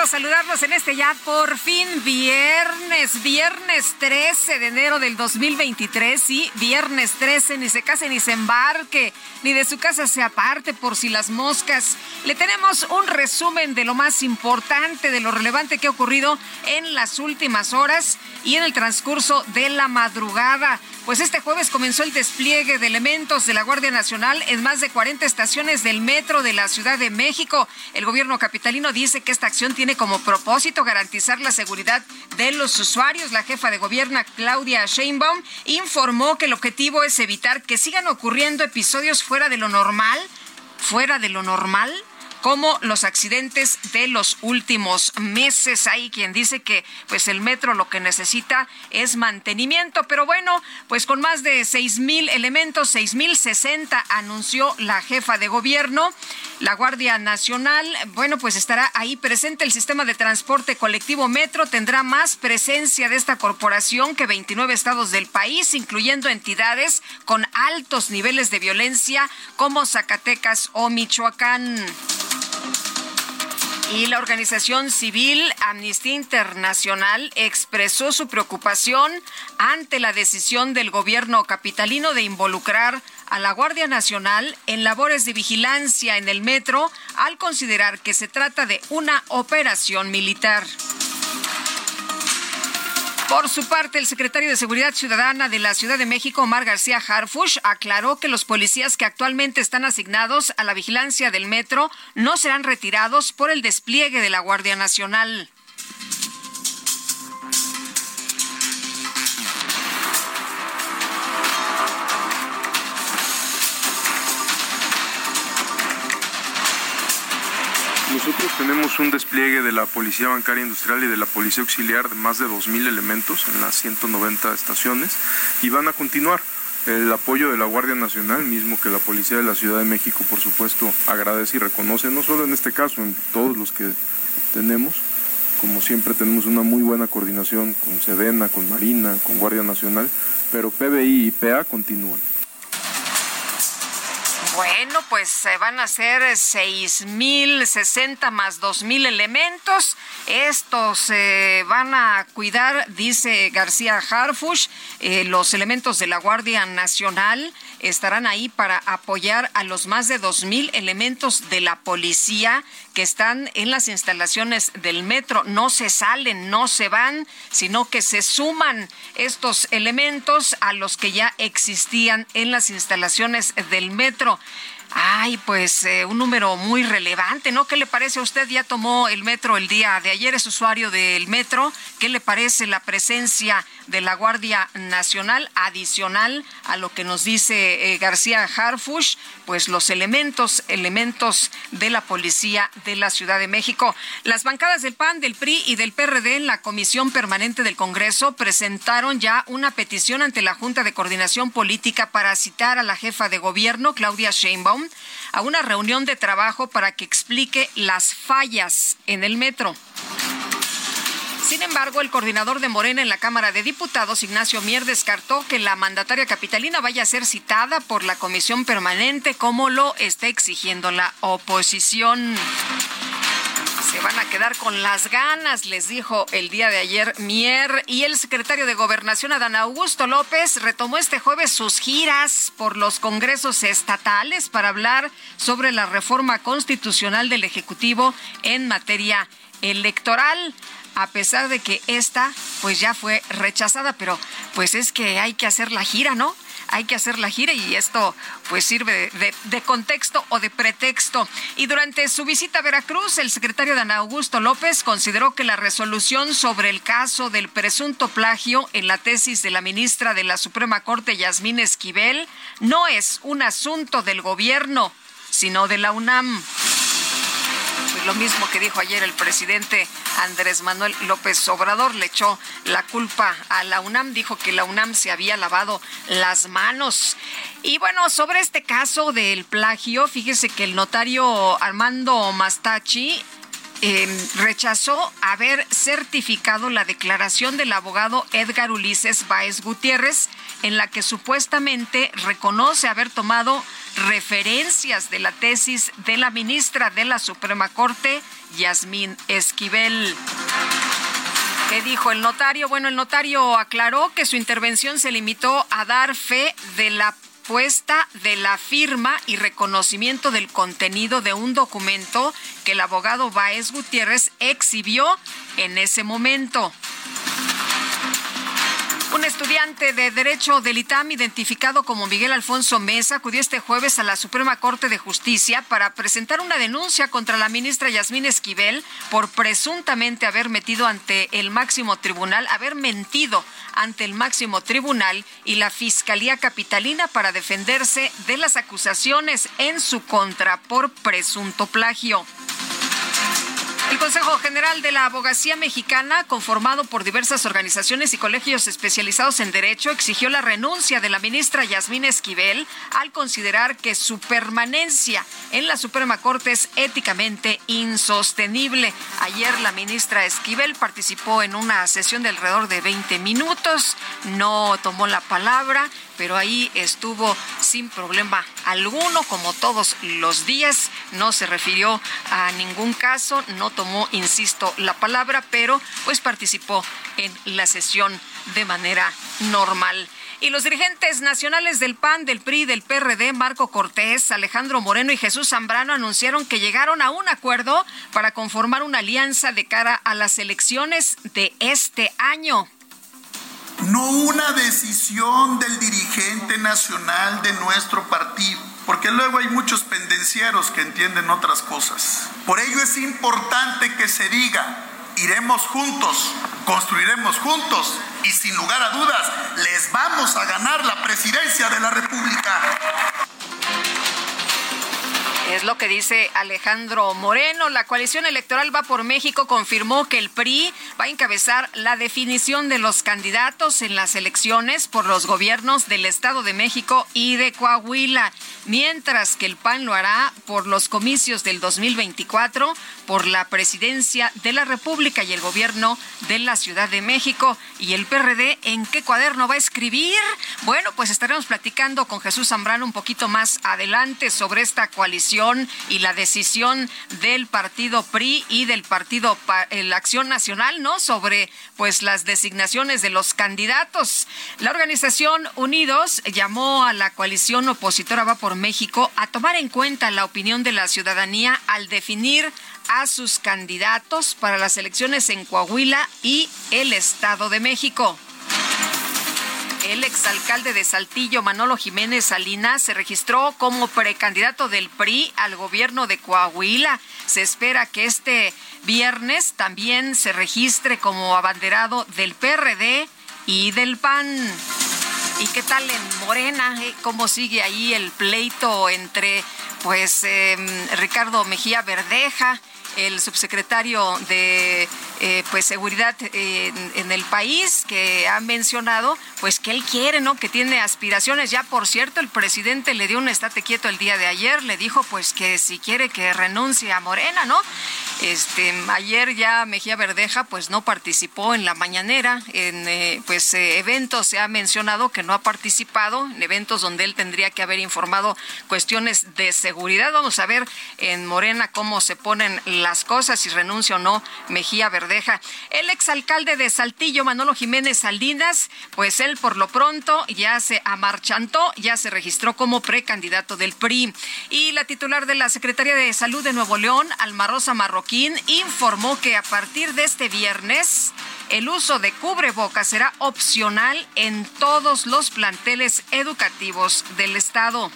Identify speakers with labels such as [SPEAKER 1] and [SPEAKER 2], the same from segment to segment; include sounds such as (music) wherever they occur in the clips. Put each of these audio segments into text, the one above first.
[SPEAKER 1] Gusto saludarlos en este ya por fin viernes, viernes 13 de enero del 2023, sí, viernes 13, ni se case ni se embarque, ni de su casa se aparte por si las moscas. Le tenemos un resumen de lo más importante, de lo relevante que ha ocurrido en las últimas horas y en el transcurso de la madrugada. Pues este jueves comenzó el despliegue de elementos de la Guardia Nacional en más de 40 estaciones del metro de la Ciudad de México. El gobierno capitalino dice que esta acción tiene como propósito garantizar la seguridad de los usuarios. La jefa de gobierno, Claudia Sheinbaum, informó que el objetivo es evitar que sigan ocurriendo episodios fuera de lo normal, fuera de lo normal como los accidentes de los últimos meses. Hay quien dice que pues el metro lo que necesita es mantenimiento, pero bueno, pues con más de seis mil elementos, seis mil sesenta anunció la jefa de gobierno. La Guardia Nacional, bueno, pues estará ahí presente el sistema de transporte colectivo Metro, tendrá más presencia de esta corporación que 29 estados del país, incluyendo entidades con altos niveles de violencia como Zacatecas o Michoacán. Y la organización civil Amnistía Internacional expresó su preocupación ante la decisión del gobierno capitalino de involucrar a la Guardia Nacional en labores de vigilancia en el metro al considerar que se trata de una operación militar. Por su parte, el secretario de Seguridad Ciudadana de la Ciudad de México, Omar García Harfush, aclaró que los policías que actualmente están asignados a la vigilancia del metro no serán retirados por el despliegue de la Guardia Nacional.
[SPEAKER 2] Nosotros tenemos un despliegue de la Policía Bancaria Industrial y de la Policía Auxiliar de más de 2.000 elementos en las 190 estaciones y van a continuar. El apoyo de la Guardia Nacional, mismo que la Policía de la Ciudad de México, por supuesto, agradece y reconoce, no solo en este caso, en todos los que tenemos. Como siempre tenemos una muy buena coordinación con Sedena, con Marina, con Guardia Nacional, pero PBI y PA continúan.
[SPEAKER 1] Bueno, pues se van a hacer 6.060 más 2.000 elementos. Estos se van a cuidar, dice García Harfush, eh, los elementos de la Guardia Nacional estarán ahí para apoyar a los más de 2.000 elementos de la policía que están en las instalaciones del metro. No se salen, no se van, sino que se suman estos elementos a los que ya existían en las instalaciones del metro. Ay, pues eh, un número muy relevante, ¿no? ¿Qué le parece a usted? Ya tomó el metro el día de ayer, es usuario del metro. ¿Qué le parece la presencia de la Guardia Nacional adicional a lo que nos dice eh, García Harfush? Pues los elementos, elementos de la policía de la Ciudad de México. Las bancadas del PAN, del PRI y del PRD en la Comisión Permanente del Congreso presentaron ya una petición ante la Junta de Coordinación Política para citar a la jefa de gobierno, Claudia Sheinbaum, a una reunión de trabajo para que explique las fallas en el metro. Sin embargo, el coordinador de Morena en la Cámara de Diputados, Ignacio Mier, descartó que la mandataria capitalina vaya a ser citada por la comisión permanente como lo está exigiendo la oposición. Se van a quedar con las ganas, les dijo el día de ayer Mier. Y el secretario de Gobernación, Adán Augusto López, retomó este jueves sus giras por los congresos estatales para hablar sobre la reforma constitucional del Ejecutivo en materia electoral a pesar de que esta pues ya fue rechazada, pero pues es que hay que hacer la gira, ¿no? Hay que hacer la gira y esto pues sirve de, contexto o de pretexto. Y durante su visita a Veracruz, el secretario Dan Augusto López consideró que la resolución sobre el caso del presunto plagio en la tesis de la ministra de la Suprema Corte, Yasmín Esquivel, no es un asunto del gobierno, sino de la UNAM. Lo mismo que dijo ayer el presidente Andrés Manuel López Obrador, le echó la culpa a la UNAM, dijo que la UNAM se había lavado las manos. Y bueno, sobre este caso del plagio, fíjese que el notario Armando Mastachi em, rechazó haber certificado la declaración del abogado Edgar Ulises Báez Gutiérrez, en la que supuestamente reconoce haber tomado referencias de la tesis de la ministra de la Suprema Corte, Yasmín Esquivel. ¿Qué dijo el notario? Bueno, el notario aclaró que su intervención se limitó a dar fe de la puesta de la firma y reconocimiento del contenido de un documento que el abogado Baez Gutiérrez exhibió en ese momento. Un estudiante de Derecho del ITAM, identificado como Miguel Alfonso Mesa, acudió este jueves a la Suprema Corte de Justicia para presentar una denuncia contra la ministra Yasmín Esquivel por presuntamente haber metido ante el máximo tribunal, haber mentido ante el máximo tribunal y la Fiscalía Capitalina para defenderse de las acusaciones en su contra por presunto plagio. El Consejo General de la Abogacía Mexicana, conformado por diversas organizaciones y colegios especializados en derecho, exigió la renuncia de la ministra Yasmín Esquivel al considerar que su permanencia en la Suprema Corte es éticamente insostenible. Ayer la ministra Esquivel participó en una sesión de alrededor de 20 minutos, no tomó la palabra, pero ahí estuvo sin problema alguno, como todos los días. No se refirió a ningún caso, no tomó, insisto, la palabra, pero pues participó en la sesión de manera normal. Y los dirigentes nacionales del PAN, del PRI, del PRD, Marco Cortés, Alejandro Moreno y Jesús Zambrano anunciaron que llegaron a un acuerdo para conformar una alianza de cara a las elecciones de este año
[SPEAKER 3] no una decisión del dirigente nacional de nuestro partido, porque luego hay muchos pendencieros que entienden otras cosas. Por ello es importante que se diga, iremos juntos, construiremos juntos y sin lugar a dudas les vamos a ganar la presidencia de la República.
[SPEAKER 1] Es lo que dice Alejandro Moreno. La coalición electoral Va por México confirmó que el PRI va a encabezar la definición de los candidatos en las elecciones por los gobiernos del Estado de México y de Coahuila, mientras que el PAN lo hará por los comicios del 2024, por la presidencia de la República y el gobierno de la Ciudad de México. ¿Y el PRD en qué cuaderno va a escribir? Bueno, pues estaremos platicando con Jesús Zambrano un poquito más adelante sobre esta coalición y la decisión del partido PRI y del partido la Acción Nacional, ¿no? Sobre pues las designaciones de los candidatos. La organización Unidos llamó a la coalición opositora Va por México a tomar en cuenta la opinión de la ciudadanía al definir a sus candidatos para las elecciones en Coahuila y el Estado de México. El exalcalde de Saltillo, Manolo Jiménez Salinas, se registró como precandidato del PRI al gobierno de Coahuila. Se espera que este viernes también se registre como abanderado del PRD y del PAN. ¿Y qué tal en Morena? Eh? ¿Cómo sigue ahí el pleito entre pues em, Ricardo Mejía Verdeja el subsecretario de eh, pues seguridad eh, en, el país que ha mencionado pues que él quiere no que tiene aspiraciones. Ya por cierto el presidente le dio un estate quieto el día de ayer. Le dijo pues que si quiere que renuncie a Morena no este ayer ya Mejía Verdeja pues no participó en la mañanera. En eh, pues eventos se ha mencionado que no ha participado. En eventos donde él tendría que haber informado cuestiones de seguridad. Vamos a ver en Morena cómo se ponen las las cosas, si renuncia o no Mejía Verdeja. El exalcalde de Saltillo, Manolo Jiménez Salinas, pues él por lo pronto ya se amarchantó, ya se registró como precandidato del PRI. Y la titular de la Secretaría de Salud de Nuevo León, Alma Rosa Marroquín, informó que a partir de este viernes el uso de cubrebocas será opcional en todos los planteles educativos del Estado.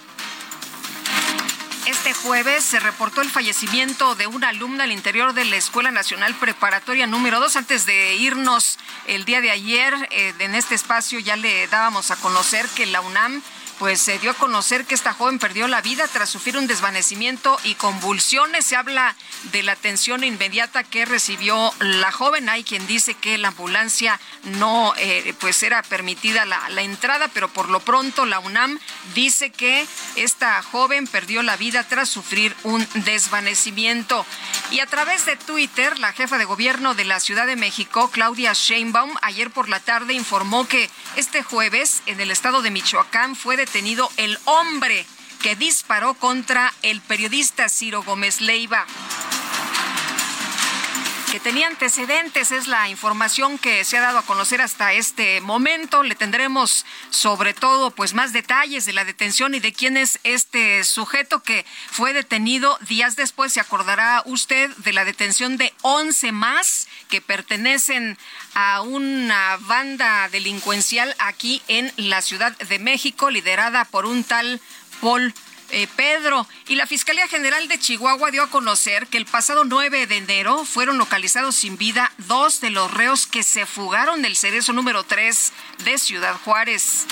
[SPEAKER 1] Este jueves se reportó el fallecimiento de una alumna al interior de la Escuela Nacional Preparatoria número 2. Antes de irnos el día de ayer, eh, en este espacio ya le dábamos a conocer que la UNAM pues se dio a conocer que esta joven perdió la vida tras sufrir un desvanecimiento y convulsiones. Se habla de la atención inmediata que recibió la joven. Hay quien dice que la ambulancia no eh, pues era permitida la, entrada, pero por lo pronto la UNAM dice que esta joven perdió la vida tras sufrir un desvanecimiento. Y a través de Twitter, la jefa de gobierno de la Ciudad de México, Claudia Sheinbaum, ayer por la tarde informó que este jueves en el estado de Michoacán fue detenido el hombre que disparó contra el periodista Ciro Gómez Leiva que tenía antecedentes, es la información que se ha dado a conocer hasta este momento. Le tendremos sobre todo pues más detalles de la detención y de quién es este sujeto que fue detenido días después. Se acordará usted de la detención de 11 más que pertenecen a una banda delincuencial aquí en la Ciudad de México, liderada por un tal Paul eh, Pedro. Y la Fiscalía General de Chihuahua dio a conocer que el pasado 9 de enero fueron localizados sin vida dos de los reos que se fugaron del cerezo número 3 de Ciudad Juárez.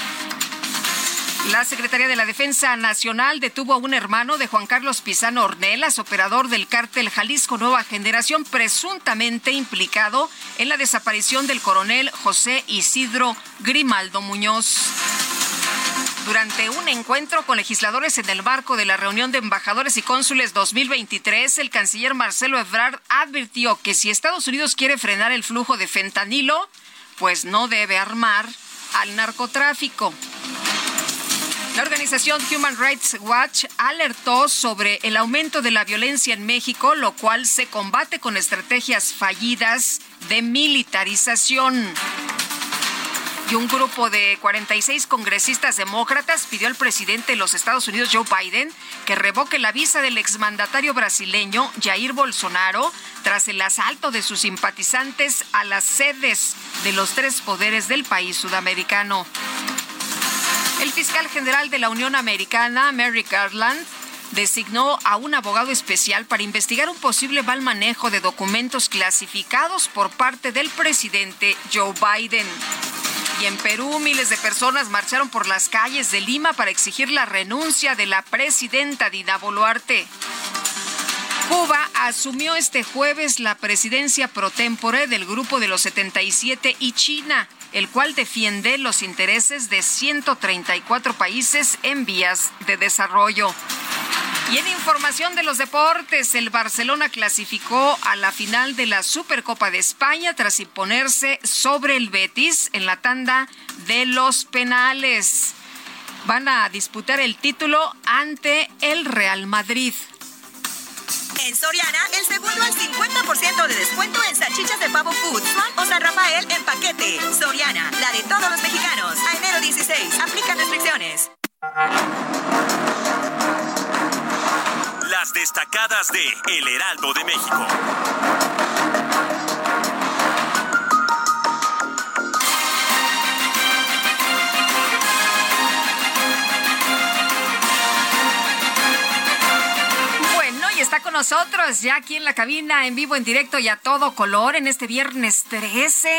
[SPEAKER 1] La Secretaría de la Defensa Nacional detuvo a un hermano de Juan Carlos Pizano Ornelas, operador del cártel Jalisco Nueva Generación, presuntamente implicado en la desaparición del coronel José Isidro Grimaldo Muñoz. Durante un encuentro con legisladores en el marco de la reunión de embajadores y cónsules 2023, el canciller Marcelo Ebrard advirtió que si Estados Unidos quiere frenar el flujo de fentanilo, pues no debe armar al narcotráfico. La organización Human Rights Watch alertó sobre el aumento de la violencia en México, lo cual se combate con estrategias fallidas de militarización y un grupo de 46 congresistas demócratas pidió al presidente de los Estados Unidos, Joe Biden, que revoque la visa del exmandatario brasileño Jair Bolsonaro tras el asalto de sus simpatizantes a las sedes de los tres poderes del país sudamericano. El fiscal general de la Unión Americana, Merrick Garland, designó a un abogado especial para investigar un posible mal manejo de documentos clasificados por parte del presidente Joe Biden. Y en Perú, miles de personas marcharon por las calles de Lima para exigir la renuncia de la presidenta Dina Boluarte. Cuba asumió este jueves la presidencia pro tempore del Grupo de los 77 y China, el cual defiende los intereses de 134 países en vías de desarrollo. Y en información de los deportes, el Barcelona clasificó a la final de la Supercopa de España tras imponerse sobre el Betis en la tanda de los penales. Van a disputar el título ante el Real Madrid.
[SPEAKER 4] En Soriana, el segundo al 50% de descuento en salchichas de pavo food o San Rafael en paquete. Soriana, la de todos los mexicanos. A enero 16, aplica restricciones.
[SPEAKER 5] Las destacadas de El Heraldo de México.
[SPEAKER 1] Nosotros ya aquí en la cabina, en vivo, en directo y a todo color en este viernes 13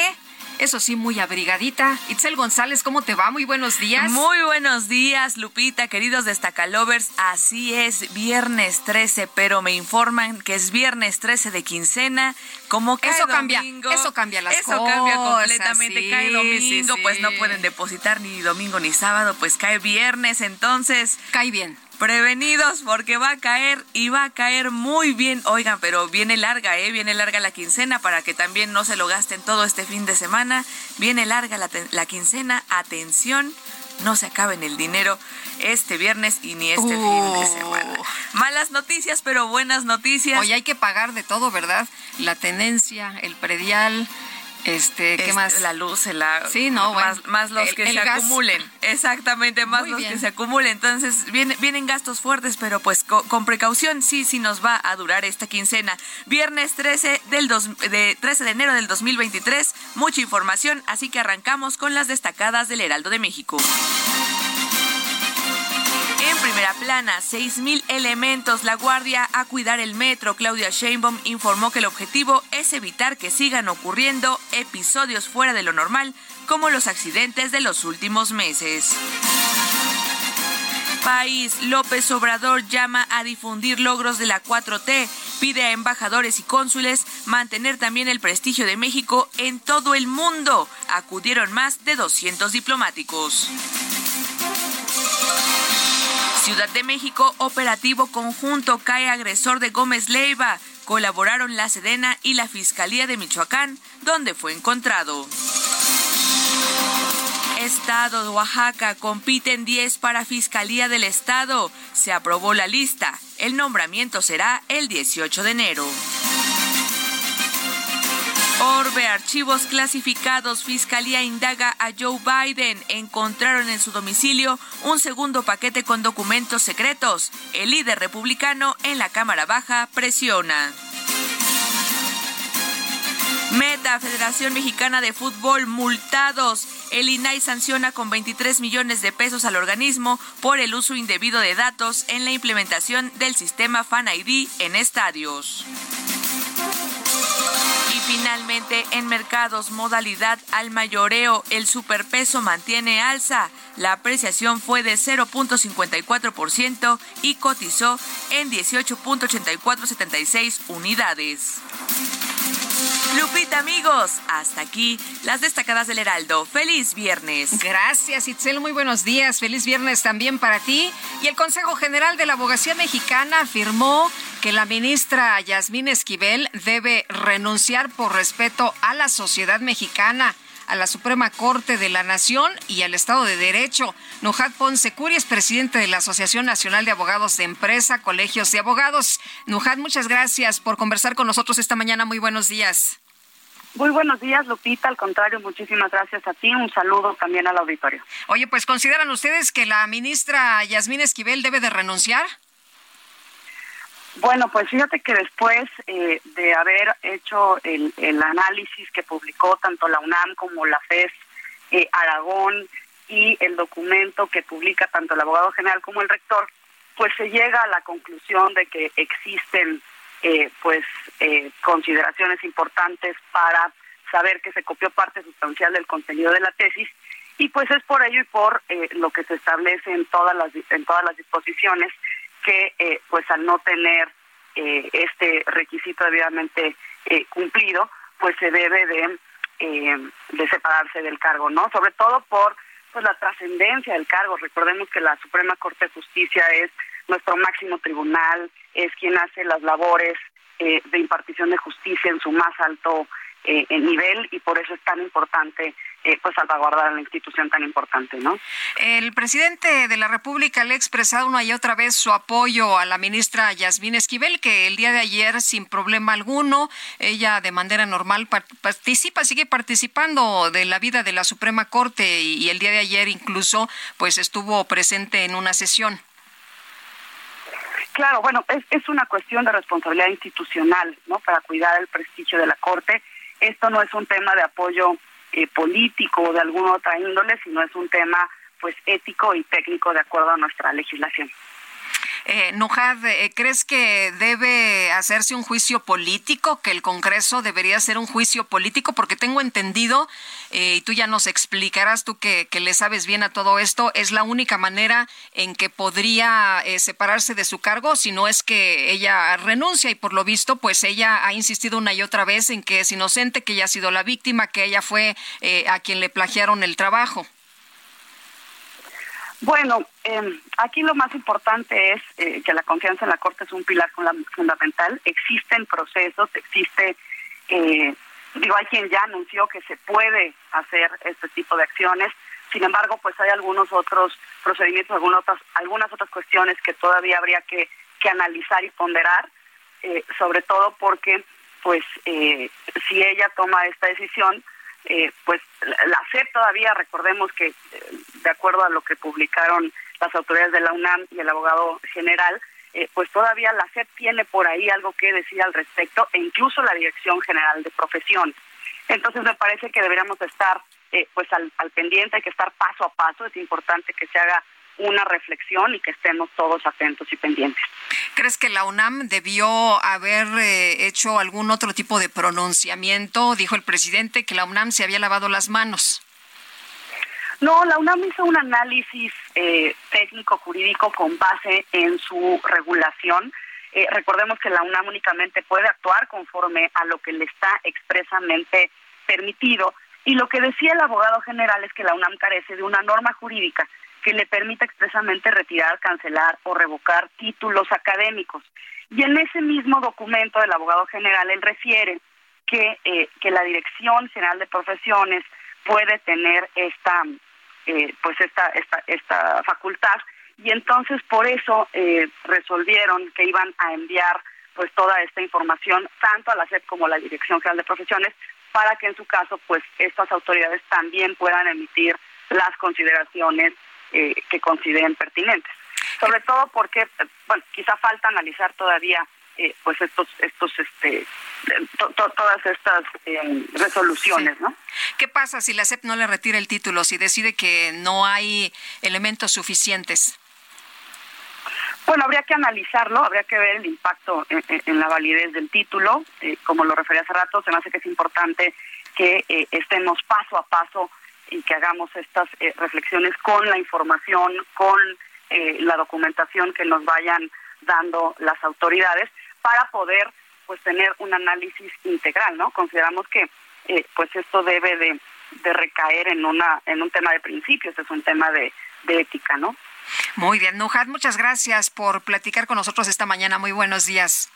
[SPEAKER 1] eso sí, muy abrigadita. Itzel González, ¿cómo te va? Muy buenos días.
[SPEAKER 6] Muy buenos días, Lupita, queridos destacalovers. Así es, viernes 13, pero me informan que es viernes 13 de quincena. Como cae
[SPEAKER 1] eso cambia,
[SPEAKER 6] domingo,
[SPEAKER 1] eso cambia las
[SPEAKER 6] eso
[SPEAKER 1] cosas.
[SPEAKER 6] cambia completamente.
[SPEAKER 1] sí,
[SPEAKER 6] cae domingo,
[SPEAKER 1] sí,
[SPEAKER 6] pues no pueden depositar ni domingo ni sábado, pues cae viernes, entonces
[SPEAKER 1] Cae bien.
[SPEAKER 6] Prevenidos porque va a caer y va a caer muy bien. Oigan, pero viene larga, ¿eh? Viene larga la quincena para que también no se lo gasten todo este fin de semana. Viene larga la, quincena. Atención, no se acaben el dinero este viernes y ni este fin de
[SPEAKER 1] Uh.
[SPEAKER 6] semana. Malas noticias, pero buenas noticias.
[SPEAKER 1] Hoy hay que pagar de todo, ¿verdad? La tenencia, el predial, este, ¿qué más?
[SPEAKER 6] La luz, la,
[SPEAKER 1] sí, no,
[SPEAKER 6] más, los que se acumulen. Exactamente, más los que se acumulen. Entonces, vienen, vienen gastos fuertes, pero pues con, precaución, sí, sí nos va a durar esta quincena. Viernes 13, del de 13 de enero del 2023, mucha información, así que arrancamos con las destacadas del Heraldo de México. Primera plana, 6.000 elementos, la Guardia a cuidar el metro. Claudia Sheinbaum informó que el objetivo es evitar que sigan ocurriendo episodios fuera de lo normal, como los accidentes de los últimos meses. País, López Obrador llama a difundir logros de la 4T, pide a embajadores y cónsules mantener también el prestigio de México en todo el mundo. Acudieron más de 200 diplomáticos. Ciudad de México, operativo conjunto, cae agresor de Gómez Leiva. Colaboraron la Sedena y la Fiscalía de Michoacán, donde fue encontrado. Estado de Oaxaca compiten 10 para Fiscalía del Estado. Se aprobó la lista. El nombramiento será el 18 de enero. Orbe, archivos clasificados. Fiscalía indaga a Joe Biden. Encontraron en su domicilio un segundo paquete con documentos secretos. El líder republicano en la Cámara Baja presiona. Meta, Federación Mexicana de Fútbol, multados. El INAI sanciona con 23 millones de pesos al organismo por el uso indebido de datos en la implementación del sistema Fan ID en estadios. Finalmente, en mercados, modalidad al mayoreo, el superpeso mantiene alza. La apreciación fue de 0.54% y cotizó en 18.8476 unidades. Lupita, amigos, hasta aquí las destacadas del Heraldo. Feliz viernes.
[SPEAKER 1] Gracias, Itzel. Muy buenos días. Feliz viernes también para ti. Y el Consejo General de la Abogacía Mexicana afirmó que la ministra Yasmín Esquivel debe renunciar por respeto a la sociedad mexicana a la Suprema Corte de la Nación y al Estado de Derecho. Nujat Ponce Curi es presidente de la Asociación Nacional de Abogados de Empresa, Colegios de Abogados. Nujat, muchas gracias por conversar con nosotros esta mañana. Muy buenos días.
[SPEAKER 7] Muy buenos días, Lupita. Al contrario, muchísimas gracias a ti. Un saludo también al auditorio.
[SPEAKER 1] Oye, pues ¿consideran ustedes que la ministra Yasmín Esquivel debe de renunciar?
[SPEAKER 7] Bueno, pues fíjate que después eh, de haber hecho el, análisis que publicó tanto la UNAM como la FES eh, Aragón y el documento que publica tanto el abogado general como el rector, pues se llega a la conclusión de que existen eh, pues eh, consideraciones importantes para saber que se copió parte sustancial del contenido de la tesis y pues es por ello y por eh, lo que se establece en todas las en todas las disposiciones que pues al no tener este requisito debidamente cumplido pues se debe de de separarse del cargo no sobre todo por pues la trascendencia del cargo. Recordemos que la Suprema Corte de Justicia es nuestro máximo tribunal es quien hace las labores eh, de impartición de justicia en su más alto eh, nivel y por eso es tan importante eh, pues salvaguardar a la institución tan importante, ¿no?
[SPEAKER 1] El presidente de la República le ha expresado una y otra vez su apoyo a la ministra Yasmín Esquivel, que el día de ayer sin problema alguno, ella de manera normal participa, sigue participando de la vida de la Suprema Corte y, y el día de ayer incluso pues estuvo presente en una sesión.
[SPEAKER 7] Claro, bueno, es, es una cuestión de responsabilidad institucional, ¿no? Para cuidar el prestigio de la Corte. Esto no es un tema de apoyo eh, político o de alguna otra índole, sino es un tema pues ético y técnico de acuerdo a nuestra legislación.
[SPEAKER 1] Eh, Nujad, eh, ¿crees que debe hacerse un juicio político, que el Congreso debería hacer un juicio político? Porque tengo entendido, eh, y tú ya nos explicarás, tú que, le sabes bien a todo esto, es la única manera en que podría eh, separarse de su cargo, si no es que ella renuncia y por lo visto, pues ella ha insistido una y otra vez en que es inocente, que ella ha sido la víctima, que ella fue a quien le plagiaron el trabajo.
[SPEAKER 7] Bueno, eh, aquí lo más importante es eh, que la confianza en la Corte es un pilar fundamental. Existen procesos, existe, eh, digo, hay quien ya anunció que se puede hacer este tipo de acciones. Sin embargo, pues hay algunos otros procedimientos, algunas otras, algunas otras cuestiones que todavía habría que, que analizar y ponderar, eh, sobre todo porque pues eh, si ella toma esta decisión, eh, pues la SEP todavía, recordemos que de acuerdo a lo que publicaron las autoridades de la UNAM y el abogado general, pues todavía la SEP tiene por ahí algo que decir al respecto e incluso la Dirección General de Profesión. Entonces me parece que deberíamos estar pues al, al pendiente, hay que estar paso a paso, es importante que se haga una reflexión y que estemos todos atentos y pendientes.
[SPEAKER 1] ¿Crees que la UNAM debió haber eh, hecho algún otro tipo de pronunciamiento? Dijo el presidente que la UNAM se había lavado las manos.
[SPEAKER 7] No, la UNAM hizo un análisis eh, técnico jurídico con base en su regulación. Eh, recordemos que la UNAM únicamente puede actuar conforme a lo que le está expresamente permitido. Y lo que decía el abogado general es que la UNAM carece de una norma jurídica que le permita expresamente retirar, cancelar o revocar títulos académicos. Y en ese mismo documento del abogado general, él refiere que, eh, que la Dirección General de Profesiones puede tener esta, eh, pues esta, esta, esta facultad y entonces por eso eh, resolvieron que iban a enviar pues toda esta información tanto a la SEP como a la Dirección General de Profesiones para que en su caso pues estas autoridades también puedan emitir las consideraciones eh, que consideren pertinentes. Sobre todo porque, bueno, quizá falta analizar todavía eh, pues estos estos este todas estas eh, resoluciones, ¿no?
[SPEAKER 1] ¿Qué pasa si la SEP no le retira el título, si decide que no hay elementos suficientes?
[SPEAKER 7] Bueno, habría que analizarlo, habría que ver el impacto en, la validez del título. como lo refería hace rato, se me hace que es importante que estemos paso a paso y que hagamos estas eh, reflexiones con la información, con eh, la documentación que nos vayan dando las autoridades para poder pues tener un análisis integral, ¿no? Consideramos que eh, pues esto debe de, recaer en una en un tema de principios, es un tema de, de ética, ¿no?
[SPEAKER 1] Muy bien, Nujat, muchas gracias por platicar con nosotros esta mañana. Muy buenos días.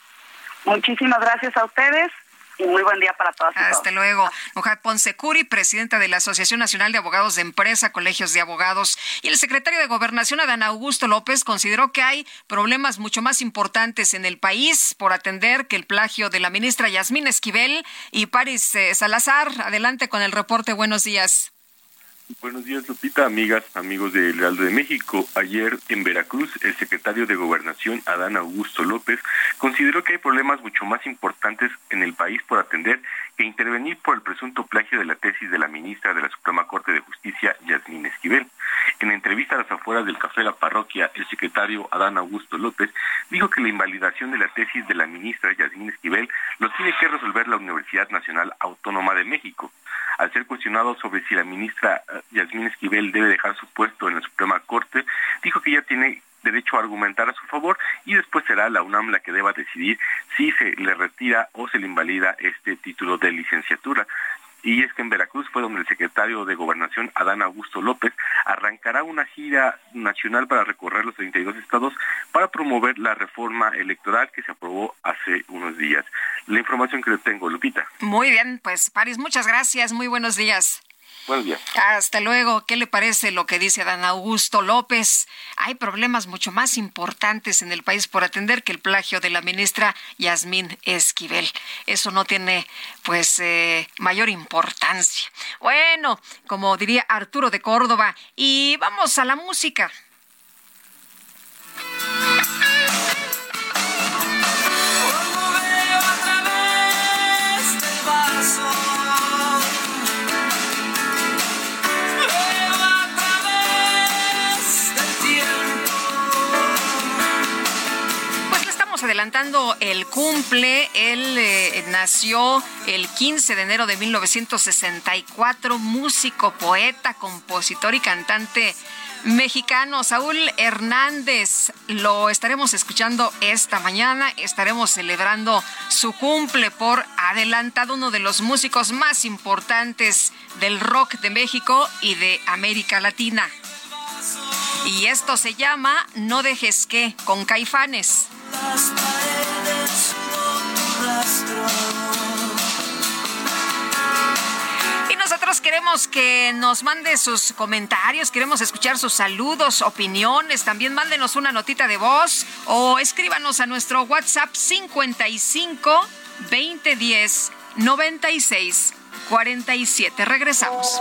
[SPEAKER 7] Muchísimas gracias a ustedes y muy buen día para todas
[SPEAKER 1] Hasta luego. Nujat Curi, presidenta de la Asociación Nacional de Abogados de Empresa, Colegios de Abogados, y el secretario de Gobernación, Adán Augusto López, consideró que hay problemas mucho más importantes en el país por atender que el plagio de la ministra Yasmín Esquivel y Paris eh, Salazar. Adelante con el reporte. Buenos días.
[SPEAKER 8] Buenos días, Lupita, amigas, amigos del Heraldo de México. Ayer en Veracruz, el secretario de Gobernación, Adán Augusto López, consideró que hay problemas mucho más importantes en el país por atender que intervenir por el presunto plagio de la tesis de la ministra de la Suprema Corte de Justicia, Yasmín Esquivel. En entrevista a las afueras del Café La Parroquia, el secretario Adán Augusto López dijo que la invalidación de la tesis de la ministra Yasmín Esquivel lo tiene que resolver la Universidad Nacional Autónoma de México. Al ser cuestionado sobre si la ministra eh, Yasmín Esquivel debe dejar su puesto en la Suprema Corte, dijo que ya tiene derecho a argumentar a su favor y después será la UNAM la que deba decidir si se le retira o se le invalida este título de licenciatura y es que en Veracruz fue donde el secretario de Gobernación, Adán Augusto López, arrancará una gira nacional para recorrer los 32 estados para promover la reforma electoral que se aprobó hace unos días. La información que le tengo, Lupita.
[SPEAKER 1] Muy bien, pues París, muchas gracias, muy buenos días. Hasta luego. ¿Qué le parece lo que dice Dan Augusto López? Hay problemas mucho más importantes en el país por atender que el plagio de la ministra Yasmín Esquivel. Eso no tiene, pues, eh, mayor importancia. Bueno, como diría Arturo de Córdoba, y vamos a la música. Adelantando el cumple. Él eh, nació el 15 de enero de 1964, músico, poeta, compositor y cantante mexicano. Saúl Hernández, lo estaremos escuchando esta mañana. Estaremos celebrando su cumple por adelantado, uno de los músicos más importantes del rock de México y de América Latina. Y esto se llama No dejes que, con caifanes rastro. nosotros queremos que nos mande sus comentarios, queremos escuchar sus saludos, opiniones, también mándenos una notita de voz o escríbanos a nuestro WhatsApp 55 2010 96 47. Regresamos.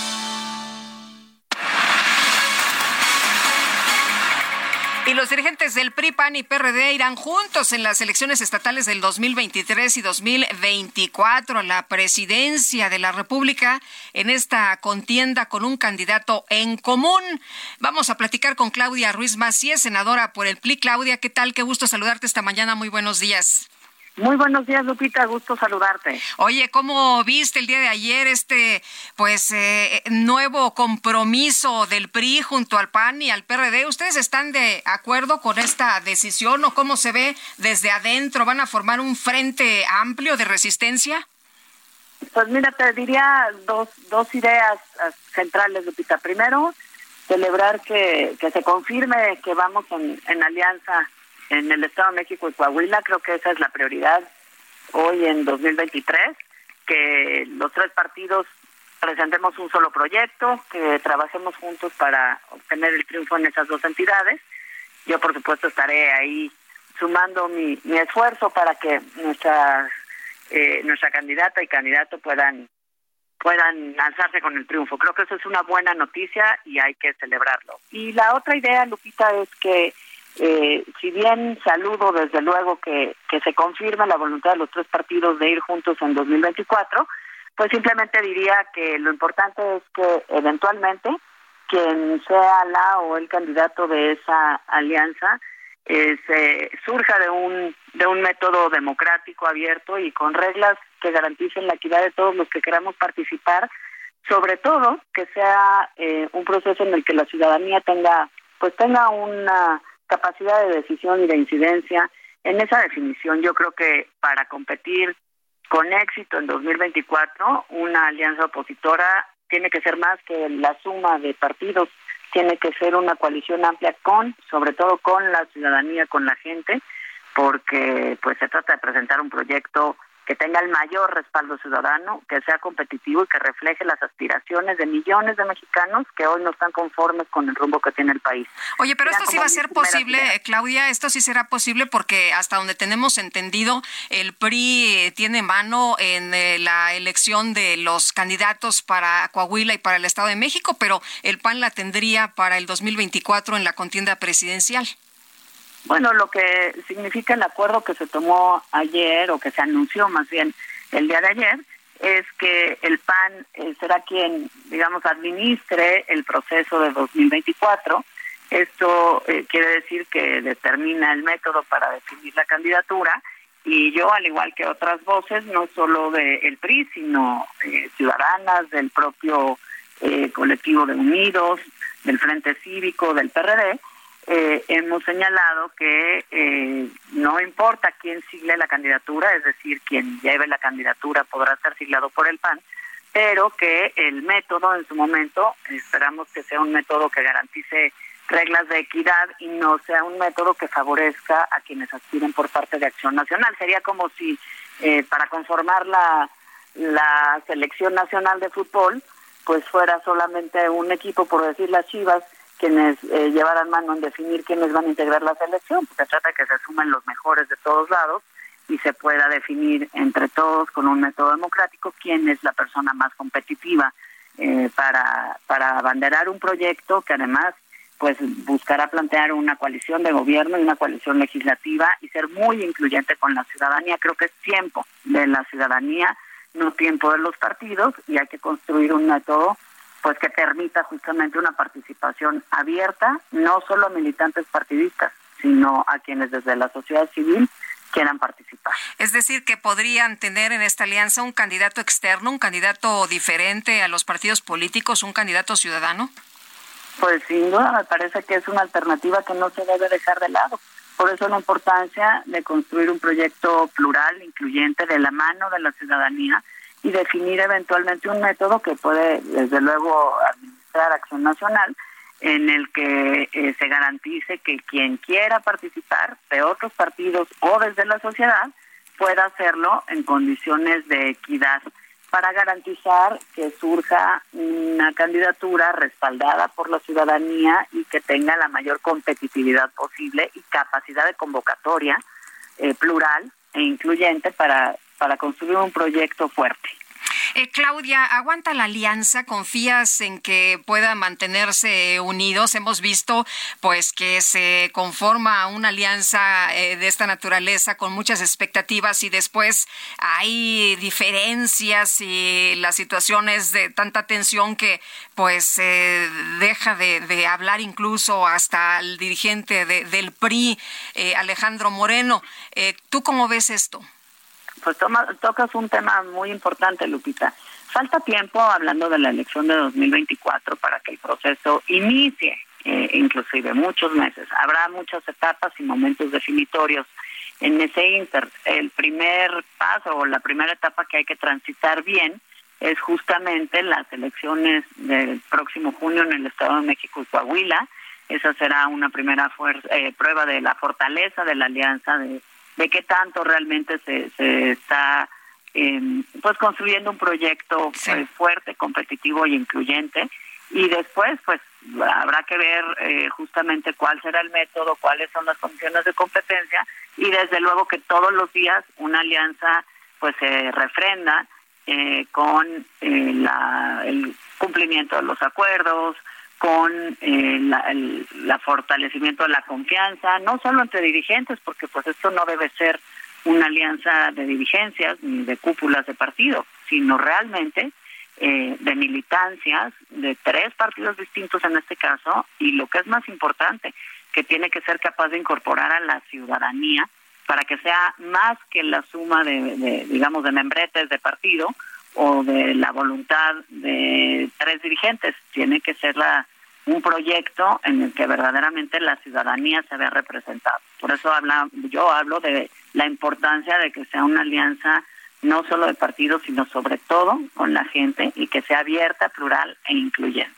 [SPEAKER 1] Y los dirigentes del PRI, PAN y PRD irán juntos en las elecciones estatales del 2023 y 2024 la presidencia de la República en esta contienda con un candidato en común. Vamos a platicar con Claudia Ruiz Macías, senadora por el PRI. Claudia, ¿qué tal? Qué gusto saludarte esta mañana. Muy buenos días.
[SPEAKER 9] Muy buenos días, Lupita. Gusto saludarte.
[SPEAKER 1] Oye, ¿cómo viste el día de ayer este, pues, eh, nuevo compromiso del PRI junto al PAN y al PRD? ¿Ustedes están de acuerdo con esta decisión o cómo se ve desde adentro? ¿Van a formar un frente amplio de resistencia?
[SPEAKER 9] Pues mira, te diría dos, dos ideas eh, centrales, Lupita. Primero, celebrar que, que se confirme que vamos en, en alianza en el Estado de México y Coahuila. Creo que esa es la prioridad hoy en 2023, que los tres partidos presentemos un solo proyecto, que trabajemos juntos para obtener el triunfo en esas dos entidades. Yo, por supuesto, estaré ahí sumando mi, esfuerzo para que nuestra eh, nuestra candidata y candidato puedan puedan alzarse con el triunfo. Creo que eso es una buena noticia y hay que celebrarlo. Y la otra idea, Lupita, es que eh, si bien saludo desde luego que, que se confirme la voluntad de los tres partidos de ir juntos en 2024, pues simplemente diría que lo importante es que eventualmente quien sea la o el candidato de esa alianza eh, se surja de un de un método democrático abierto y con reglas que garanticen la equidad de todos los que queramos participar sobre todo que sea eh, un proceso en el que la ciudadanía tenga pues tenga una capacidad de decisión y de incidencia en esa definición. Yo creo que para competir con éxito en 2024, una alianza opositora tiene que ser más que la suma de partidos, tiene que ser una coalición amplia con, sobre todo con la ciudadanía, con la gente, porque pues se trata de presentar un proyecto que tenga el mayor respaldo ciudadano, que sea competitivo y que refleje las aspiraciones de millones de mexicanos que hoy no están conformes con el rumbo que tiene el país.
[SPEAKER 1] Oye, pero esto sí va a ser posible, Claudia, esto sí será posible porque hasta donde tenemos entendido, el PRI tiene mano en eh, la elección de los candidatos para Coahuila y para el Estado de México, pero el PAN la tendría para el 2024 en la contienda presidencial.
[SPEAKER 9] Bueno, lo que significa el acuerdo que se tomó ayer o que se anunció más bien el día de ayer es que el PAN eh, será quien, digamos, administre el proceso de 2024. Esto eh, quiere decir que determina el método para definir la candidatura y yo, al igual que otras voces, no solo del PRI, sino eh, ciudadanas, del propio colectivo de Unidos, del Frente Cívico, del PRD, eh, hemos señalado que eh, no importa quién sigle la candidatura, es decir, quien lleve la candidatura podrá ser siglado por el PAN, pero que el método en su momento, esperamos que sea un método que garantice reglas de equidad y no sea un método que favorezca a quienes aspiren por parte de Acción Nacional. Sería como si eh, para conformar la, la selección nacional de fútbol, pues fuera solamente un equipo, por decir las Chivas, quienes eh, llevaran mano en definir quiénes van a integrar la selección, porque trata de que se sumen los mejores de todos lados y se pueda definir entre todos con un método democrático quién es la persona más competitiva eh, para, para abanderar un proyecto que además pues buscará plantear una coalición de gobierno y una coalición legislativa y ser muy incluyente con la ciudadanía. Creo que es tiempo de la ciudadanía, no tiempo de los partidos y hay que construir un método pues que permita justamente una participación abierta, no solo a militantes partidistas, sino a quienes desde la sociedad civil quieran participar.
[SPEAKER 1] Es decir, que podrían tener en esta alianza un candidato externo, un candidato diferente a los partidos políticos, un candidato ciudadano.
[SPEAKER 9] Pues sin duda me parece que es una alternativa que no se debe dejar de lado. Por eso la importancia de construir un proyecto plural, incluyente, de la mano de la ciudadanía y definir eventualmente un método que puede, desde luego, administrar Acción Nacional, en el que eh, se garantice que quien quiera participar de otros partidos o desde la sociedad pueda hacerlo en condiciones de equidad para garantizar que surja una candidatura respaldada por la ciudadanía y que tenga la mayor competitividad posible y capacidad de convocatoria eh, plural e incluyente para, para construir un proyecto fuerte.
[SPEAKER 1] Eh, Claudia, ¿aguanta la alianza? ¿Confías en que pueda mantenerse unidos? Hemos visto pues que se conforma una alianza eh, de esta naturaleza con muchas expectativas y después hay diferencias y la situación es de tanta tensión que pues se deja de, hablar incluso hasta el dirigente del PRI, eh, Alejandro Moreno. ¿Tú cómo ves esto?
[SPEAKER 9] Pues tocas un tema muy importante, Lupita. Falta tiempo, hablando de la elección de 2024, para que el proceso inicie, eh, inclusive muchos meses. Habrá muchas etapas y momentos definitorios en ese inter. El primer paso o la primera etapa que hay que transitar bien es justamente las elecciones del próximo junio en el Estado de México y Coahuila. Esa será una primera eh, prueba de la fortaleza de la alianza de de qué tanto realmente se, se está em, pues construyendo un proyecto eh, fuerte, competitivo y incluyente. Y después, pues habrá que ver eh, justamente cuál será el método, cuáles son las condiciones de competencia y desde luego que todos los días una alianza pues se refrenda eh, con la, el cumplimiento de los acuerdos, con eh, el fortalecimiento de la confianza, no solo entre dirigentes, porque pues esto no debe ser una alianza de dirigencias ni de cúpulas de partido, sino realmente eh, de militancias de tres partidos distintos en este caso, y lo que es más importante, que tiene que ser capaz de incorporar a la ciudadanía para que sea más que la suma de, de digamos, de membretes de partido, o de la voluntad de tres dirigentes, tiene que ser la un proyecto en el que verdaderamente la ciudadanía se vea representada. Por eso habla, yo hablo de la importancia de que sea una alianza no solo de partidos, sino sobre todo con la gente y que sea abierta, plural e incluyente.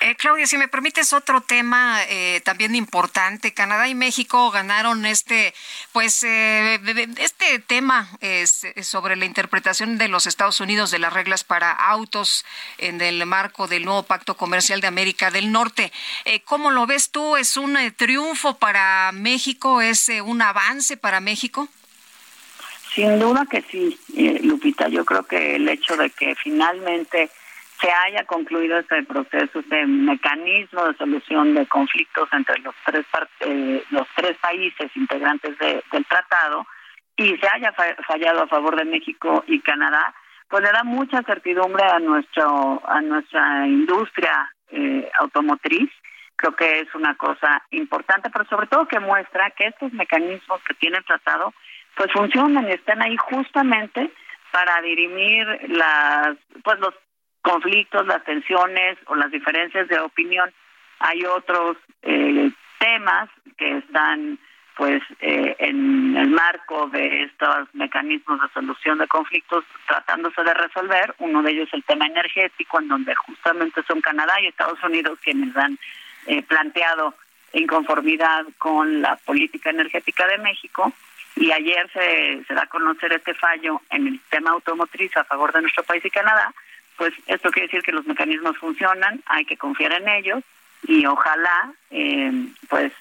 [SPEAKER 1] Eh, Claudia, si me permites otro tema eh, también importante, Canadá y México ganaron este, pues, eh, este tema es sobre la interpretación de los Estados Unidos de las reglas para autos en el marco del nuevo Pacto Comercial de América del Norte. ¿Cómo lo ves tú? ¿Es un triunfo para México? ¿Es un avance para México?
[SPEAKER 9] Sin duda que sí, eh, Lupita. Yo creo que el hecho de que finalmente se haya concluido este proceso, este mecanismo de solución de conflictos entre los tres eh, los tres países integrantes del tratado y se haya fallado a favor de México y Canadá, pues le da mucha certidumbre a nuestro a nuestra industria eh, automotriz. Creo que es una cosa importante, pero sobre todo que muestra que estos mecanismos que tiene el tratado pues funcionan y están ahí justamente para dirimir las pues los conflictos, las tensiones o las diferencias de opinión. Hay otros eh, temas que están pues eh, en el marco de estos mecanismos de solución de conflictos tratándose de resolver, uno de ellos el tema energético, en donde justamente son Canadá y Estados Unidos quienes han eh, planteado inconformidad con la política energética de México. Y ayer se, se da a conocer este fallo en el tema automotriz a favor de nuestro país y Canadá. Pues esto quiere decir que los mecanismos funcionan, hay que confiar en ellos y ojalá eh, pues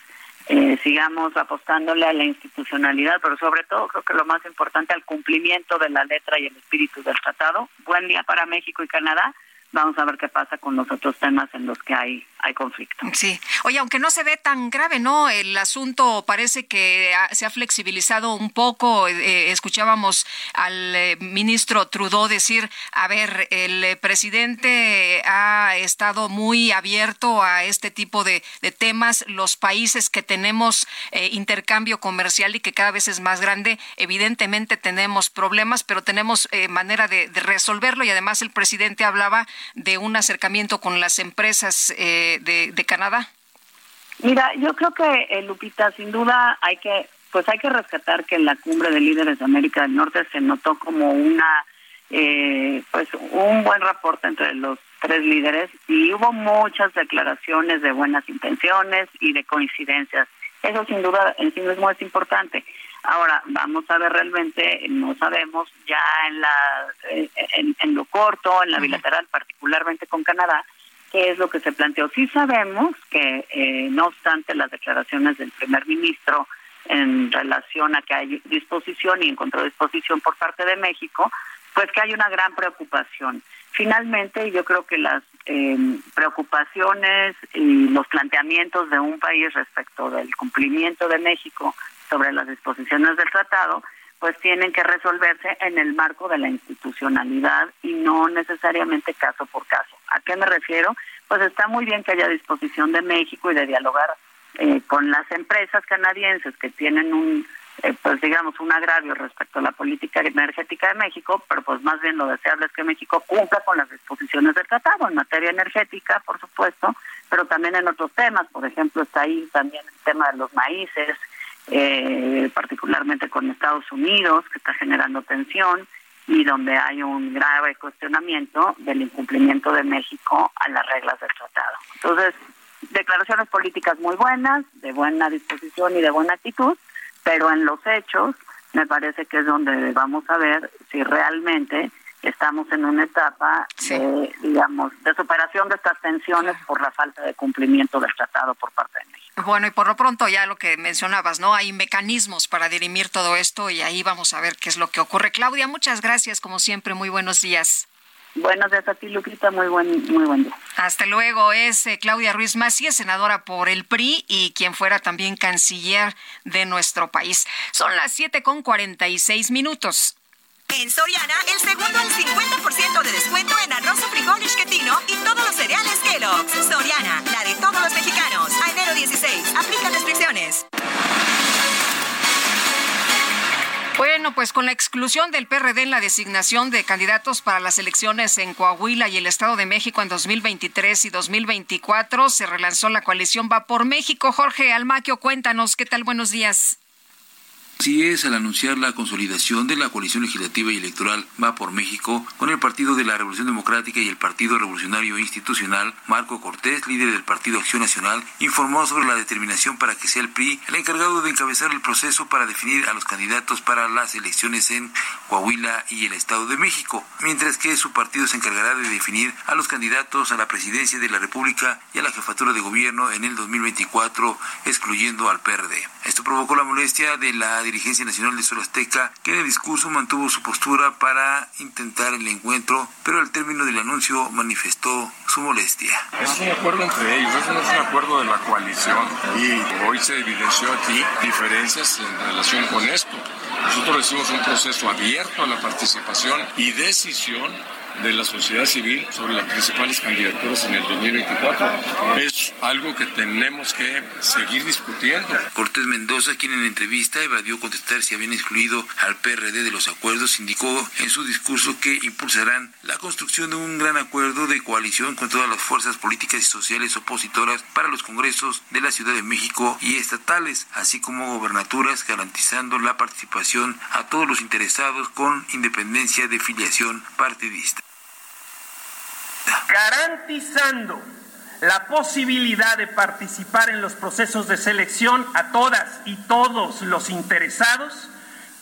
[SPEAKER 9] eh, sigamos apostándole a la institucionalidad, pero sobre todo creo que lo más importante al cumplimiento de la letra y el espíritu del tratado. Buen día para México y Canadá vamos a ver qué pasa con los otros temas en los que hay, hay conflicto.
[SPEAKER 1] Sí. Oye, aunque no se ve tan grave, ¿no? El asunto parece que se ha flexibilizado un poco. Eh, escuchábamos al eh, ministro Trudeau decir, a ver, el presidente ha estado muy abierto a este tipo de, temas. Los países que tenemos eh, intercambio comercial y que cada vez es más grande, evidentemente tenemos problemas, pero tenemos manera de resolverlo y además el presidente hablaba de un acercamiento con las empresas eh, de, Canadá?
[SPEAKER 9] Mira, yo creo que, eh, Lupita, sin duda hay que, pues hay que rescatar que en la cumbre de líderes de América del Norte se notó como una, eh, pues un buen reporte entre los tres líderes y hubo muchas declaraciones de buenas intenciones y de coincidencias. Eso sin duda en sí mismo es importante. Ahora, vamos a ver realmente, no sabemos ya en, la, eh, en, lo corto, en la bilateral, particularmente con Canadá, qué es lo que se planteó. Sí sabemos que, eh, no obstante las declaraciones del primer ministro en relación a que hay disposición y encontró disposición por parte de México, pues que hay una gran preocupación. Finalmente, yo creo que las eh, preocupaciones y los planteamientos de un país respecto del cumplimiento de México sobre las disposiciones del tratado, pues tienen que resolverse en el marco de la institucionalidad y no necesariamente caso por caso. ¿A qué me refiero? Pues está muy bien que haya disposición de México y de dialogar eh, con las empresas canadienses que tienen un, eh, pues digamos, un agravio respecto a la política energética de México, pero pues más bien lo deseable es que México cumpla con las disposiciones del tratado en materia energética, por supuesto, pero también en otros temas, por ejemplo, está ahí también el tema de los maíces, eh, particularmente con Estados Unidos, que está generando tensión y donde hay un grave cuestionamiento del incumplimiento de México a las reglas del tratado. Entonces, declaraciones políticas muy buenas, de buena disposición y de buena actitud, pero en los hechos me parece que es donde vamos a ver si realmente estamos en una etapa de, digamos, de superación de estas tensiones por la falta de cumplimiento del tratado por parte de México.
[SPEAKER 1] Bueno, y por lo pronto ya lo que mencionabas, ¿no? Hay mecanismos para dirimir todo esto y ahí vamos a ver qué es lo que ocurre. Claudia, muchas gracias, como siempre, muy buenos días.
[SPEAKER 9] Buenos días a ti, Lupita, muy buen, muy buen día.
[SPEAKER 1] Hasta luego, es eh, Claudia Ruiz Macías, senadora por el PRI y quien fuera también canciller de nuestro país. Son las siete con cuarenta y seis minutos.
[SPEAKER 4] En Soriana, el segundo al 50% de descuento en arroz o frijol y todos los cereales Kellogg's. Soriana, la de todos los mexicanos. A enero 16, aplica restricciones.
[SPEAKER 1] Bueno, pues con la exclusión del PRD en la designación de candidatos para las elecciones en Coahuila y el Estado de México en 2023 y 2024, se relanzó la coalición Va por México. Jorge Almaquio, cuéntanos, ¿qué tal? Buenos días.
[SPEAKER 10] Así es, al anunciar la consolidación de la coalición legislativa y electoral Va por México con el Partido de la Revolución Democrática y el Partido Revolucionario Institucional, Marco Cortés, líder del Partido Acción Nacional, informó sobre la determinación para que sea el PRI el encargado de encabezar el proceso para definir a los candidatos para las elecciones en Coahuila y el Estado de México, mientras que su partido se encargará de definir a los candidatos a la presidencia de la República y a la jefatura de gobierno en el 2024, excluyendo al PRD. Esto provocó la molestia de la dirigencia nacional de Sol Azteca, que en el discurso mantuvo su postura para intentar el encuentro, pero al término del anuncio manifestó su molestia.
[SPEAKER 11] Es un acuerdo entre ellos, es un acuerdo de la coalición y hoy se evidenció aquí diferencias en relación con esto. Nosotros decimos un proceso abierto a la participación y decisión de la sociedad civil sobre las principales candidaturas en el 2024. Es algo que tenemos que seguir discutiendo.
[SPEAKER 10] Cortés Mendoza, quien en entrevista evadió contestar si habían excluido al PRD de los acuerdos, indicó en su discurso que impulsarán la construcción de un gran acuerdo de coalición con todas las fuerzas políticas y sociales opositoras para los congresos de la Ciudad de México y estatales, así como gobernaturas, garantizando la participación a todos los interesados con independencia de filiación partidista.
[SPEAKER 12] Garantizando la posibilidad de participar en los procesos de selección a todas y todos los interesados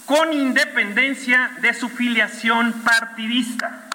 [SPEAKER 12] con independencia de su filiación partidista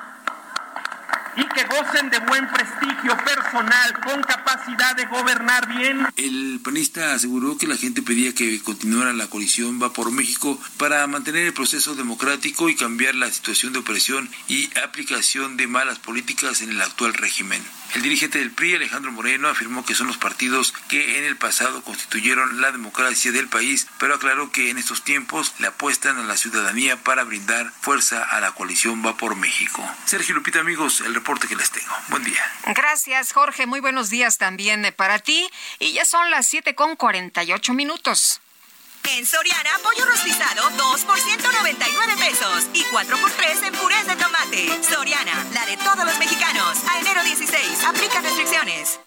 [SPEAKER 12] y que gocen de buen prestigio personal con capacidad de gobernar bien.
[SPEAKER 10] El panista aseguró que la gente pedía que continuara la coalición Va por México para mantener el proceso democrático y cambiar la situación de opresión y aplicación de malas políticas en el actual régimen. El dirigente del PRI, Alejandro Moreno, afirmó que son los partidos que en el pasado constituyeron la democracia del país, pero aclaró que en estos tiempos le apuestan a la ciudadanía para brindar fuerza a la coalición Va por México. Sergio Lupita, amigos, el reporte que les tengo. Buen día.
[SPEAKER 1] Gracias, Jorge. Muy buenos días también para ti. Y ya son las 7 con 48 minutos.
[SPEAKER 4] En Soriana, pollo rostizado, 2 por 199 pesos y 4 por 3 en purés de tomate. Soriana, la de todos los mexicanos. A enero 16, aplica restricciones.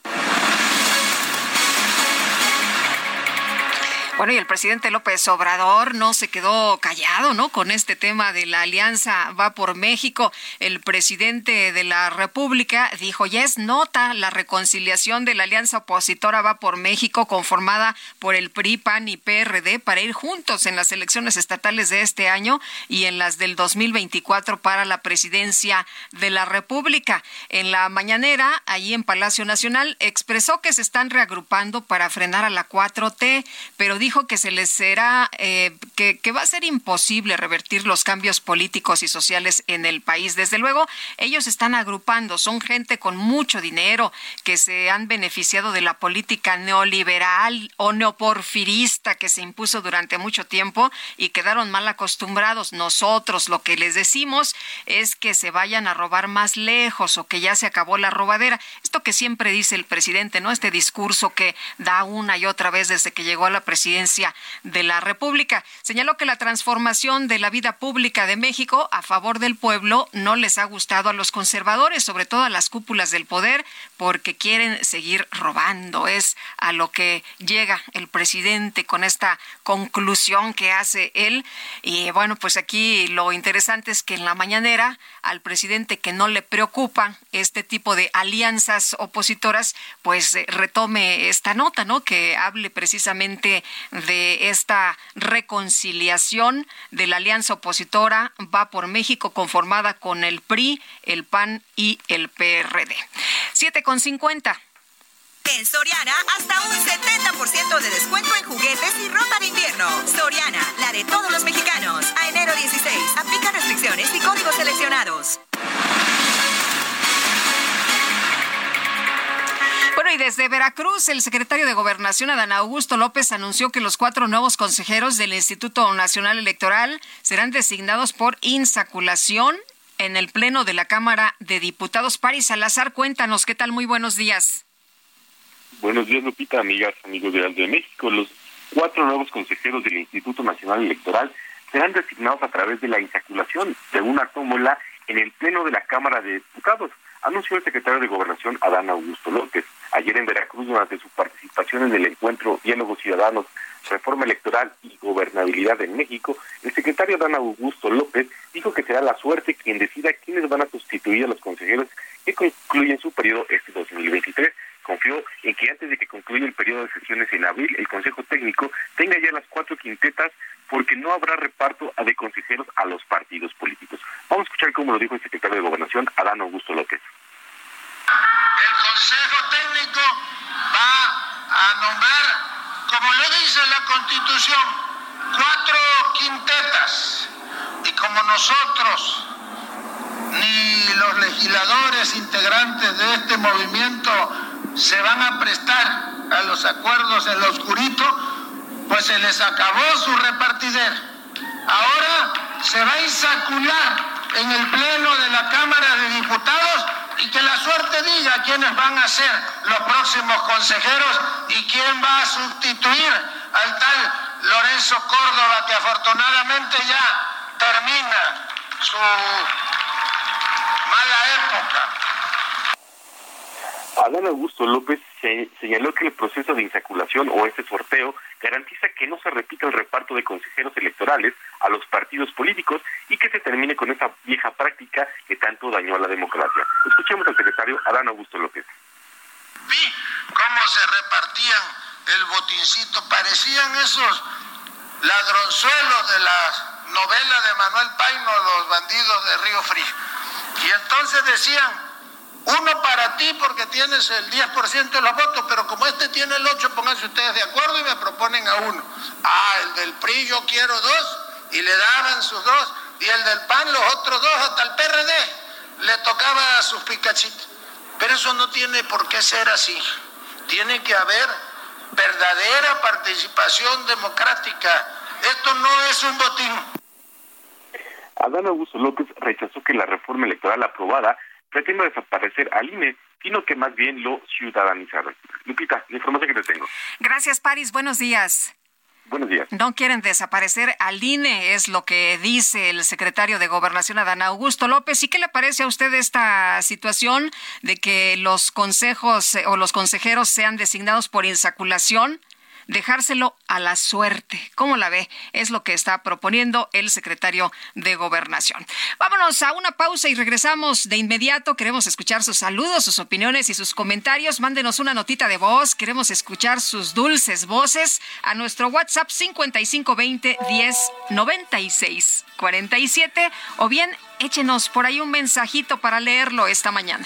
[SPEAKER 1] Bueno, y el presidente López Obrador no se quedó callado, ¿no? Con este tema de la alianza Va por México. El presidente de la República dijo, ya es nota la reconciliación de la alianza opositora Va por México conformada por el PRI, PAN y PRD para ir juntos en las elecciones estatales de este año y en las del 2024 para la presidencia de la República. En la mañanera, allí en Palacio Nacional, expresó que se están reagrupando para frenar a la 4T, pero dijo dijo que se les será, eh, que, que va a ser imposible revertir los cambios políticos y sociales en el país. Desde luego, ellos están agrupando, son gente con mucho dinero que se han beneficiado de la política neoliberal o neoporfirista que se impuso durante mucho tiempo y quedaron mal acostumbrados. Nosotros lo que les decimos es que se vayan a robar más lejos o que ya se acabó la robadera. Esto que siempre dice el presidente, ¿no? Este discurso que da una y otra vez desde que llegó a la presidencia de la República. Señaló que la transformación de la vida pública de México a favor del pueblo no les ha gustado a los conservadores, sobre todo a las cúpulas del poder, porque quieren seguir robando. Es a lo que llega el presidente con esta conclusión que hace él. Y bueno, pues aquí lo interesante es que en la mañanera al presidente que no le preocupa este tipo de alianzas opositoras, pues eh, retome esta nota, ¿no? Que hable precisamente de esta reconciliación de la alianza opositora Va por México conformada con el PRI, el PAN y el PRD. Siete con cincuenta.
[SPEAKER 4] En Soriana, hasta un 70% de descuento en juguetes y ropa de invierno. Soriana, la de todos los mexicanos. A enero 16, aplica restricciones y códigos seleccionados.
[SPEAKER 1] Bueno, y desde Veracruz, el secretario de Gobernación, Adán Augusto López, anunció que los cuatro nuevos consejeros del Instituto Nacional Electoral serán designados por insaculación en el Pleno de la Cámara de Diputados. Paris Salazar, cuéntanos, ¿qué tal? Muy buenos días.
[SPEAKER 8] Buenos días, Lupita, amigas, amigos de de México. Los cuatro nuevos consejeros del Instituto Nacional Electoral serán designados a través de la insaculación de una tómbola en el Pleno de la Cámara de Diputados, anunció el secretario de Gobernación Adán Augusto López. Ayer en Veracruz, durante su participación en el encuentro Diálogos Ciudadanos, Reforma Electoral y Gobernabilidad en México, el secretario Adán Augusto López dijo que será la suerte quien decida quiénes van a sustituir a los consejeros que concluyen su periodo este 2023 confió en que antes de que concluya el periodo de sesiones en abril, el Consejo Técnico tenga ya las cuatro quintetas porque no habrá reparto de consejeros a los partidos políticos. Vamos a escuchar cómo lo dijo el secretario de Gobernación, Adán Augusto López.
[SPEAKER 13] El Consejo Técnico va a nombrar, como lo dice la Constitución, cuatro quintetas. Y como nosotros, ni los legisladores integrantes de este movimiento se van a prestar a los acuerdos en lo oscurito, pues se les acabó su repartider. Ahora se va a insacular en el Pleno de la Cámara de Diputados y que la suerte diga quiénes van a ser los próximos consejeros y quién va a sustituir al tal Lorenzo Córdoba que afortunadamente ya termina su mala época.
[SPEAKER 8] Adán Augusto López señaló que el proceso de insaculación o este sorteo garantiza que no se repita el reparto de consejeros electorales a los partidos políticos y que se termine con esa vieja práctica que tanto dañó a la democracia. Escuchemos al secretario Adán Augusto López.
[SPEAKER 13] Vi cómo se repartían el botincito, parecían esos ladronzuelos de la novela de Manuel Paino, Los bandidos de Río Frío. Y entonces decían, uno para ti porque tienes el 10% de los votos, pero como este tiene el 8, pónganse ustedes de acuerdo y me proponen a uno. Ah, el del PRI yo quiero dos y le daban sus dos, y el del PAN los otros dos, hasta el PRD le tocaba a sus picachitos. Pero eso no tiene por qué ser así. Tiene que haber verdadera participación democrática. Esto no es un botín.
[SPEAKER 8] Adán Augusto López rechazó que la reforma electoral aprobada pretende desaparecer al INE, sino que más bien lo ciudadanizaron. Lupita, la información que te tengo.
[SPEAKER 1] Gracias, Paris. Buenos días.
[SPEAKER 8] Buenos días.
[SPEAKER 1] No quieren desaparecer al INE, es lo que dice el secretario de Gobernación, Adán Augusto López. ¿Y qué le parece a usted esta situación de que los consejos eh, o los consejeros sean designados por insaculación? Dejárselo a la suerte. ¿Cómo la ve? Es lo que está proponiendo el secretario de Gobernación. Vámonos a una pausa y regresamos de inmediato. Queremos escuchar sus saludos, sus opiniones y sus comentarios. Mándenos una notita de voz. Queremos escuchar sus dulces voces a nuestro WhatsApp 5520 10 96 47 o bien échenos por ahí un mensajito para leerlo esta mañana.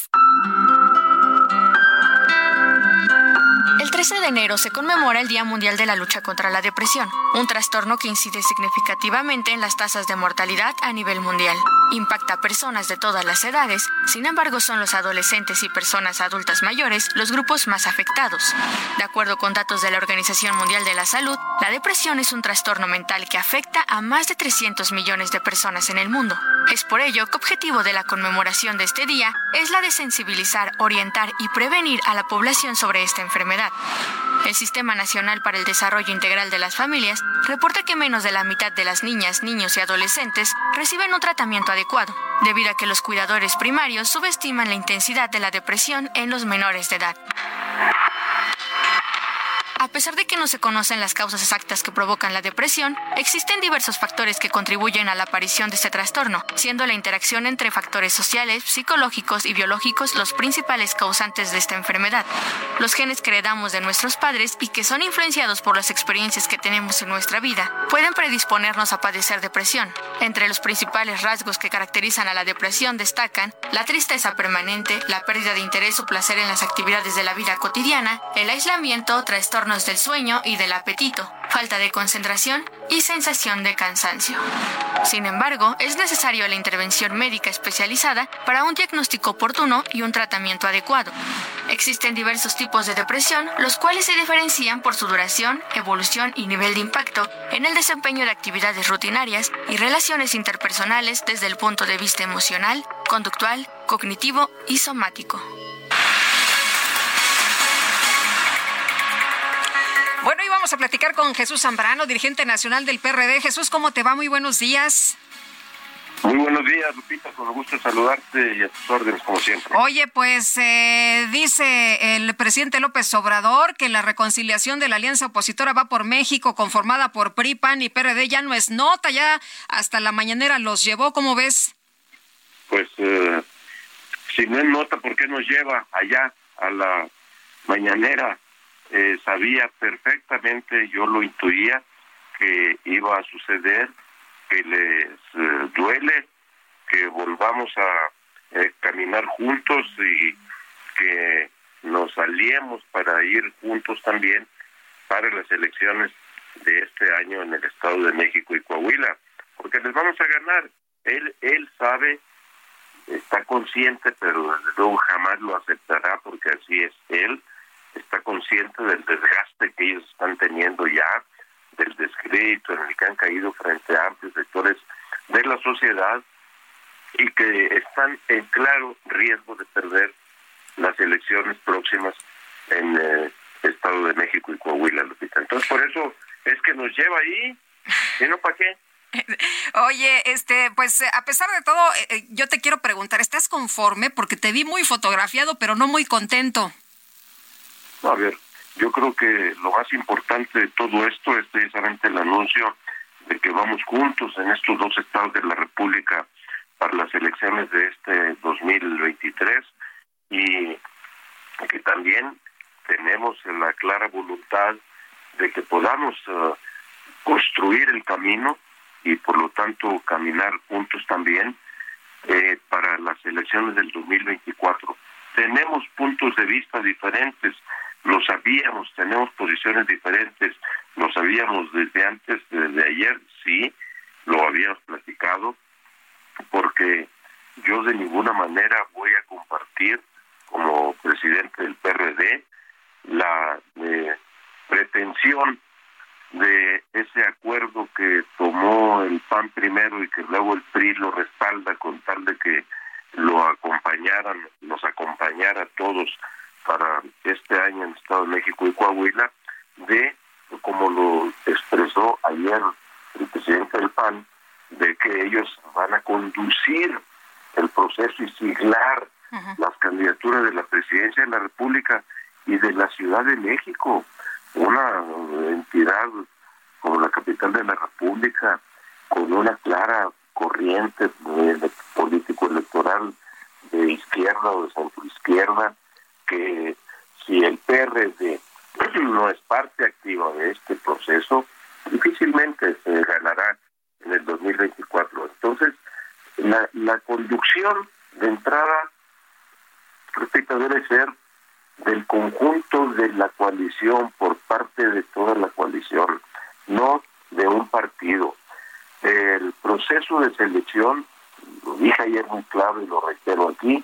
[SPEAKER 14] 13 de enero se conmemora el Día Mundial de la Lucha contra la Depresión, un trastorno que incide significativamente en las tasas de mortalidad a nivel mundial. Impacta a personas de todas las edades, sin embargo son los adolescentes y personas adultas mayores los grupos más afectados. De acuerdo con datos de la Organización Mundial de la Salud, la depresión es un trastorno mental que afecta a más de 300 millones de personas en el mundo. Es por ello que objetivo de la conmemoración de este día es la de sensibilizar, orientar y prevenir a la población sobre esta enfermedad. El Sistema Nacional para el Desarrollo Integral de las Familias reporta que menos de la mitad de las niñas, niños y adolescentes reciben un tratamiento adecuado, debido a que los cuidadores primarios subestiman la intensidad de la depresión en los menores de edad. A pesar de que no se conocen las causas exactas que provocan la depresión, existen diversos factores que contribuyen a la aparición de este trastorno, siendo la interacción entre factores sociales, psicológicos y biológicos los principales causantes de esta enfermedad. Los genes que heredamos de nuestros padres y que son influenciados por las experiencias que tenemos en nuestra vida pueden predisponernos a padecer depresión. Entre los principales rasgos que caracterizan a la depresión destacan la tristeza permanente, la pérdida de interés o placer en las actividades de la vida cotidiana, el aislamiento, del sueño y del apetito, falta de concentración y sensación de cansancio. Sin embargo, es necesario la intervención médica especializada para un diagnóstico oportuno y un tratamiento adecuado. Existen diversos tipos de depresión, los cuales se diferencian por su duración, evolución y nivel de impacto en el desempeño de actividades rutinarias y relaciones interpersonales desde el punto de vista emocional, conductual, cognitivo y somático.
[SPEAKER 1] Bueno, y vamos a platicar con Jesús Zambrano, dirigente nacional del PRD. Jesús, ¿cómo te va? Muy buenos días.
[SPEAKER 15] Muy buenos días, Lupita, con gusto saludarte y a tus órdenes, como siempre.
[SPEAKER 1] Oye, pues eh, dice el presidente López Obrador que la reconciliación de la alianza opositora va por México, conformada por PRI, PAN y PRD, ya no es nota, ya hasta la mañanera los llevó, ¿cómo ves?
[SPEAKER 15] Pues, eh, si no es nota, ¿por qué nos lleva allá a la mañanera? Eh, sabía perfectamente, yo lo intuía, que iba a suceder, que les eh, duele que volvamos a eh, caminar juntos y que nos aliemos para ir juntos también para las elecciones de este año en el Estado de México y Coahuila, porque les vamos a ganar. Él, él sabe, está consciente, pero desde luego jamás lo aceptará porque así es él está consciente del desgaste que ellos están teniendo ya, del descrédito en el que han caído frente a amplios sectores de la sociedad y que están en claro riesgo de perder las elecciones próximas en eh, Estado de México y Coahuila, Entonces, por eso es que nos lleva ahí, ¿y no para qué? (laughs)
[SPEAKER 1] Oye, este, pues a pesar de todo, eh, eh, yo te quiero preguntar, ¿estás conforme? Porque te vi muy fotografiado, pero no muy contento.
[SPEAKER 15] A ver, yo creo que lo más importante de todo esto es precisamente el anuncio de que vamos juntos en estos dos estados de la República para las elecciones de este 2023 y que también tenemos la clara voluntad de que podamos uh, construir el camino y por lo tanto caminar juntos también eh, para las elecciones del 2024. Tenemos puntos de vista diferentes, lo sabíamos, tenemos posiciones diferentes, lo sabíamos desde antes, desde ayer, sí, lo habíamos platicado, porque yo de ninguna manera voy a compartir como presidente del PRD la eh, pretensión de ese acuerdo que tomó el PAN primero y que luego el PRI lo respalda con tal de que lo acompañaran, nos acompañara a todos para este año en Estado de México y Coahuila de, como lo expresó ayer el presidente del PAN, de que ellos van a conducir el proceso y siglar las candidaturas de la presidencia de la República y de la Ciudad de México, una entidad como la capital de la República, con una clara corriente político electoral de izquierda o de centro izquierda, que si el PRD (clears throat) no es parte activa de este proceso, difícilmente se ganará en el 2024. Entonces, la, la conducción de entrada, repito, debe ser del conjunto de la coalición por parte de toda la coalición, no de un partido. El proceso de selección, lo dije ayer muy claro y lo reitero aquí,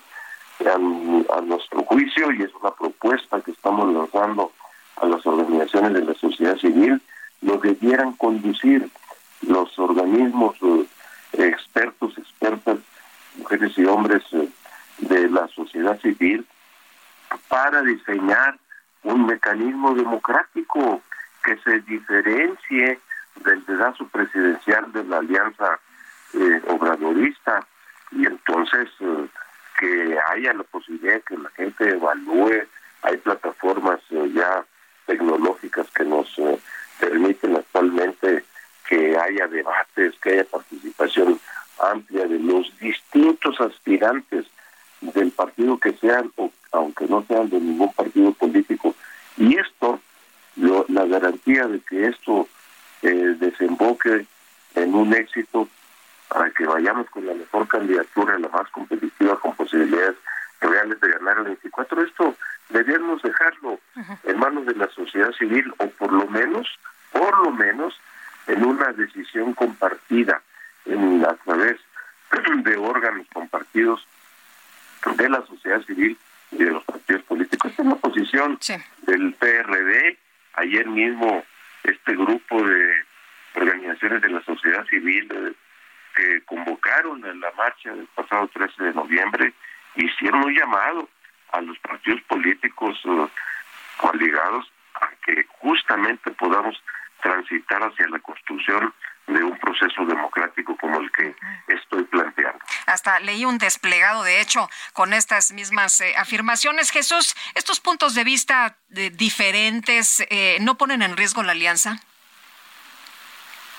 [SPEAKER 15] a, nuestro juicio y es una propuesta que estamos lanzando a las organizaciones de la sociedad civil, lo debieran conducir los organismos eh, expertos, expertas, mujeres y hombres eh, de la sociedad civil, para diseñar un mecanismo democrático que se diferencie del pedazo presidencial de la alianza eh, obradorista. Y entonces que haya la posibilidad de que la gente evalúe, hay plataformas eh, ya tecnológicas que nos eh, permiten actualmente que haya debates, que haya participación amplia de los distintos aspirantes del partido que sean, o aunque no sean de ningún partido político. Y esto, la garantía de que esto eh, desemboque en un éxito para que vayamos con la mejor candidatura, la más competitiva, con posibilidades reales de ganar el 24. Esto debemos dejarlo en manos de la sociedad civil o por lo menos por lo menos en una decisión compartida en, a través (clears throat) de órganos compartidos de la sociedad civil y de los partidos políticos. Esta es la posición del PRD. Ayer mismo este grupo de organizaciones de la sociedad civil eh, que convocaron en la marcha del pasado 13 de noviembre hicieron un llamado a los partidos políticos uh, a que justamente podamos transitar hacia la construcción de un proceso democrático como el que estoy planteando.
[SPEAKER 1] Hasta leí un desplegado, de hecho, con estas mismas eh, afirmaciones. Jesús, ¿estos puntos de vista eh, diferentes eh, no ponen en riesgo la alianza?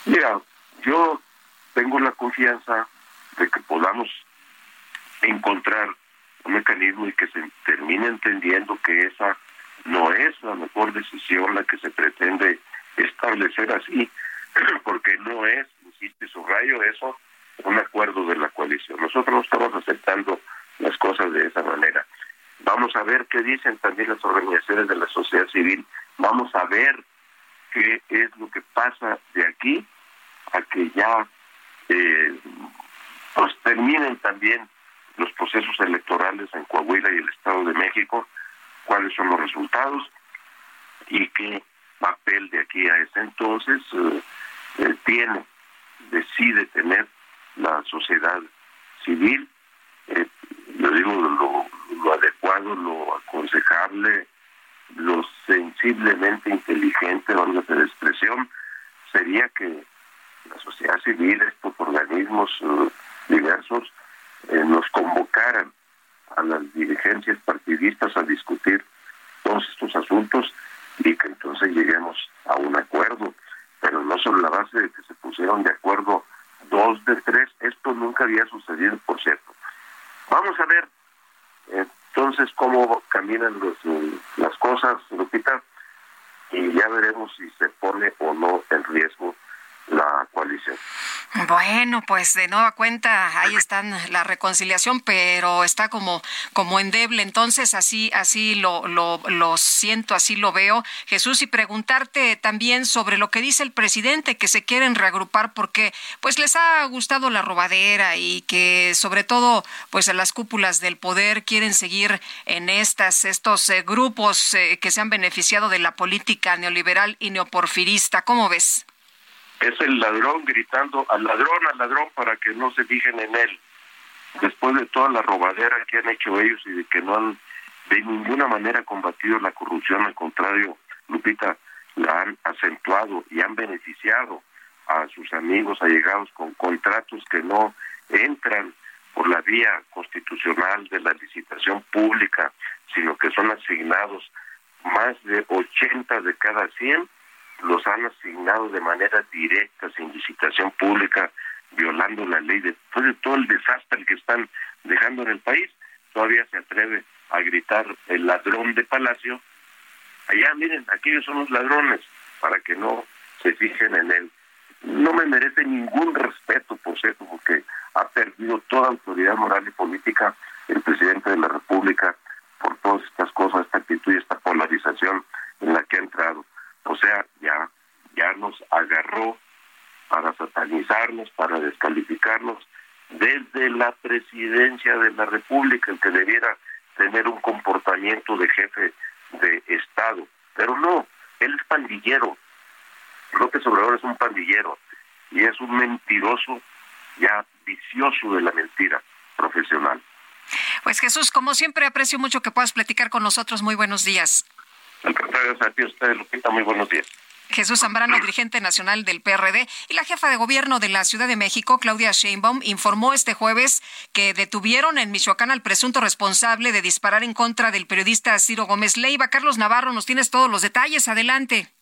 [SPEAKER 15] Mira, yo tengo la confianza de que podamos encontrar un mecanismo y que se termine entendiendo que esa no es la mejor decisión la que se pretende establecer así, (clears throat) porque no es, insisto y subrayo eso, un acuerdo de la coalición. Nosotros no estamos aceptando las cosas de esa manera. Vamos a ver qué dicen también las organizaciones de la sociedad civil. Vamos a ver qué es lo que pasa de aquí a que ya eh, pues terminen también los procesos electorales en Coahuila y el Estado de México, cuáles son los resultados y qué papel de aquí a ese entonces eh, eh, tiene, decide tener la sociedad civil, eh, yo digo lo, adecuado, lo aconsejable, lo sensiblemente inteligente, vamos de expresión, sería que la sociedad civil, estos organismos diversos, nos convocaran a las dirigencias partidistas a discutir todos estos asuntos y que entonces lleguemos a un acuerdo, pero no sobre la base de que se pusieron de acuerdo dos de tres, esto nunca había sucedido, por cierto. Vamos a ver entonces cómo caminan los, las cosas, Lupita, y ya veremos si se pone o no en riesgo la coalición.
[SPEAKER 1] Bueno, pues de nueva cuenta ahí están la reconciliación, pero está como como endeble. Entonces así así lo, lo, lo siento, así lo veo, Jesús, y preguntarte también sobre lo que dice el presidente que se quieren reagrupar porque pues les ha gustado la robadera y que sobre todo pues en las cúpulas del poder quieren seguir en estas estos eh, grupos eh, que se han beneficiado de la política neoliberal y neoporfirista. ¿Cómo ves?
[SPEAKER 15] Es el ladrón gritando al ladrón, al ladrón para que no se fijen en él. Después de toda la robadera que han hecho ellos y de que no han de ninguna manera combatido la corrupción, al contrario, Lupita, la han acentuado y han beneficiado a sus amigos allegados con contratos que no entran por la vía constitucional de la licitación pública, sino que son asignados más de 80 de cada 100 los han asignado de manera directa, sin licitación pública, violando la ley. Después de todo el desastre que están dejando en el país, todavía se atreve a gritar el ladrón de Palacio. Allá, miren, aquellos son los ladrones, para que no se fijen en él. No me merece ningún respeto, por cierto, porque ha perdido toda autoridad moral y política el presidente de la República por todas estas cosas, esta actitud y esta polarización en la que ha entrado. O sea, ya, ya nos agarró para satanizarnos, para descalificarnos desde la presidencia de la República, el que debiera tener un comportamiento de jefe de Estado. Pero no, él es pandillero. López Obrador es un pandillero y es un mentiroso ya vicioso de la mentira profesional.
[SPEAKER 1] Pues Jesús, como siempre aprecio mucho que puedas platicar con nosotros. Muy buenos días.
[SPEAKER 15] A ti, usted, Lupita, muy buenos días.
[SPEAKER 1] Jesús Zambrano, dirigente nacional del PRD, y la jefa de gobierno de la Ciudad de México, Claudia Sheinbaum, informó este jueves que detuvieron en Michoacán al presunto responsable de disparar en contra del periodista Ciro Gómez Leiva. Carlos Navarro, nos tienes todos los detalles. Adelante.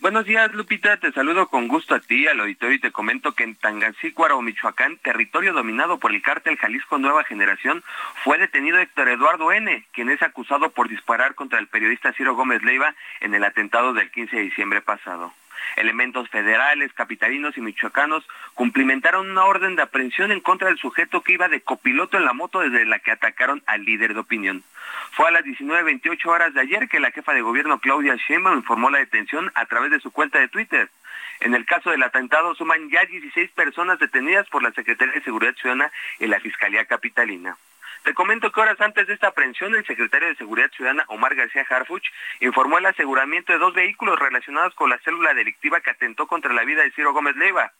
[SPEAKER 16] Buenos días, Lupita. Te saludo con gusto a ti, al auditorio, y te comento que en Tangancícuaro, Michoacán, territorio dominado por el cártel Jalisco Nueva Generación, fue detenido Héctor Eduardo N., quien es acusado por disparar contra el periodista Ciro Gómez Leiva en el atentado del 15 de diciembre pasado. Elementos federales, capitalinos y michoacanos cumplimentaron una orden de aprehensión en contra del sujeto que iba de copiloto en la moto desde la que atacaron al líder de opinión. Fue a las 19.28 horas de ayer que la jefa de gobierno Claudia Sheinbaum informó la detención a través de su cuenta de Twitter. En el caso del atentado suman ya 16 personas detenidas por la Secretaría de Seguridad Ciudadana y la Fiscalía Capitalina. Te comento que horas antes de esta aprehensión, el secretario de Seguridad Ciudadana, Omar García Harfuch, informó el aseguramiento de dos vehículos relacionados con la célula delictiva que atentó contra la vida de Ciro Gómez Leiva.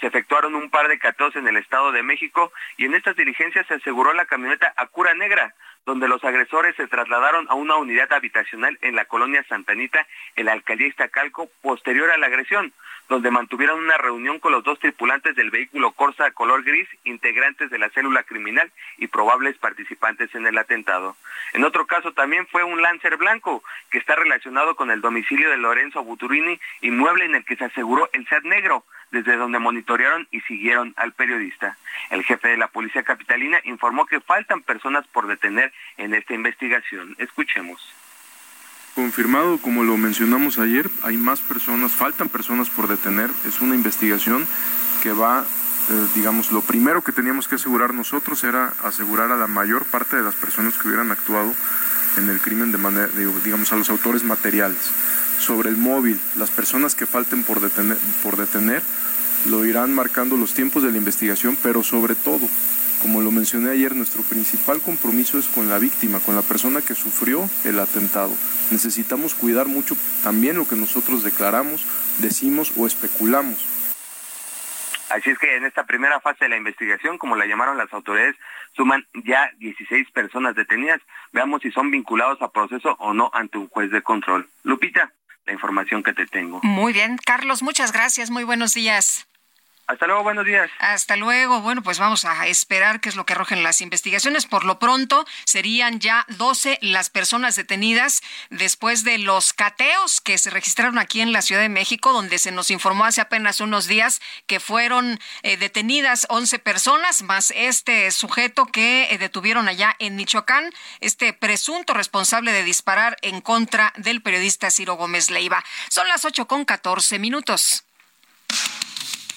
[SPEAKER 16] Se efectuaron un par de cateos en el Estado de México y en estas diligencias se aseguró la camioneta Acura Negra, donde los agresores se trasladaron a una unidad habitacional en la colonia Santanita, en la alcaldía Iztacalco, posterior a la agresión donde mantuvieron una reunión con los dos tripulantes del vehículo Corsa color gris, integrantes de la célula criminal y probables participantes en el atentado. En otro caso también fue un Lancer blanco, que está relacionado con el domicilio de Lorenzo Buturini, inmueble en el que se aseguró el SAT negro, desde donde monitorearon y siguieron al periodista. El jefe de la Policía Capitalina informó que faltan personas por detener en esta investigación. Escuchemos
[SPEAKER 2] confirmado, como lo mencionamos ayer, hay más personas, faltan personas por detener. Es una investigación que va, eh, digamos, lo primero que teníamos que asegurar nosotros era asegurar a la mayor parte de las personas que hubieran actuado en el crimen de manera, digamos, a los autores materiales. Sobre el móvil, las personas que falten por detener, por detener lo irán marcando los tiempos de la investigación, pero sobre todo como lo mencioné ayer, nuestro principal compromiso es con la víctima, con la persona que sufrió el atentado. Necesitamos cuidar mucho también lo que nosotros declaramos, decimos o especulamos.
[SPEAKER 16] Así es que en esta primera fase de la investigación, como la llamaron las autoridades, suman ya 16 personas detenidas. Veamos si son vinculados a proceso o no ante un juez de control. Lupita, la información que te tengo.
[SPEAKER 1] Muy bien, Carlos, muchas gracias. Muy buenos días.
[SPEAKER 16] Hasta luego, buenos días.
[SPEAKER 1] Hasta luego. Bueno, pues vamos a esperar qué es lo que arrojen las investigaciones. Por lo pronto, serían ya 12 las personas detenidas después de los cateos que se registraron aquí en la Ciudad de México, donde se nos informó hace apenas unos días que fueron eh, detenidas 11 personas, más este sujeto que eh, detuvieron allá en Michoacán, este presunto responsable de disparar en contra del periodista Ciro Gómez Leiva. Son las 8 con 14 minutos.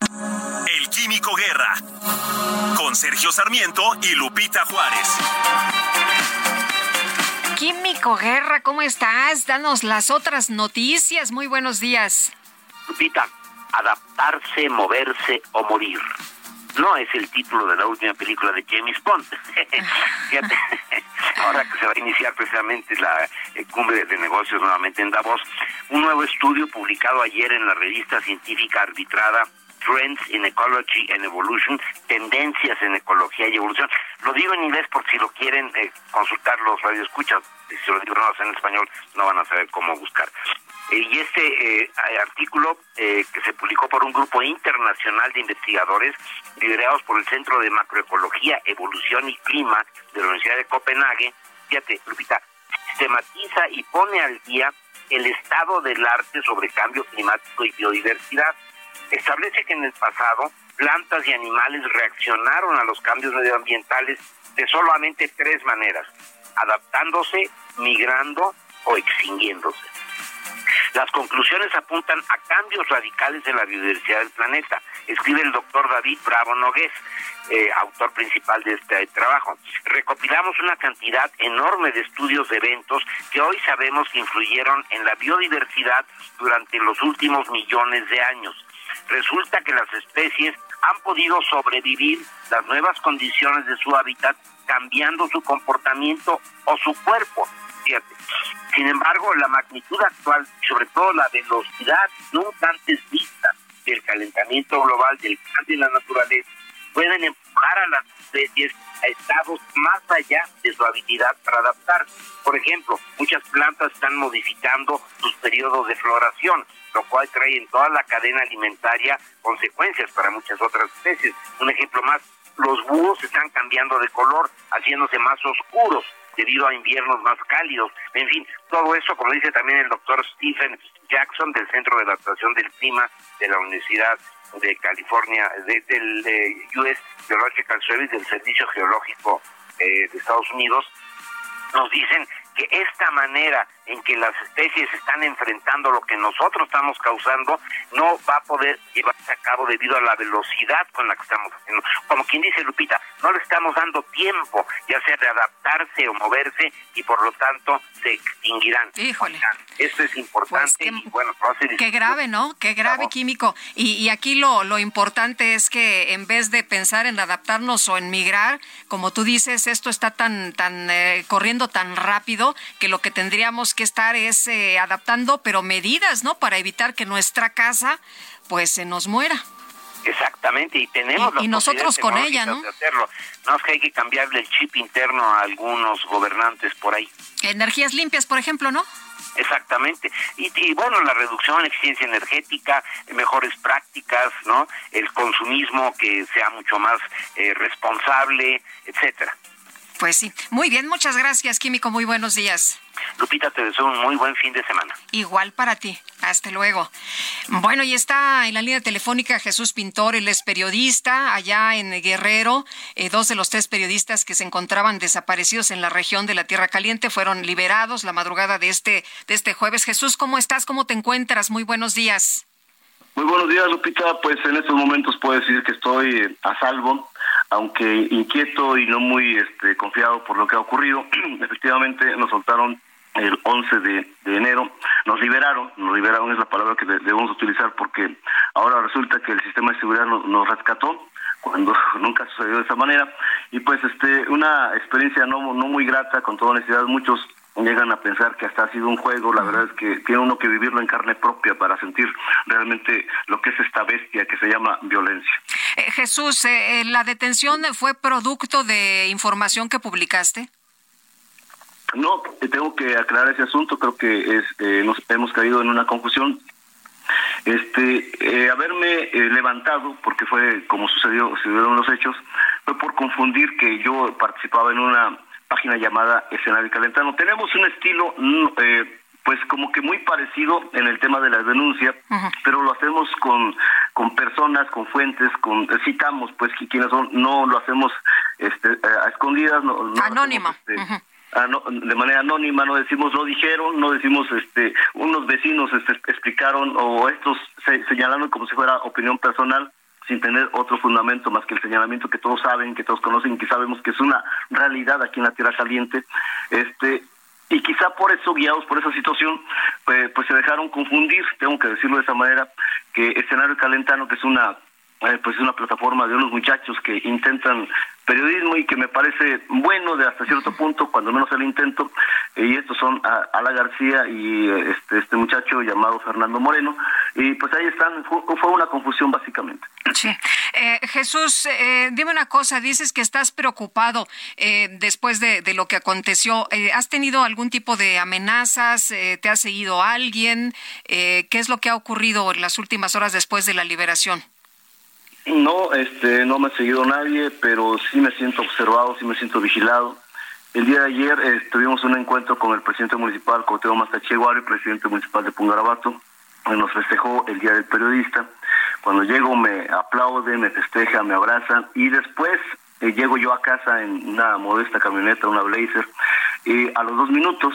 [SPEAKER 5] El Químico Guerra, con Sergio Sarmiento y Lupita Juárez.
[SPEAKER 1] Químico Guerra, ¿cómo estás? Danos las otras noticias. Muy buenos días.
[SPEAKER 17] Lupita, adaptarse, moverse o morir. No es el título de la última película de James Bond. (laughs) (laughs) Ahora que se va a iniciar precisamente la eh, cumbre de negocios nuevamente en Davos, un nuevo estudio publicado ayer en la revista científica arbitrada Trends in Ecology and Evolution, tendencias en ecología y evolución. Lo digo en inglés por si lo quieren eh, consultar los radioescuchas, si lo digo en español no van a saber cómo buscar. Eh, y este eh, artículo que se publicó por un grupo internacional de investigadores liderados por el Centro de Macroecología, Evolución y Clima de la Universidad de Copenhague, fíjate, Lupita, sistematiza y pone al día el estado del arte sobre cambio climático y biodiversidad establece que en el pasado plantas y animales reaccionaron a los cambios medioambientales de solamente tres maneras, adaptándose, migrando o extinguiéndose. Las conclusiones apuntan a cambios radicales en la biodiversidad del planeta, escribe el doctor David Bravo Nogués, eh, autor principal de este trabajo. Recopilamos una cantidad enorme de estudios de eventos que hoy sabemos que influyeron en la biodiversidad durante los últimos millones de años resulta que las especies han podido sobrevivir las nuevas condiciones de su hábitat cambiando su comportamiento o su cuerpo. Sin embargo, la magnitud actual, sobre todo la velocidad nunca antes vista del calentamiento global, del cambio en la naturaleza, pueden empujar a las especies a estados más allá de su habilidad para adaptarse. Por ejemplo, muchas plantas están modificando sus periodos de floración lo cual trae en toda la cadena alimentaria consecuencias para muchas otras especies. Un ejemplo más, los búhos están cambiando de color, haciéndose más oscuros debido a inviernos más cálidos. En fin, todo eso, como dice también el doctor Stephen Jackson del Centro de Adaptación del Clima de la Universidad de California, del US Geological Service, del Servicio Geológico eh, de Estados Unidos, nos dicen que esta manera en que las especies están enfrentando lo que nosotros estamos causando no va a poder llevarse a cabo debido a la velocidad con la que estamos haciendo. Como quien dice Lupita, no le estamos dando tiempo, ya sea de adaptarse o moverse y por lo tanto se extinguirán.
[SPEAKER 1] Híjole.
[SPEAKER 17] Esto es importante
[SPEAKER 1] pues
[SPEAKER 17] y bueno,
[SPEAKER 1] Qué grave, ¿no? Qué grave químico. Y, y aquí lo, lo importante es que en vez de pensar en adaptarnos o en migrar, como tú dices, esto está tan, tan eh, corriendo tan rápido que lo que tendríamos que estar es eh, adaptando, pero medidas, ¿no? Para evitar que nuestra casa, pues, se nos muera.
[SPEAKER 17] Exactamente, y tenemos
[SPEAKER 1] y, y nosotros con ella, ¿no?
[SPEAKER 17] De hacerlo. No es que hay que cambiarle el chip interno a algunos gobernantes por ahí.
[SPEAKER 1] Energías limpias, por ejemplo, ¿no?
[SPEAKER 17] Exactamente. Y, y, bueno, la reducción, eficiencia energética, mejores prácticas, ¿no? El consumismo que sea mucho más eh, responsable, etcétera.
[SPEAKER 1] Pues sí. Muy bien, muchas gracias, Químico. Muy buenos días.
[SPEAKER 17] Lupita, te deseo un muy buen fin de semana.
[SPEAKER 1] Igual para ti. Hasta luego. Bueno, y está en la línea telefónica Jesús Pintor, él es periodista allá en Guerrero. Eh, dos de los tres periodistas que se encontraban desaparecidos en la región de la Tierra Caliente fueron liberados la madrugada de este, de este jueves. Jesús, ¿cómo estás? ¿Cómo te encuentras? Muy buenos días.
[SPEAKER 18] Muy buenos días, Lupita. Pues en estos momentos puedo decir que estoy a salvo aunque inquieto y no muy este, confiado por lo que ha ocurrido, (clears throat) efectivamente nos soltaron el 11 de, enero, nos liberaron, nos liberaron es la palabra que debemos utilizar porque ahora resulta que el sistema de seguridad nos, rescató cuando (laughs) nunca sucedió de esa manera. Y pues este una experiencia no no muy grata con toda honestidad muchos llegan a pensar que hasta ha sido un juego, la verdad es que tiene uno que vivirlo en carne propia para sentir realmente lo que es esta bestia que se llama violencia.
[SPEAKER 1] Eh, Jesús, eh, eh, ¿la detención fue producto de información que publicaste?
[SPEAKER 18] No, tengo que aclarar ese asunto, creo que es, nos hemos caído en una confusión. Este, haberme levantado, porque fue como sucedió, sucedieron los hechos, fue por confundir que yo participaba en una página llamada Escenario Calentano. Tenemos un estilo, mm, eh, pues como que muy parecido en el tema de la denuncia, pero lo hacemos con, con personas, con fuentes, con citamos pues quienes son, no lo hacemos este, a escondidas, no,
[SPEAKER 1] anónima.
[SPEAKER 18] Este, de manera anónima, no decimos lo dijeron, no decimos este unos vecinos este, explicaron o estos se, señalaron como si fuera opinión personal sin tener otro fundamento más que el señalamiento que todos saben, que todos conocen, que sabemos que es una realidad aquí en la Tierra Caliente, este y quizá por eso, guiados por esa situación, pues, pues se dejaron confundir, tengo que decirlo de esa manera, que escenario calentano, que es una eh, pues es una plataforma de unos muchachos que intentan periodismo y que me parece bueno de hasta cierto punto, cuando menos el intento, y estos son Ala García y este, este muchacho llamado Fernando Moreno, y pues ahí están, fue, una confusión básicamente.
[SPEAKER 1] Sí. Eh, Jesús, eh, dime una cosa, dices que estás preocupado eh, después de, de, lo que aconteció, ¿has tenido algún tipo de amenazas? ¿Te ha seguido alguien? ¿Qué es lo que ha ocurrido en las últimas horas después de la liberación?
[SPEAKER 18] No, este, no me ha seguido nadie, pero sí me siento observado, sí me siento vigilado. El día de ayer eh, tuvimos un encuentro con el presidente municipal, Coteo Mastacheguari, presidente municipal de Pungarabato. Nos festejó el Día del Periodista. Cuando llego me aplaude, me festeja, me abraza y después eh, llego yo a casa en una modesta camioneta, una Blazer, y a los dos minutos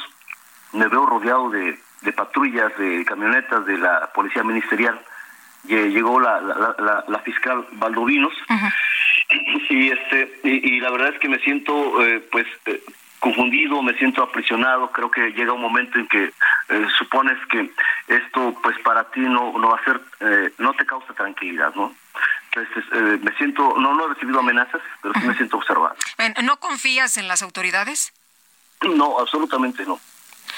[SPEAKER 18] me veo rodeado de, de patrullas, de camionetas de la Policía Ministerial llegó la, la, la, fiscal Valdovinos. (clears throat) Y este y, la verdad es que me siento eh, pues eh, confundido me siento aprisionado. Creo que llega un momento en que eh, supones que esto pues para ti no no va a ser no te causa tranquilidad no entonces me siento no no he recibido amenazas pero sí me siento observado.
[SPEAKER 1] No confías en las autoridades
[SPEAKER 18] no absolutamente no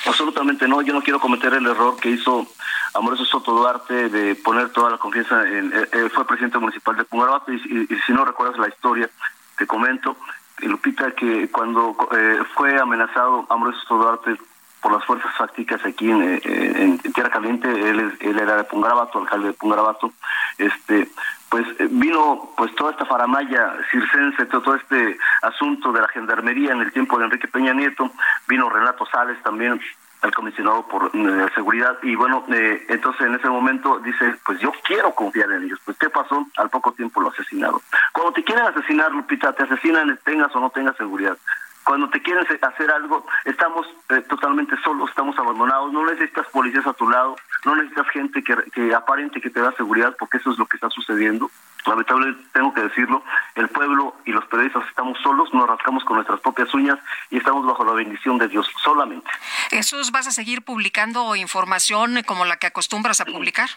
[SPEAKER 18] Absolutamente no, yo no quiero cometer el error que hizo Amoroso Soto Duarte de poner toda la confianza en... Eh, eh, fue presidente municipal de Pungarabato y, si no recuerdas la historia, te comento, Lupita, que cuando eh, fue amenazado Amoroso Soto Duarte por las fuerzas fácticas aquí en, Tierra Caliente, él, él, era de Pungrabato, alcalde de Pungrabato, este, pues eh, vino pues toda esta faramaya circense, todo, este asunto de la gendarmería en el tiempo de Enrique Peña Nieto, vino Renato Sales también, el comisionado por eh, seguridad y bueno eh, entonces en ese momento dice pues yo quiero confiar en ellos pues qué pasó al poco tiempo lo asesinaron. Cuando te quieren asesinar Lupita te asesinan tengas o no tengas seguridad cuando te quieren hacer algo, estamos eh, totalmente solos, estamos abandonados, no necesitas policías a tu lado, no necesitas gente que, aparente que te da seguridad, porque eso es lo que está sucediendo. Lamentablemente tengo que decirlo, el pueblo y los periodistas estamos solos, nos rascamos con nuestras propias uñas y estamos bajo la bendición de Dios solamente.
[SPEAKER 1] Jesús, ¿vas a seguir publicando información como la que acostumbras a publicar?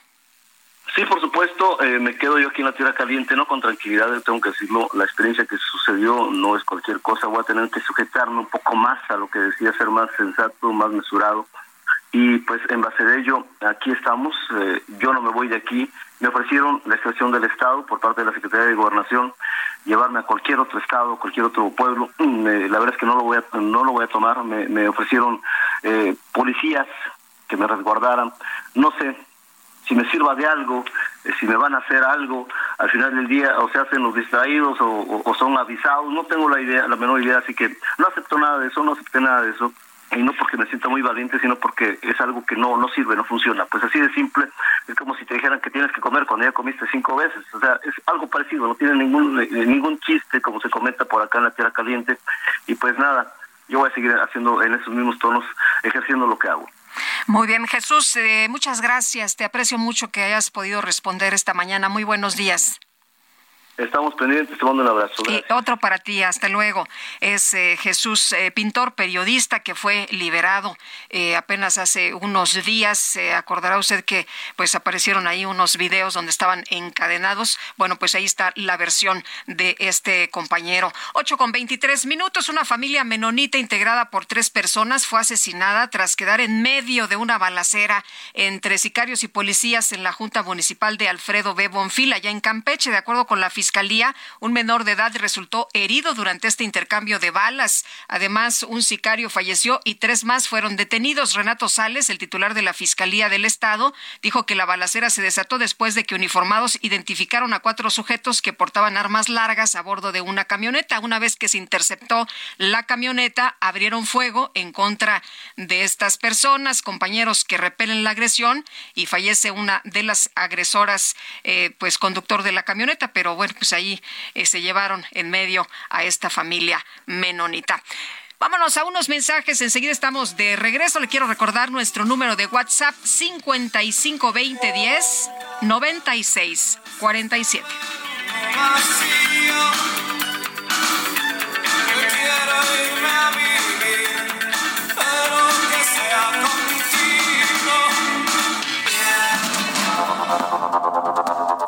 [SPEAKER 18] Sí, por supuesto, eh, me quedo yo aquí en la Tierra Caliente, no con tranquilidad, tengo que decirlo, la experiencia que sucedió no es cualquier cosa, voy a tener que sujetarme un poco más a lo que decía ser más sensato, más mesurado. Y pues en base de ello, aquí estamos, eh, yo no me voy de aquí, me ofrecieron la expresión del Estado por parte de la Secretaría de Gobernación, llevarme a cualquier otro estado, cualquier otro pueblo, (clears throat) mm, la verdad es que no lo voy a, no lo voy a tomar, me, me ofrecieron eh, policías que me resguardaran, no sé, si me sirva de algo, eh, si me van a hacer algo, al final del día o se hacen los distraídos o, son avisados, no tengo la idea, la menor idea, así que no acepto nada de eso, no acepté nada de eso, y no porque me sienta muy valiente, sino porque es algo que no, no sirve, no funciona. Pues así de simple, es como si te dijeran que tienes que comer cuando ya comiste cinco veces, o sea, es algo parecido, no tiene ningún, eh, ningún chiste, como se comenta por acá en la Tierra Caliente, y pues nada, yo voy a seguir haciendo en esos mismos tonos, ejerciendo lo que hago.
[SPEAKER 1] Muy bien, Jesús, eh, muchas gracias. Te aprecio mucho que hayas podido responder esta mañana. Muy buenos días.
[SPEAKER 18] Estamos pendientes, te mando un abrazo.
[SPEAKER 1] Y otro para ti, hasta luego. Es eh, Jesús, eh, pintor, periodista que fue liberado eh, apenas hace unos días. acordará usted que pues aparecieron ahí unos videos donde estaban encadenados. Bueno, pues ahí está la versión de este compañero. 8 con 23 minutos. Una familia menonita integrada por tres personas fue asesinada tras quedar en medio de una balacera entre sicarios y policías en la Junta Municipal de Alfredo B. Bonfil, allá en Campeche, de acuerdo con la Fiscalía, un menor de edad resultó herido durante este intercambio de balas. Además, un sicario falleció y tres más fueron detenidos. Renato Sales, el titular de la Fiscalía del Estado, dijo que la balacera se desató después de que uniformados identificaron a cuatro sujetos que portaban armas largas a bordo de una camioneta. Una vez que se interceptó la camioneta, abrieron fuego en contra de estas personas, compañeros que repelen la agresión y fallece una de las agresoras, eh, pues conductor de la camioneta, pero bueno, pues ahí eh, se llevaron en medio a esta familia menonita. Vámonos a unos mensajes. Enseguida estamos de regreso. Le quiero recordar nuestro número de WhatsApp 552010 9647.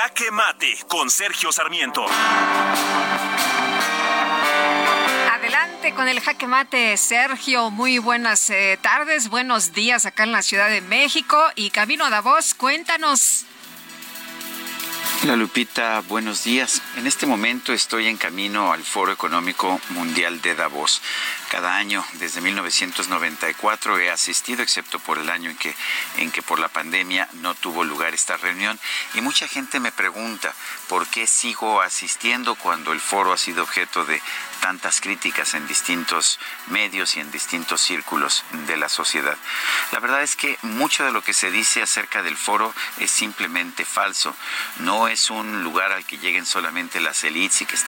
[SPEAKER 5] Jaque Mate con Sergio Sarmiento.
[SPEAKER 1] Adelante con el jaque mate, Sergio. Muy buenas eh, tardes, buenos días acá en la Ciudad de México y camino a Davos. Cuéntanos.
[SPEAKER 19] Hola Lupita, buenos días. En este momento estoy en camino al Foro Económico Mundial de Davos. Cada año desde 1994 he asistido, excepto por el año en que, en que por la pandemia no tuvo lugar esta reunión. Y mucha gente me pregunta por qué sigo asistiendo cuando el foro ha sido objeto de tantas críticas en distintos medios y en distintos círculos de la sociedad. La verdad es que mucho de lo que se dice acerca del foro es simplemente falso. No es un lugar al que lleguen solamente las elites y que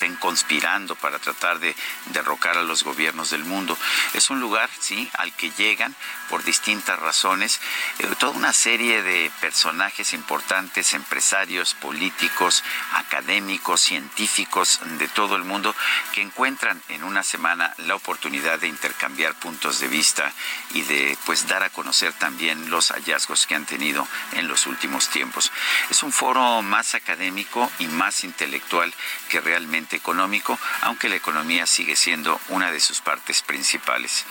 [SPEAKER 19] Estén conspirando para tratar de derrocar a los gobiernos del mundo. Es un lugar, sí, al que llegan por distintas razones eh, toda una serie de personajes importantes, empresarios, políticos, académicos, científicos de todo el mundo que encuentran en una semana la oportunidad de intercambiar puntos de vista y de pues dar a conocer también los hallazgos que han tenido en los últimos tiempos. Es un foro más académico y más intelectual que realmente económico, aunque la economía sigue siendo una de sus partes principales.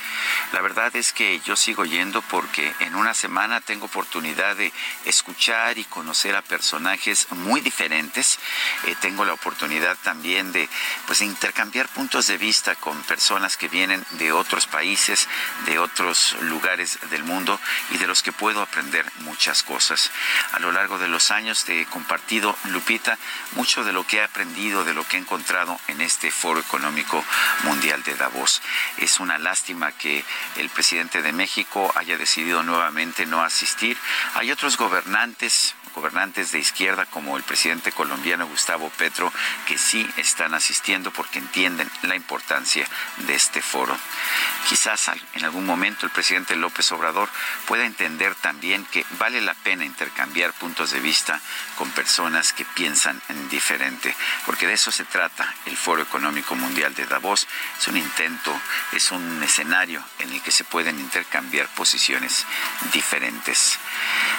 [SPEAKER 19] La verdad es que yo sigo yendo porque en una semana tengo oportunidad de escuchar y conocer a personajes muy diferentes. Eh, tengo la oportunidad también de pues intercambiar puntos de vista con personas que vienen de otros países, de otros lugares del mundo y de los que puedo aprender muchas cosas. A lo largo de los años he compartido, Lupita, mucho de lo que he aprendido, de lo que he encontrado en este Foro Económico Mundial de Davos. Es una lástima que el presidente de México haya decidido nuevamente no asistir. Hay otros gobernantes gobernantes de izquierda como el presidente colombiano Gustavo Petro que sí están asistiendo porque entienden la importancia de este foro. Quizás en algún momento el presidente López Obrador pueda entender también que vale la pena intercambiar puntos de vista con personas que piensan en diferente, porque de eso se trata el Foro Económico Mundial de Davos. Es un intento, es un escenario en el que se pueden intercambiar posiciones diferentes.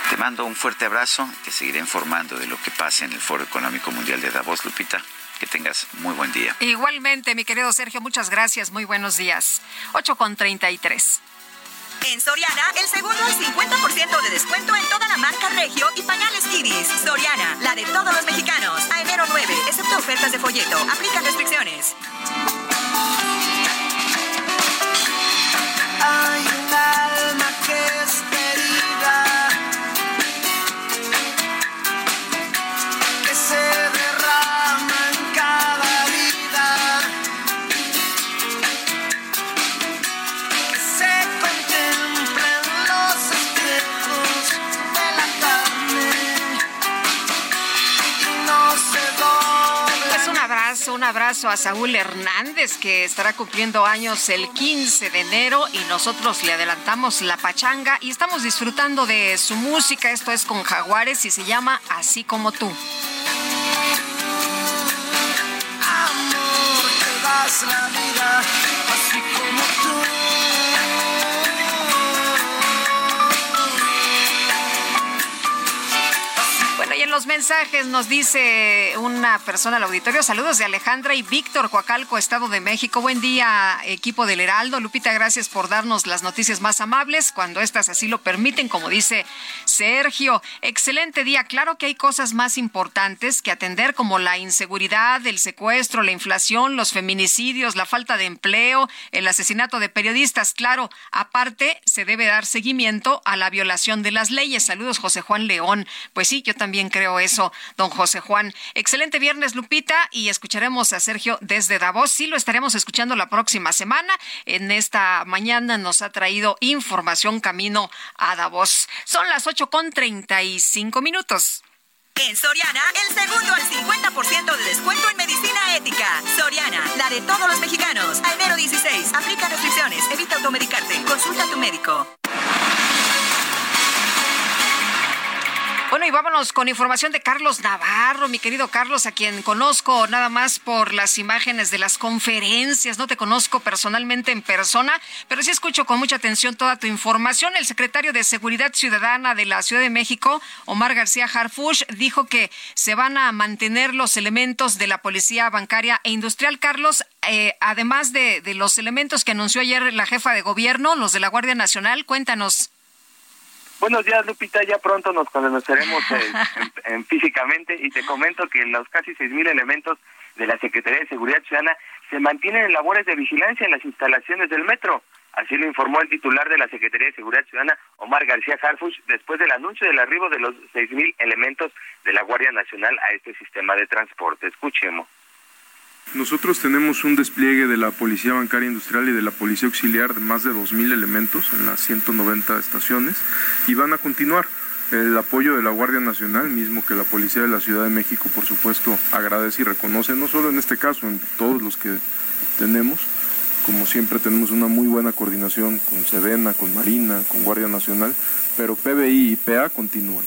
[SPEAKER 19] Te mando un fuerte abrazo, seguiré informando de lo que pasa en el Foro Económico Mundial de Davos, Lupita. Que tengas muy buen día.
[SPEAKER 1] Igualmente, mi querido Sergio, muchas gracias. Muy buenos días. 8 con 33.
[SPEAKER 4] En Soriana, el segundo al 50% de descuento en toda la marca Regio y pañales Kidis. Soriana, la de todos los mexicanos. A enero 9, excepto ofertas de folleto. Aplican restricciones.
[SPEAKER 20] Hay un alma que es
[SPEAKER 1] un abrazo a Saúl Hernández que estará cumpliendo años el 15 de enero y nosotros le adelantamos la pachanga y estamos disfrutando de su música. Esto es con Jaguares y se llama Así como tú.
[SPEAKER 20] Amor, te das la vida así como
[SPEAKER 1] los mensajes nos dice una persona al auditorio, saludos de Alejandra y Víctor Coacalco, Estado de México. Buen día, equipo del Heraldo. Lupita, gracias por darnos las noticias más amables cuando estas así lo permiten, como dice Sergio. Excelente día. Claro que hay cosas más importantes que atender como la inseguridad, el secuestro, la inflación, los feminicidios, la falta de empleo, el asesinato de periodistas. Claro, aparte se debe dar seguimiento a la violación de las leyes. Saludos, José Juan León. Pues sí, yo también creo eso, don José Juan. Excelente viernes, Lupita, y escucharemos a Sergio desde Davos. Sí, lo estaremos escuchando la próxima semana. En esta mañana nos ha traído información camino a Davos. Son las ocho con treinta y cinco minutos.
[SPEAKER 4] En Soriana, el segundo al 50% de descuento en medicina ética. Soriana, la de todos los mexicanos. A enero 16, aplica restricciones, evita automedicarte, consulta a tu médico.
[SPEAKER 1] Bueno, y vámonos con información de Carlos Navarro, mi querido Carlos, a quien conozco nada más por las imágenes de las conferencias. No te conozco personalmente en persona, pero sí escucho con mucha atención toda tu información. El secretario de Seguridad Ciudadana de la Ciudad de México, Omar García Harfush, dijo que se van a mantener los elementos de la Policía Bancaria e Industrial. Carlos, eh, además de, de los elementos que anunció ayer la jefa de gobierno, los de la Guardia Nacional, cuéntanos.
[SPEAKER 16] Buenos días, Lupita. Ya pronto nos conoceremos en, físicamente y te comento que los casi 6.000 elementos de la Secretaría de Seguridad Ciudadana se mantienen en labores de vigilancia en las instalaciones del metro. Así lo informó el titular de la Secretaría de Seguridad Ciudadana, Omar García Harfuch, después del anuncio del arribo de los 6.000 elementos de la Guardia Nacional a este sistema de transporte. Escuchemos.
[SPEAKER 2] Nosotros tenemos un despliegue de la Policía Bancaria Industrial y de la Policía Auxiliar de más de 2.000 elementos en las 190 estaciones y van a continuar. El apoyo de la Guardia Nacional, mismo que la Policía de la Ciudad de México, por supuesto, agradece y reconoce, no solo en este caso, en todos los que tenemos. Como siempre tenemos una muy buena coordinación con Sedena, con Marina, con Guardia Nacional, pero PBI y PA continúan.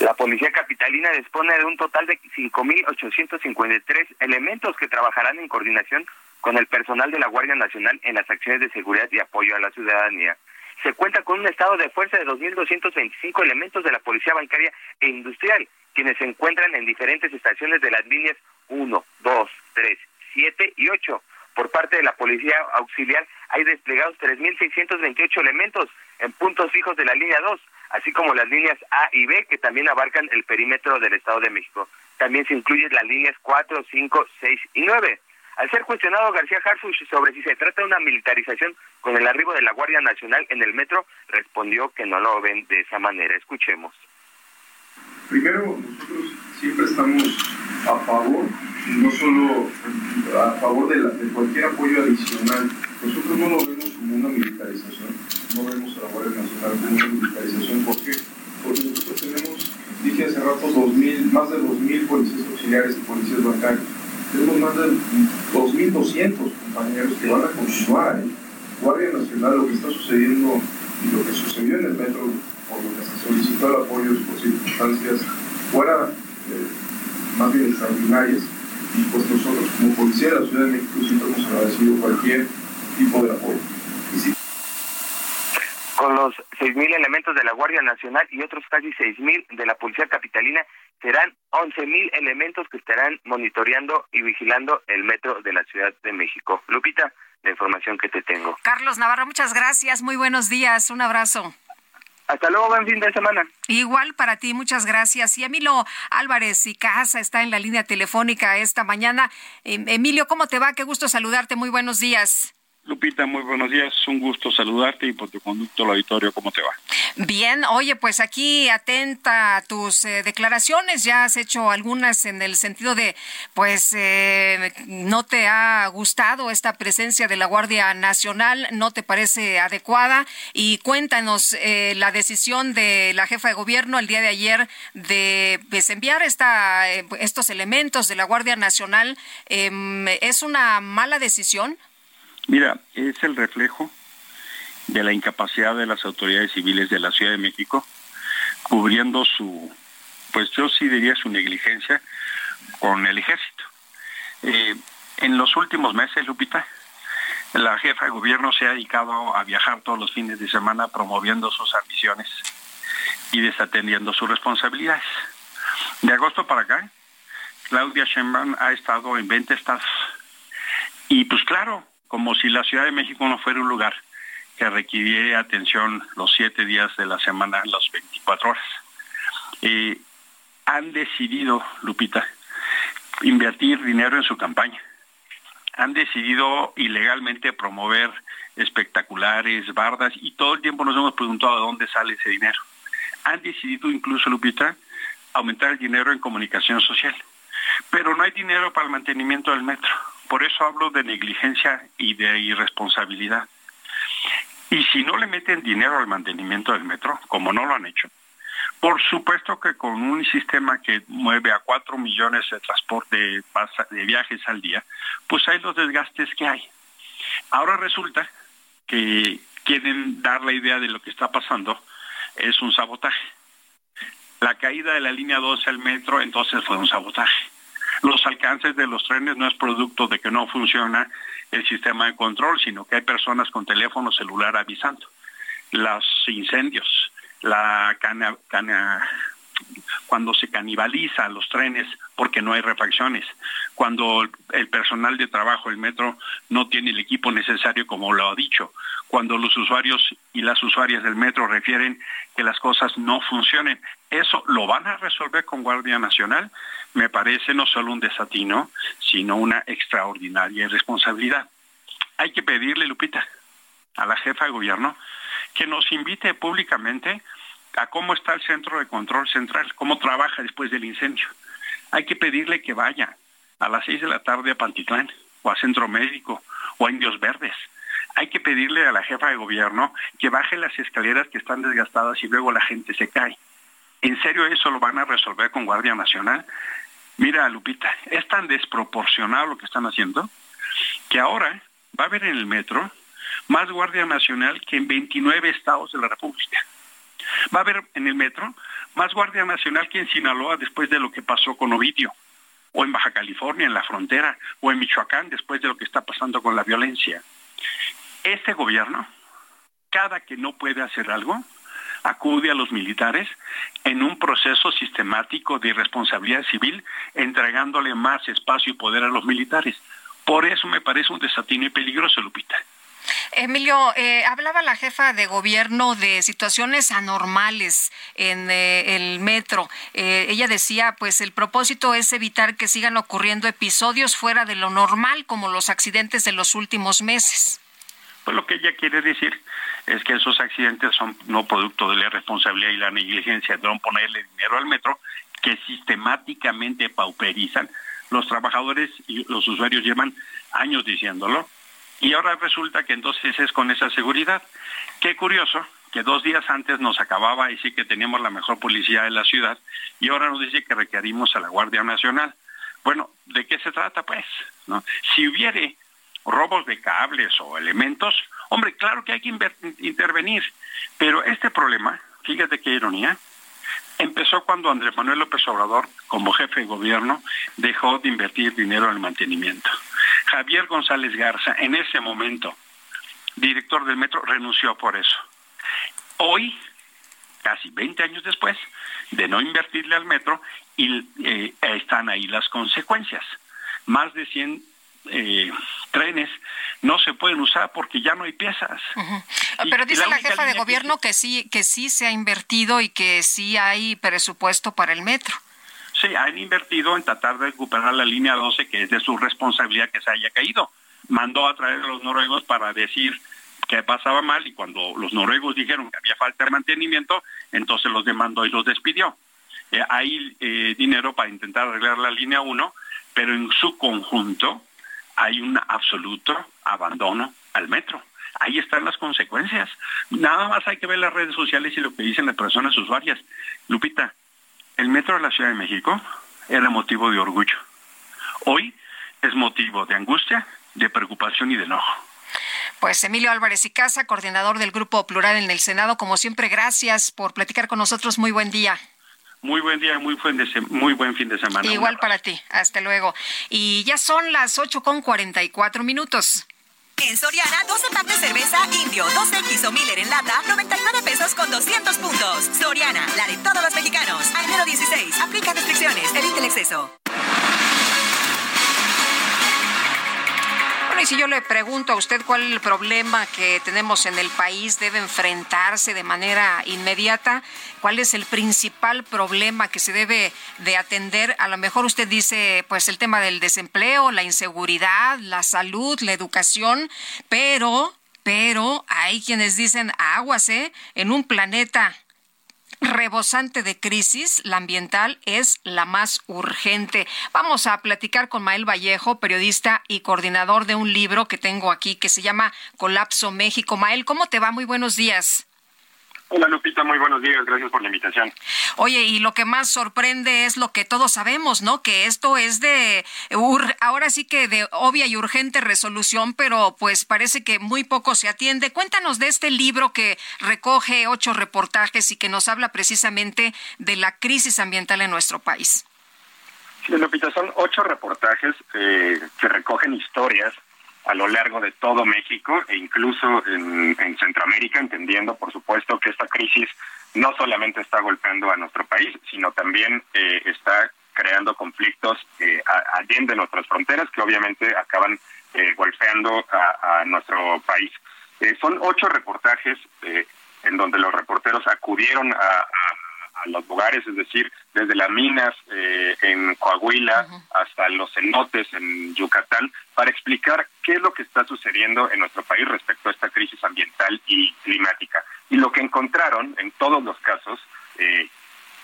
[SPEAKER 16] La Policía Capitalina dispone de un total de 5.853 elementos que trabajarán en coordinación con el personal de la Guardia Nacional en las acciones de seguridad y apoyo a la ciudadanía. Se cuenta con un estado de fuerza de 2.225 elementos de la Policía Bancaria e Industrial, quienes se encuentran en diferentes estaciones de las líneas 1, 2, 3, 7 y 8. Por parte de la Policía Auxiliar hay desplegados 3.628 elementos en puntos fijos de la línea 2, así como las líneas A y B que también abarcan el perímetro del Estado de México. También se incluyen las líneas 4, 5, 6 y 9. Al ser cuestionado García Harfuch sobre si se trata de una militarización con el arribo de la Guardia Nacional en el metro, respondió que no lo ven de esa manera. Escuchemos.
[SPEAKER 2] Primero, nosotros siempre estamos a favor, no solo a favor de, de cualquier apoyo adicional. Nosotros no lo vemos como una militarización no vemos a la Guardia Nacional como una militarización. ¿Por qué? Porque nosotros tenemos, dije hace rato, 2000, más de 2.000 policías auxiliares y policías bancarios. Tenemos más de 2.200 compañeros que van a continuar. Guardia Nacional, lo que está sucediendo y lo que sucedió en el metro, por lo que se solicitó el apoyo por circunstancias fuera eh, más bien extraordinarias. Y pues nosotros, como policía de la Ciudad de México, siempre hemos agradecido cualquier tipo de apoyo.
[SPEAKER 16] Con los 6.000 elementos de la Guardia Nacional y otros casi 6.000 de la Policía Capitalina, serán 11.000 elementos que estarán monitoreando y vigilando el metro de la Ciudad de México. Lupita, la información que te tengo.
[SPEAKER 1] Carlos Navarro, muchas gracias. Muy buenos días. Un abrazo.
[SPEAKER 16] Hasta luego, buen fin de semana.
[SPEAKER 1] Igual para ti, muchas gracias. Y Emilio Álvarez y Casa está en la línea telefónica esta mañana. Em, Emilio, ¿cómo te va? Qué gusto saludarte. Muy buenos días.
[SPEAKER 21] Lupita, muy buenos días. Un gusto saludarte y por tu conducto al auditorio, ¿cómo te va?
[SPEAKER 1] Bien, oye, pues aquí atenta a tus eh, declaraciones. Ya has hecho algunas en el sentido de, pues, eh, no te ha gustado esta presencia de la Guardia Nacional, no te parece adecuada. Y cuéntanos eh, la decisión de la jefa de gobierno el día de ayer de pues, enviar esta, estos elementos de la Guardia Nacional. Em, ¿Es una mala decisión?
[SPEAKER 21] Mira, es el reflejo de la incapacidad de las autoridades civiles de la Ciudad de México, cubriendo su, pues yo sí diría su negligencia con el ejército. Eh, en los últimos meses, Lupita, la jefa de gobierno se ha dedicado a viajar todos los fines de semana promoviendo sus ambiciones y desatendiendo sus responsabilidades. De agosto para acá, Claudia Sheinbaum ha estado en 20 estados. Y pues claro, como si la Ciudad de México no fuera un lugar que requiriera atención los siete días de la semana, las 24 horas. Eh, han decidido, Lupita, invertir dinero en su campaña. Han decidido ilegalmente promover espectaculares, bardas, y todo el tiempo nos hemos preguntado de dónde sale ese dinero. Han decidido incluso, Lupita, aumentar el dinero en comunicación social. Pero no hay dinero para el mantenimiento del metro. Por eso hablo de negligencia y de irresponsabilidad. Y si no le meten dinero al mantenimiento del metro, como no lo han hecho, por supuesto que con un sistema que mueve a cuatro millones de transporte de viajes al día, pues hay los desgastes que hay. Ahora resulta que quieren dar la idea de lo que está pasando es un sabotaje. La caída de la línea 12 al metro entonces fue un sabotaje. Alcances de los trenes no es producto de que no funciona el sistema de control, sino que hay personas con teléfono celular avisando. Los incendios, la cana, cuando se canibaliza los trenes porque no hay refacciones, cuando el personal de trabajo, el metro, no tiene el equipo necesario como lo ha dicho, cuando los usuarios y las usuarias del metro refieren que las cosas no funcionen. Eso lo van a resolver con Guardia Nacional. Me parece no solo un desatino, sino una extraordinaria irresponsabilidad. Hay que pedirle, Lupita, a la jefa de gobierno que nos invite públicamente a cómo está el centro de control central, cómo trabaja después del incendio. Hay que pedirle que vaya a las seis de la tarde a Pantitlán, o a Centro Médico, o a Indios Verdes. Hay que pedirle a la jefa de gobierno que baje las escaleras que están desgastadas y luego la gente se cae. ¿En serio eso lo van a resolver con Guardia Nacional? Mira, Lupita, es tan desproporcionado lo que están haciendo que ahora va a haber en el metro más Guardia Nacional que en 29 estados de la República. Va a haber en el metro más Guardia Nacional que en Sinaloa después de lo que pasó con Ovidio, o en Baja California, en la frontera, o en Michoacán después de lo que está pasando con la violencia. Este gobierno, cada que no puede hacer algo, acude a los militares en un proceso sistemático de irresponsabilidad civil, entregándole más espacio y poder a los militares. Por eso me parece un desatino y peligroso, Lupita.
[SPEAKER 1] Emilio, eh, hablaba la jefa de gobierno de situaciones anormales en eh, el metro. Eh, ella decía, pues el propósito es evitar que sigan ocurriendo episodios fuera de lo normal, como los accidentes de los últimos meses.
[SPEAKER 21] Pues lo que ella quiere decir es que esos accidentes son no producto de la responsabilidad y la negligencia de no ponerle dinero al metro, que sistemáticamente pauperizan. Los trabajadores y los usuarios llevan años diciéndolo y ahora resulta que entonces es con esa seguridad. Qué curioso que dos días antes nos acababa y sí que teníamos la mejor policía de la ciudad y ahora nos dice que requerimos a la Guardia Nacional. Bueno, ¿de qué se trata pues? ¿No? Si hubiere robos de cables o elementos, hombre, claro que hay que intervenir, pero este problema, fíjate qué ironía, empezó cuando Andrés Manuel López Obrador, como jefe de gobierno, dejó de invertir dinero en el mantenimiento. Javier González Garza, en ese momento, director del metro, renunció por eso. Hoy, casi 20 años después, de no invertirle al metro, y, eh, están ahí las consecuencias. Más de 100 eh, trenes no se pueden usar porque ya no hay piezas.
[SPEAKER 1] Pero dice la, jefa de gobierno que sí, que sí se ha invertido y que sí hay presupuesto para el metro.
[SPEAKER 21] Sí, han invertido en tratar de recuperar la línea 12, que es de su responsabilidad que se haya caído. Mandó a traer a los noruegos para decir que pasaba mal y cuando los noruegos dijeron que había falta de mantenimiento, entonces los demandó y los despidió. Eh, hay eh, dinero para intentar arreglar la línea 1, pero en su conjunto hay un absoluto abandono al metro. Ahí están las consecuencias. Nada más hay que ver las redes sociales y lo que dicen las personas usuarias. Lupita, el metro de la Ciudad de México era motivo de orgullo. Hoy es motivo de angustia, de preocupación y de enojo.
[SPEAKER 1] Pues Emilio Álvarez y Casa, coordinador del Grupo Plural en el Senado, como siempre, gracias por platicar con nosotros. Muy buen día.
[SPEAKER 21] Muy buen día, muy buen, muy buen fin de semana.
[SPEAKER 1] Igual para ti. Hasta luego. Y ya son las 8 con 44 minutos.
[SPEAKER 4] En Soriana, 12 packs de cerveza Indio, 2X o Miller en lata, 99 pesos con 200 puntos. Soriana, la de todos los mexicanos. A enero 16, aplica restricciones, evite el exceso.
[SPEAKER 1] Y si yo le pregunto a usted cuál es el problema que tenemos en el país, debe enfrentarse de manera inmediata, cuál es el principal problema que se debe de atender, a lo mejor usted dice, pues el tema del desempleo, la inseguridad, la salud, la educación, pero, pero hay quienes dicen, aguas, ¿eh? En un planeta rebosante de crisis, la ambiental es la más urgente. Vamos a platicar con Mael Vallejo, periodista y coordinador de un libro que tengo aquí que se llama Colapso México. Mael, ¿cómo te va? Muy buenos días.
[SPEAKER 22] Hola Lupita, muy buenos días, gracias por la invitación.
[SPEAKER 1] Oye, y lo que más sorprende es lo que todos sabemos, ¿no? Que esto es de, ahora sí que de obvia y urgente resolución, pero pues parece que muy poco se atiende. Cuéntanos de este libro que recoge ocho reportajes y que nos habla precisamente de la crisis ambiental en nuestro país.
[SPEAKER 22] Sí, Lupita, son ocho reportajes eh, que recogen historias a lo largo de todo México e incluso en, Centroamérica, entendiendo, por supuesto, que esta crisis no solamente está golpeando a nuestro país, sino también eh, está creando conflictos eh, allende nuestras fronteras que obviamente acaban eh, golpeando a, nuestro país. Eh, son ocho reportajes en donde los reporteros acudieron a a los lugares, es decir, desde las minas eh, en Coahuila hasta los cenotes en Yucatán, para explicar qué es lo que está sucediendo en nuestro país respecto a esta crisis ambiental y climática. Y lo que encontraron en todos los casos eh,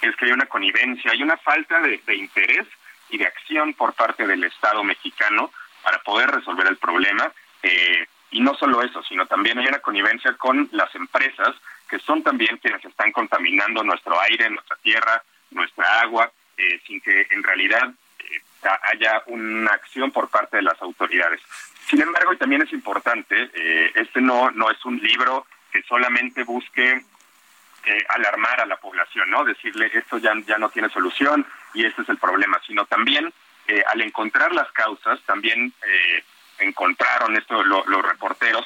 [SPEAKER 22] es que hay una connivencia, hay una falta de, interés y de acción por parte del Estado mexicano para poder resolver el problema. Eh, y no solo eso, sino también hay una connivencia con las empresas que son también quienes están contaminando nuestro aire, nuestra tierra, nuestra agua, eh, sin que en realidad eh, haya una acción por parte de las autoridades. Sin embargo, y también es importante, eh, este no, no es un libro que solamente busque alarmar a la población, ¿no? Decirle esto ya, ya no tiene solución y este es el problema, sino también al encontrar las causas, también encontraron esto los reporteros,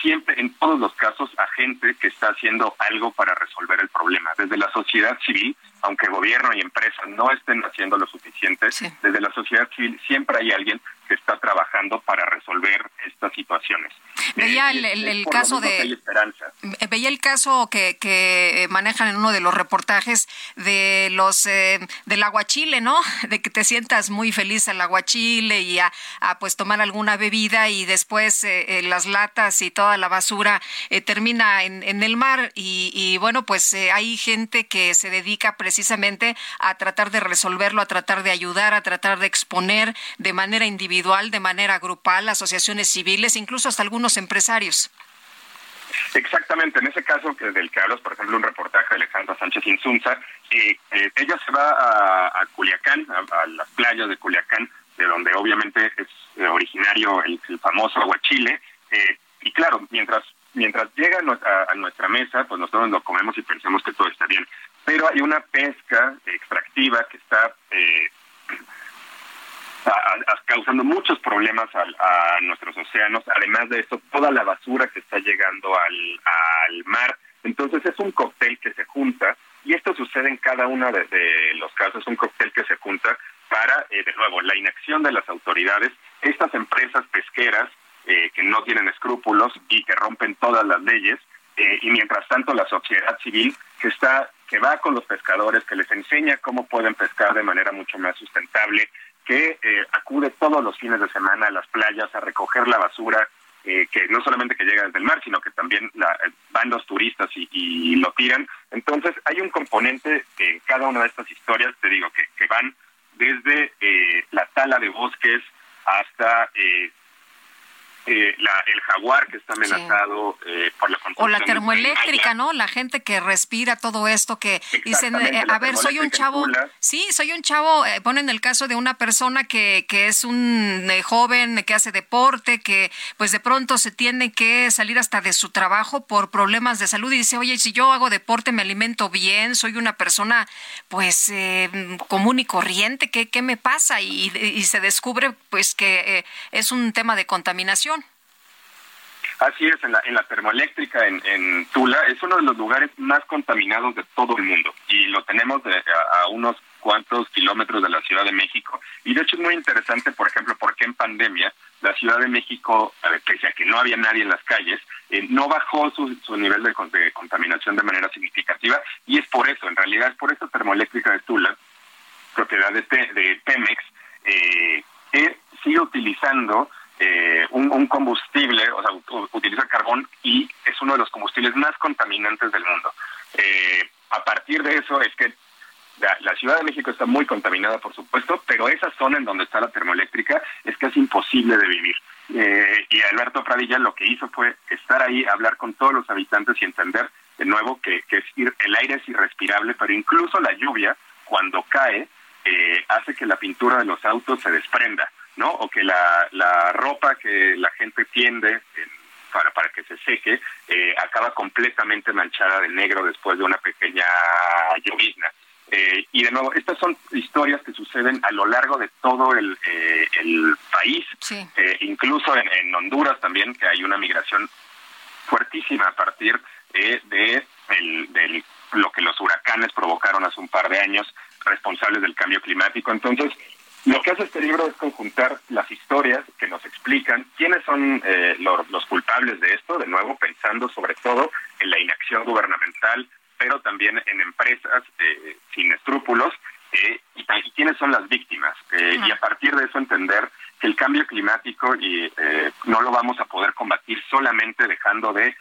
[SPEAKER 22] siempre, en todos los casos, a gente que está haciendo algo para resolver el problema. Desde la sociedad civil, aunque gobierno y empresa no estén haciendo lo suficiente, desde la sociedad civil siempre hay alguien que está trabajando para resolver estas situaciones.
[SPEAKER 1] Veía eh, el, caso de veía el caso que, que manejan en uno de los reportajes de los eh, del aguachile, ¿no? (laughs) De que te sientas muy feliz al aguachile y a, pues tomar alguna bebida y después eh, las latas y toda la basura termina en, en, el mar y, y bueno pues hay gente que se dedica precisamente a tratar de resolverlo, a tratar de ayudar, a tratar de exponer de manera individual individual, de manera grupal, asociaciones civiles, incluso hasta algunos empresarios.
[SPEAKER 22] Exactamente, en ese caso que del que hablas, por ejemplo, un reportaje de Alejandra Sánchez Insunza, eh, eh, ella se va a, Culiacán, a, las playas de Culiacán, de donde obviamente es eh, originario el, famoso aguachile, y claro, mientras mientras llega a, a, nuestra mesa, pues nosotros lo comemos y pensamos que todo está bien, pero hay una pesca extractiva que está causando muchos problemas a, nuestros océanos, además de eso, toda la basura que está llegando al, mar. Entonces es un cóctel que se junta, y esto sucede en cada uno de, los casos, un cóctel que se junta para, eh, de nuevo, la inacción de las autoridades, estas empresas pesqueras eh, que no tienen escrúpulos y que rompen todas las leyes, eh, y mientras tanto la sociedad civil que está que va con los pescadores, que les enseña cómo pueden pescar de manera mucho más sustentable, que eh, acude todos los fines de semana a las playas a recoger la basura, eh, que no solamente que llega desde el mar, sino que también la, eh, van los turistas y, lo tiran. Entonces hay un componente en cada una de estas historias, te digo, que, que van desde la tala de bosques hasta eh, el jaguar que está amenazado eh, por la
[SPEAKER 1] O la termoeléctrica, ¿no? La gente que respira todo esto, que dicen, eh, a ver, soy un chavo, sí, soy un chavo, ponen el caso de una persona que, que es un joven que hace deporte, que pues de pronto se tiene que salir hasta de su trabajo por problemas de salud y dice, oye, si yo hago deporte, me alimento bien, soy una persona pues común y corriente, ¿qué, qué me pasa? Y, y se descubre pues que es un tema de contaminación.
[SPEAKER 22] Así es, en la, en la termoeléctrica en, Tula es uno de los lugares más contaminados de todo el mundo y lo tenemos a, unos cuantos kilómetros de la Ciudad de México. Y de hecho es muy interesante, por ejemplo, porque en pandemia la Ciudad de México, pese a que no había nadie en las calles, eh, no bajó su, su nivel de, contaminación de manera significativa y es por eso, en realidad es por esta termoeléctrica de Tula, propiedad de, de Pemex, eh, que sigue utilizando eh, un, combustible, o sea, utiliza carbón y es uno de los combustibles más contaminantes del mundo. Eh, a partir de eso es que la, Ciudad de México está muy contaminada, por supuesto, pero esa zona en donde está la termoeléctrica es casi imposible de vivir. Eh, y Alberto Pradilla lo que hizo fue estar ahí, hablar con todos los habitantes y entender de nuevo, que, es el aire es irrespirable, pero incluso la lluvia, cuando cae, eh, hace que la pintura de los autos se desprenda, ¿no? O que la, la ropa que la gente tiende para, para que se seque eh, acaba completamente manchada de negro después de una pequeña llovizna. Eh, y de nuevo, estas son historias que suceden a lo largo de todo el, el país, incluso en, en Honduras también, que hay una migración fuertísima a partir de, de lo que los huracanes provocaron hace un par de años, responsables del cambio climático. Entonces, lo que hace este libro es conjuntar las historias que nos explican quiénes son eh, los, culpables de esto, de nuevo pensando sobre todo en la inacción gubernamental, pero también en empresas eh, sin escrúpulos, eh, y, quiénes son las víctimas. Y a partir de eso entender que el cambio climático y, no lo vamos a poder combatir solamente dejando de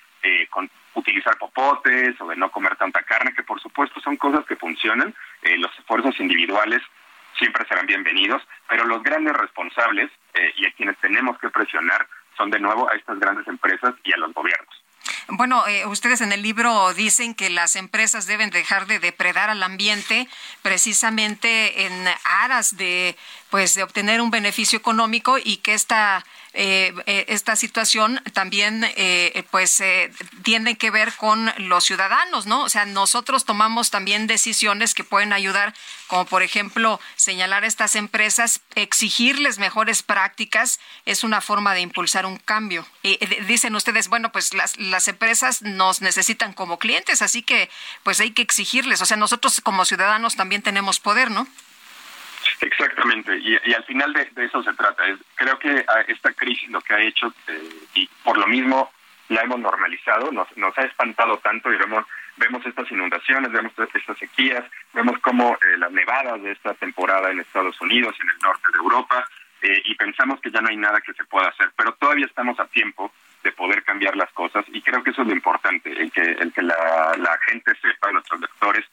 [SPEAKER 22] con, utilizar popotes o de no comer tanta carne, que por supuesto son cosas que funcionan. Eh, los esfuerzos individuales siempre serán bienvenidos, pero los grandes responsables eh, y a quienes tenemos que presionar son de nuevo a estas grandes empresas y a los gobiernos.
[SPEAKER 1] Bueno, eh, ustedes en el libro dicen que las empresas deben dejar de depredar al ambiente precisamente en aras de pues de obtener un beneficio económico y que esta eh, eh, esta situación también eh, pues tiene que ver con los ciudadanos, ¿no? O sea, nosotros tomamos también decisiones que pueden ayudar, como por ejemplo señalar a estas empresas, exigirles mejores prácticas, es una forma de impulsar un cambio. dicen ustedes, bueno, pues las, las empresas nos necesitan como clientes, así que pues hay que exigirles. O sea, nosotros como ciudadanos también tenemos poder, ¿no?
[SPEAKER 22] Exactamente, y, al final de, eso se trata. creo que esta crisis lo que ha hecho, eh, y por lo mismo la hemos normalizado, nos, ha espantado tanto y vemos, vemos estas inundaciones, vemos estas sequías, vemos como eh, las nevadas de esta temporada en Estados Unidos, en el norte de Europa, eh, y pensamos que ya no hay nada que se pueda hacer, pero todavía estamos a tiempo de poder cambiar las cosas y creo que eso es lo importante, el que, el que la, la gente sepa, nuestros lectores,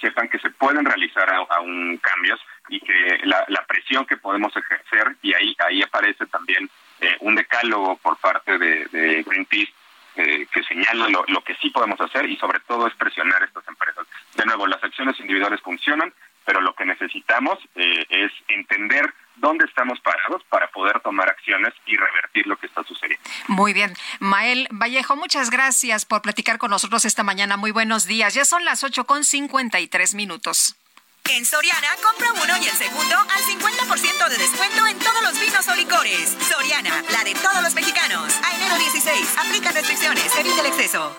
[SPEAKER 22] sepan que se pueden realizar aún cambios y que la, presión que podemos ejercer, y ahí, ahí aparece también eh, un decálogo por parte de, Greenpeace eh, que señala lo, lo, que sí podemos hacer y sobre todo es presionar a estas empresas. De nuevo, las acciones individuales funcionan, pero lo que necesitamos eh, es entender dónde estamos parados para poder tomar acciones y revertir lo que está sucediendo.
[SPEAKER 1] Muy bien. Mael Vallejo, muchas gracias por platicar con nosotros esta mañana. Muy buenos días. Ya son las 8 con 53 minutos.
[SPEAKER 4] En Soriana, compra uno y el segundo al 50% de descuento en todos los vinos o licores. Soriana, la de todos los mexicanos. A enero 16, aplica restricciones, evite el exceso.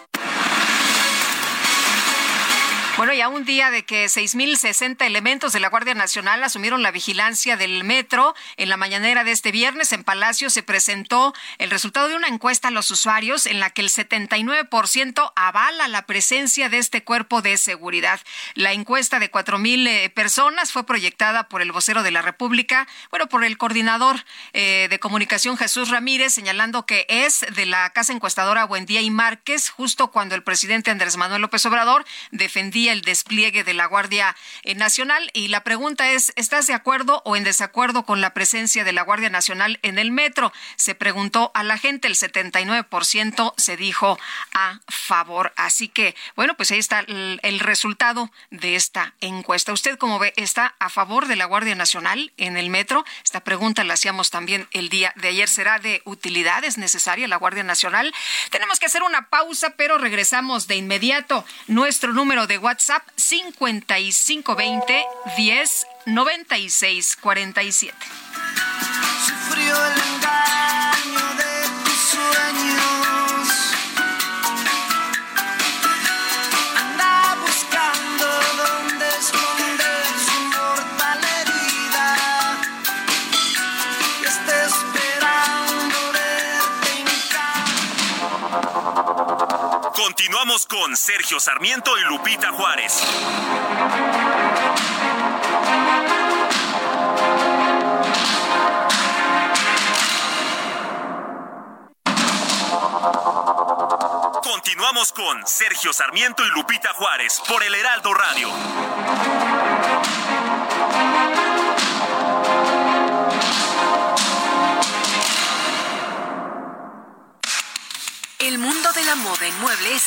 [SPEAKER 1] Bueno, ya un día de que 6.060 elementos de la Guardia Nacional asumieron la vigilancia del metro, en la mañanera de este viernes en Palacio se presentó el resultado de una encuesta a los usuarios en la que el 79% avala la presencia de este cuerpo de seguridad. La encuesta de 4.000 eh, personas fue proyectada por el vocero de la República, bueno, por el coordinador eh, de comunicación Jesús Ramírez, señalando que es de la casa encuestadora Buendía y Márquez, justo cuando el presidente Andrés Manuel López Obrador defendía el despliegue de la Guardia eh, Nacional. Y la pregunta es, ¿estás de acuerdo o en desacuerdo con la presencia de la Guardia Nacional en el metro? Se preguntó a la gente, el 79% se dijo a favor. Así que, bueno, pues ahí está el, resultado de esta encuesta. ¿Usted cómo ve? ¿Está a favor de la Guardia Nacional en el metro? Esta pregunta la hacíamos también el día de ayer. ¿Será de utilidad? ¿Es necesaria la Guardia Nacional? Tenemos que hacer una pausa, pero regresamos de inmediato. Nuestro número de WhatsApp WhatsApp 5520 10 96 47.
[SPEAKER 20] Sufrió el engaño
[SPEAKER 5] con Sergio Sarmiento y Lupita Juárez. Continuamos con Sergio Sarmiento y Lupita Juárez por el Heraldo Radio.
[SPEAKER 23] El mundo de la moda en mueble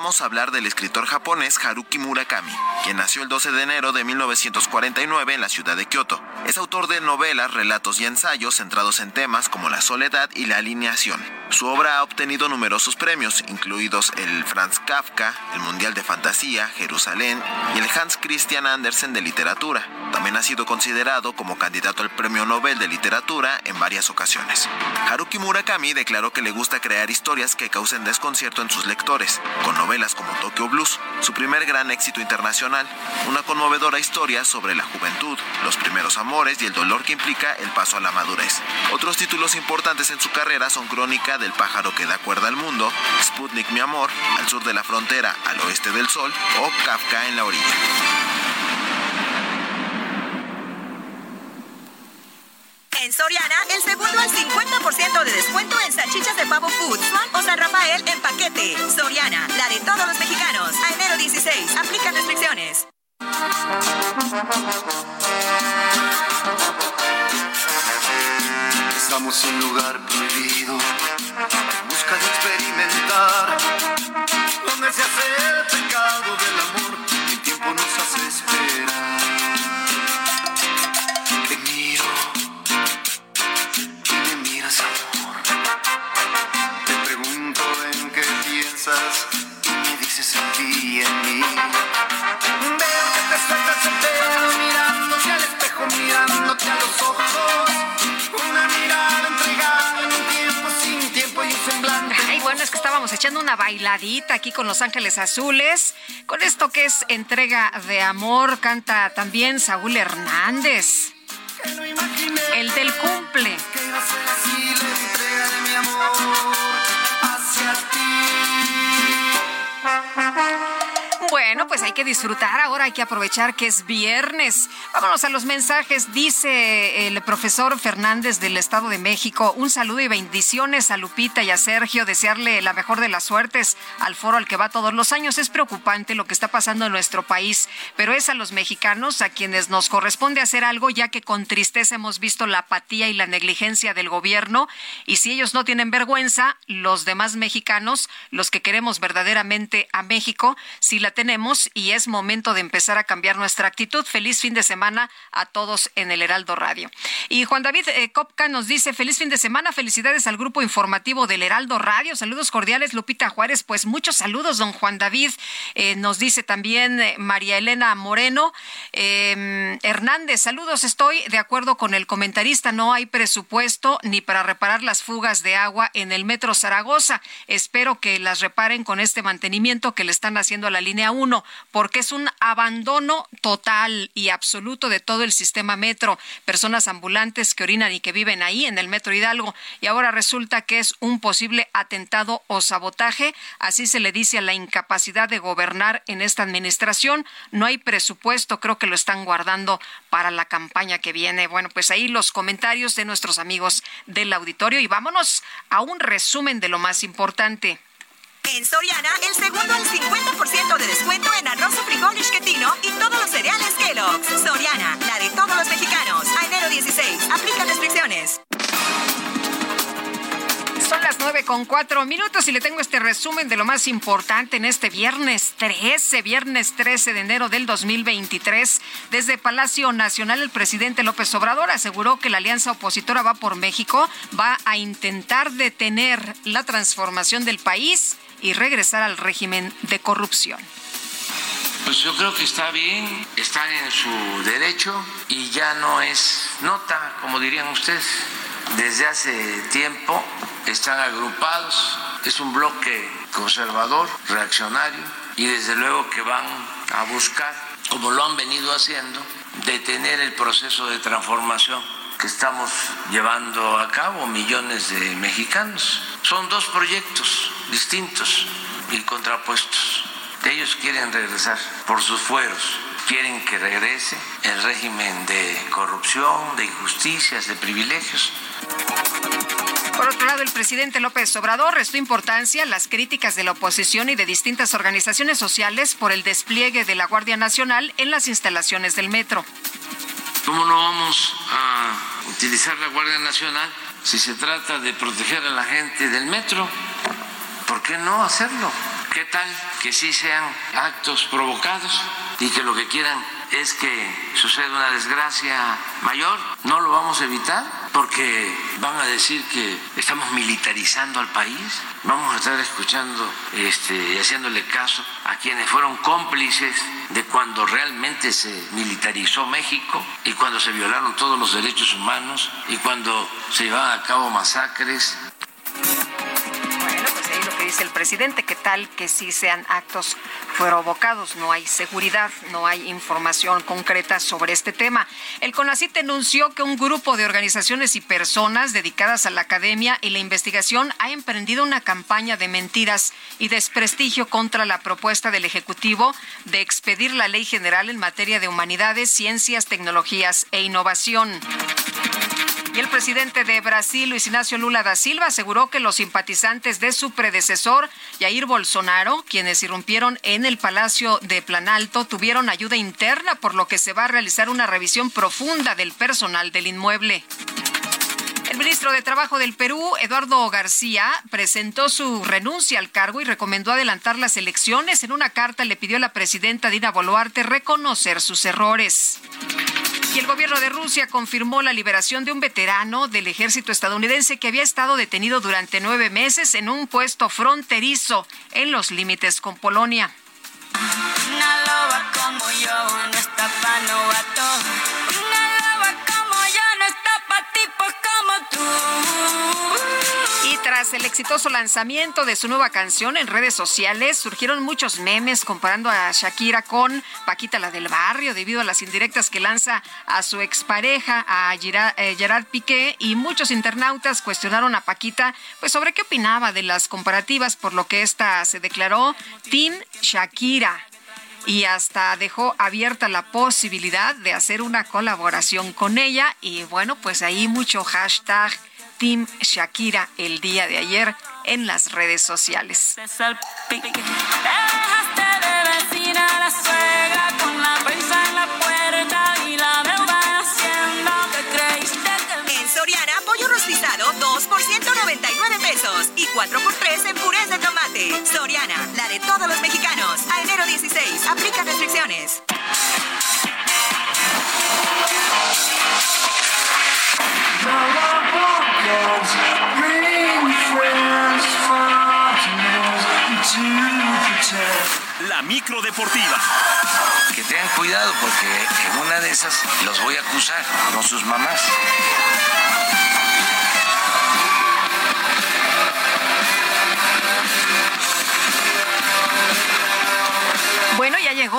[SPEAKER 24] vamos a hablar del escritor japonés Haruki Murakami, quien nació el 12 de enero de 1949 en la ciudad de Kioto. Es autor de novelas, relatos y ensayos centrados en temas como la soledad y la alineación. Su obra ha obtenido numerosos premios, incluidos el Franz Kafka, el Mundial de Fantasía, Jerusalén y el Hans Christian Andersen de Literatura. También ha sido considerado como candidato al Premio Nobel de Literatura en varias ocasiones. Haruki Murakami declaró que le gusta crear historias que causen desconcierto en sus lectores con novelas como Tokyo Blues, su primer gran éxito internacional, una conmovedora historia sobre la juventud, los primeros amores y el dolor que implica el paso a la madurez. Otros títulos importantes en su carrera son Crónica del pájaro que da cuerda al mundo, Sputnik mi amor, Al sur de la frontera, al oeste del sol o Kafka en la orilla.
[SPEAKER 4] Soriana, el segundo al 50% de descuento en salchichas de pavo food, o San Rafael en paquete. Soriana, la de todos los mexicanos. A enero 16, aplica restricciones.
[SPEAKER 20] Estamos en un lugar prohibido, en busca de experimentar,
[SPEAKER 1] que estábamos echando una bailadita aquí con Los Ángeles Azules. Con esto que es entrega de amor, canta también Saúl Hernández. El del cumple. Bueno, pues hay que disfrutar ahora, hay que aprovechar que es viernes. Vámonos a los mensajes. Dice el profesor Fernández del Estado de México, un saludo y bendiciones a Lupita y a Sergio, desearle la mejor de las suertes al foro al que va todos los años. Es preocupante lo que está pasando en nuestro país, pero es a los mexicanos a quienes nos corresponde hacer algo, ya que con tristeza hemos visto la apatía y la negligencia del gobierno, y si ellos no tienen vergüenza, los demás mexicanos, los que queremos verdaderamente a México, si la tenemos y es momento de empezar a cambiar nuestra actitud. Feliz fin de semana a todos en el Heraldo Radio. Y Juan David eh, Copca nos dice, feliz fin de semana, felicidades al grupo informativo del Heraldo Radio. Saludos cordiales, Lupita Juárez. Pues muchos saludos, don Juan David. Eh, nos dice también eh, María Elena Moreno. Em, Hernández, saludos. Estoy de acuerdo con el comentarista. No hay presupuesto ni para reparar las fugas de agua en el Metro Zaragoza. Espero que las reparen con este mantenimiento que le están haciendo a la línea uno, porque es un abandono total y absoluto de todo el sistema metro. Personas ambulantes que orinan y que viven ahí en el metro Hidalgo. Y ahora resulta que es un posible atentado o sabotaje. Así se le dice a la incapacidad de gobernar en esta administración. No hay presupuesto, creo que lo están guardando para la campaña que viene. Bueno, pues ahí los comentarios de nuestros amigos del auditorio y vámonos a un resumen de lo más importante.
[SPEAKER 4] En Soriana, el segundo al 50% de descuento en arroz o frijol y todos los cereales Kellogg's. Soriana, la de todos los mexicanos. A enero 16, aplica restricciones.
[SPEAKER 1] Son las nueve con cuatro minutos y le tengo este resumen de lo más importante en este viernes 13, viernes 13 de enero del 2023. Desde Palacio Nacional, el presidente López Obrador aseguró que la alianza opositora Va por México va a intentar detener la transformación del país y regresar al régimen de corrupción.
[SPEAKER 25] Pues yo creo que está bien, están en su derecho y ya no es nota, como dirían ustedes. Desde hace tiempo están agrupados, es un bloque conservador, reaccionario, y desde luego que van a buscar, como lo han venido haciendo, detener el proceso de transformación que estamos llevando a cabo millones de mexicanos. Son dos proyectos distintos y contrapuestos. Ellos quieren regresar por sus fueros, quieren que regrese el régimen de corrupción, de injusticias, de privilegios.
[SPEAKER 1] Por otro lado, el presidente López Obrador restó importancia a las críticas de la oposición y de distintas organizaciones sociales por el despliegue de la Guardia Nacional en las instalaciones del metro.
[SPEAKER 25] ¿Cómo no vamos a utilizar la Guardia Nacional si se trata de proteger a la gente del metro? ¿Por qué no hacerlo? ¿Qué tal que sí sean actos provocados y que lo que quieran es que suceda una desgracia mayor? ¿No lo vamos a evitar? Porque van a decir que estamos militarizando al país. Vamos a estar escuchando este, y haciéndole caso a quienes fueron cómplices de cuando realmente se militarizó México y cuando se violaron todos los derechos humanos y cuando se llevaban a cabo masacres
[SPEAKER 1] dice el presidente, que tal que sí sean actos provocados, no hay seguridad, no hay información concreta sobre este tema. El CONACYT denunció que un grupo de organizaciones y personas dedicadas a la academia y la investigación ha emprendido una campaña de mentiras y desprestigio contra la propuesta del Ejecutivo de expedir la Ley General en materia de humanidades, ciencias, tecnologías e innovación. Y el presidente de Brasil, Luis Ignacio Lula da Silva, aseguró que los simpatizantes de su predecesor, Jair Bolsonaro, quienes irrumpieron en el Palacio de Planalto, tuvieron ayuda interna, por lo que se va a realizar una revisión profunda del personal del inmueble. El ministro de Trabajo del Perú, Eduardo García, presentó su renuncia al cargo y recomendó adelantar las elecciones. En una carta le pidió a la presidenta Dina Boluarte reconocer sus errores. Y el gobierno de Rusia confirmó la liberación de un veterano del ejército estadounidense que había estado detenido durante nueve meses en un puesto fronterizo en los límites con Polonia. Una loba como yo no está Y tras el exitoso lanzamiento de su nueva canción en redes sociales, surgieron muchos memes comparando a Shakira con Paquita la del barrio debido a las indirectas que lanza a su expareja, a eh, Gerard Piqué, y muchos internautas cuestionaron a Paquita pues sobre qué opinaba de las comparativas, por lo que esta se declaró Team Shakira y hasta dejó abierta la posibilidad de hacer una colaboración con ella y bueno, pues ahí mucho hashtag Team Shakira el día de ayer en las redes sociales. En
[SPEAKER 4] Soriana, pollo rostizado 2 por 199 pesos y 4 por 3 en tomate. Soriana, la de todos los mexicanos. A enero 16, aplica restricciones.
[SPEAKER 5] La micro deportiva.
[SPEAKER 25] Que tengan cuidado porque en una de esas los voy a acusar, no sus mamás.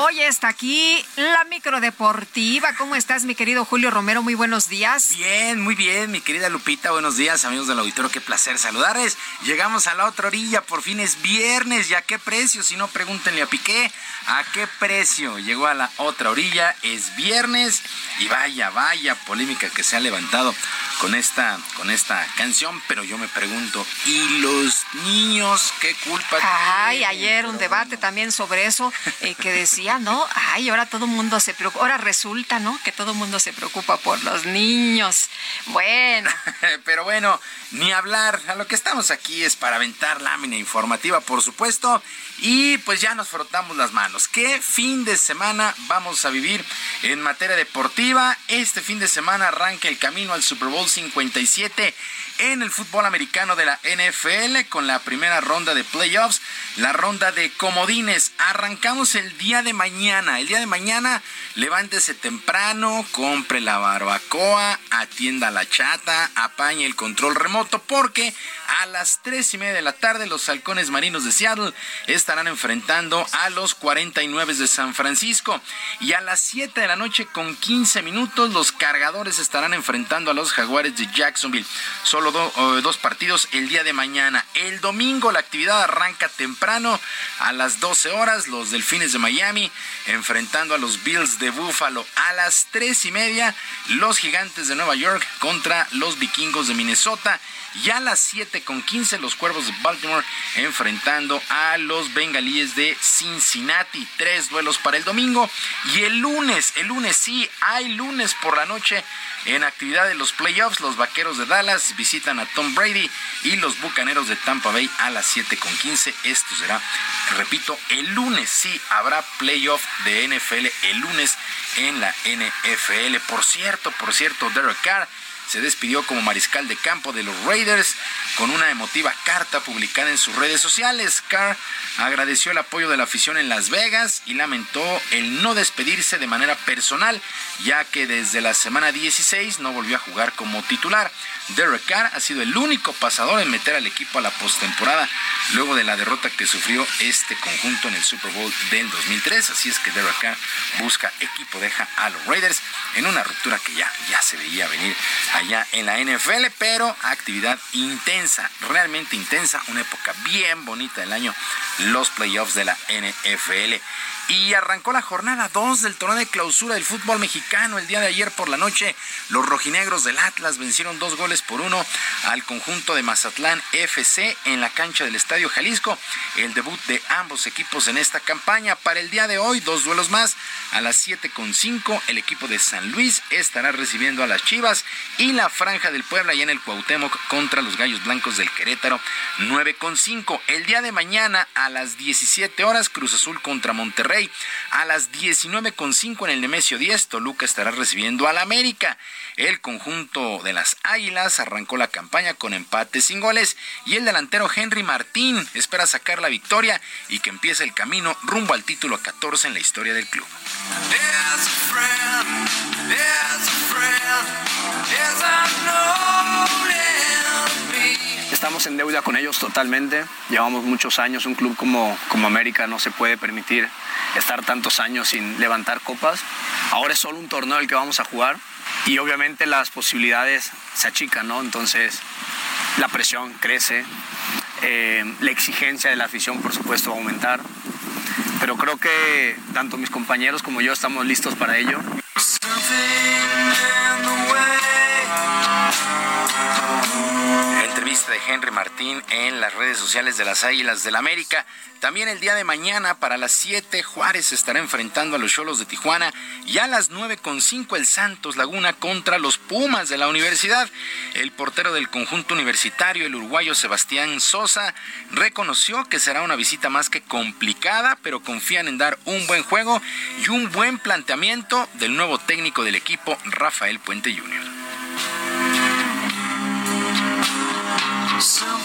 [SPEAKER 1] Ya está aquí la microdeportiva. ¿Cómo estás, mi querido Julio Romero? Muy buenos días.
[SPEAKER 26] Bien, muy bien, mi querida Lupita. Buenos días, amigos del auditorio. Qué placer saludarles. Llegamos a la otra orilla, por fin es viernes. ¿Y a qué precio? Si no, pregúntenle a Piqué. ¿A qué precio? Llegó a la otra orilla, es viernes. Y vaya, vaya polémica que se ha levantado con esta, con esta canción. Pero yo me pregunto, ¿y los niños qué culpa
[SPEAKER 1] Ay, ayer un debate también sobre eso. Eh, que (laughs) decía, ¿no? Ay, ahora todo el mundo se preocupa, ahora resulta, ¿no? Que todo el mundo se preocupa por los niños. Bueno. (laughs)
[SPEAKER 26] Pero bueno, ni hablar, a lo que estamos aquí es para aventar lámina informativa, por supuesto, y pues ya nos frotamos las manos. ¿Qué fin de semana vamos a vivir en materia deportiva? Este fin de semana arranca el camino al Super Bowl 57 en el fútbol americano de la NFL con la primera ronda de playoffs, la ronda de comodines. Arrancamos el día de mañana. El día de mañana levántese temprano, compre la barbacoa, atienda la chata, apañe el control remoto porque A las tres y media de la tarde, los halcones marinos de Seattle estarán enfrentando a los 49 de San Francisco. Y a las 7 de la noche, con 15 minutos, los cargadores estarán enfrentando a los jaguares de Jacksonville. Solo dos partidos el día de mañana. El domingo la actividad arranca temprano a las 12 horas. Los delfines de Miami enfrentando a los Bills de Buffalo. A las 3 y media, los gigantes de Nueva York contra los vikingos de Minnesota. Y a las 7 con 15 los Cuervos de Baltimore enfrentando a los Bengalíes de Cincinnati. Tres duelos para el domingo. Y el lunes, el lunes sí, hay lunes por la noche en actividad de los playoffs. Los Vaqueros de Dallas visitan a Tom Brady y los Bucaneros de Tampa Bay a las 7 con 15. Esto será, repito, el lunes sí habrá playoff de NFL el lunes en la NFL. Por cierto, por cierto, Derek Carr se despidió como mariscal de campo de los Raiders con una emotiva carta publicada en sus redes sociales. Carr agradeció el apoyo de la afición en Las Vegas y lamentó el no despedirse de manera personal, ya que desde la semana 16 no volvió a jugar como titular. Derek Carr ha sido el único pasador en meter al equipo a la postemporada luego de la derrota que sufrió este conjunto en el Super Bowl del 2003. Así es que Derek Carr busca equipo, deja a los Raiders en una ruptura que ya, ya se veía venir allá en la NFL, pero actividad intensa, realmente intensa, una época bien bonita del año, los playoffs de la NFL. Y arrancó la jornada 2 del torneo de clausura del fútbol mexicano. El día de ayer por la noche, los rojinegros del Atlas vencieron dos goles por uno al conjunto de Mazatlán FC en la cancha del Estadio Jalisco. El debut de ambos equipos en esta campaña. Para el día de hoy, dos duelos más. A las 7.5, el equipo de San Luis estará recibiendo a las Chivas y la Franja del Puebla y en el Cuauhtémoc contra los Gallos Blancos del Querétaro. 9.5. El día de mañana a las 17 horas, Cruz Azul contra Monterrey a las 19.5 en el Nemesio 10, Toluca estará recibiendo al América. El conjunto de las Águilas arrancó la campaña con empate sin goles y el delantero Henry Martín espera sacar la victoria y que empiece el camino rumbo al título 14 en la historia del club.
[SPEAKER 27] Estamos en deuda con ellos totalmente. Llevamos muchos años. Un club como, como América no se puede permitir estar tantos años sin levantar copas. Ahora es solo un torneo el que vamos a jugar y obviamente las posibilidades se achican, ¿no? Entonces la presión crece, eh, la exigencia de la afición por supuesto va a aumentar, pero creo que tanto mis compañeros como yo estamos listos para ello.
[SPEAKER 26] Entrevista de Henry Martín en las redes sociales de las Águilas del América. También el día de mañana para las 7 Juárez estará enfrentando a los Cholos de Tijuana y a las 9.5 el Santos Laguna contra los Pumas de la universidad. El portero del conjunto universitario, el uruguayo Sebastián Sosa, reconoció que será una visita más que complicada, pero confían en dar un buen juego y un buen planteamiento del nuevo técnico del equipo, Rafael Puente Jr.
[SPEAKER 28] Y,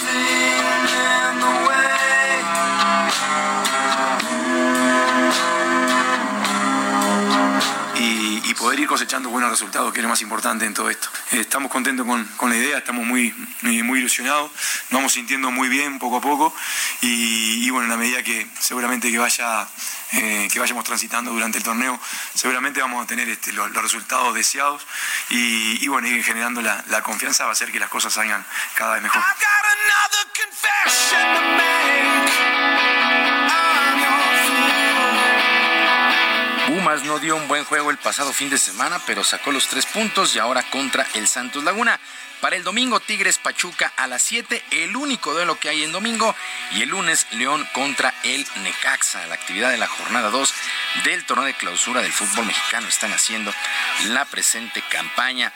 [SPEAKER 28] poder ir cosechando buenos resultados, que es lo más importante en todo esto. Eh, estamos contentos con, la idea, estamos muy, muy, ilusionados, nos vamos sintiendo muy bien poco a poco y, bueno, en la medida que seguramente que vaya eh, que vayamos transitando durante el torneo, seguramente vamos a tener este, los, resultados deseados y, bueno, ir generando la, la, confianza va a hacer que las cosas salgan cada vez mejor.
[SPEAKER 26] No dio un buen juego el pasado fin de semana, pero sacó los tres puntos y ahora contra el Santos Laguna. Para el domingo, Tigres Pachuca a las 7, el único duelo que hay en domingo. Y el lunes, León contra el Necaxa. La actividad de la jornada 2 del torneo de clausura del fútbol mexicano están haciendo la presente campaña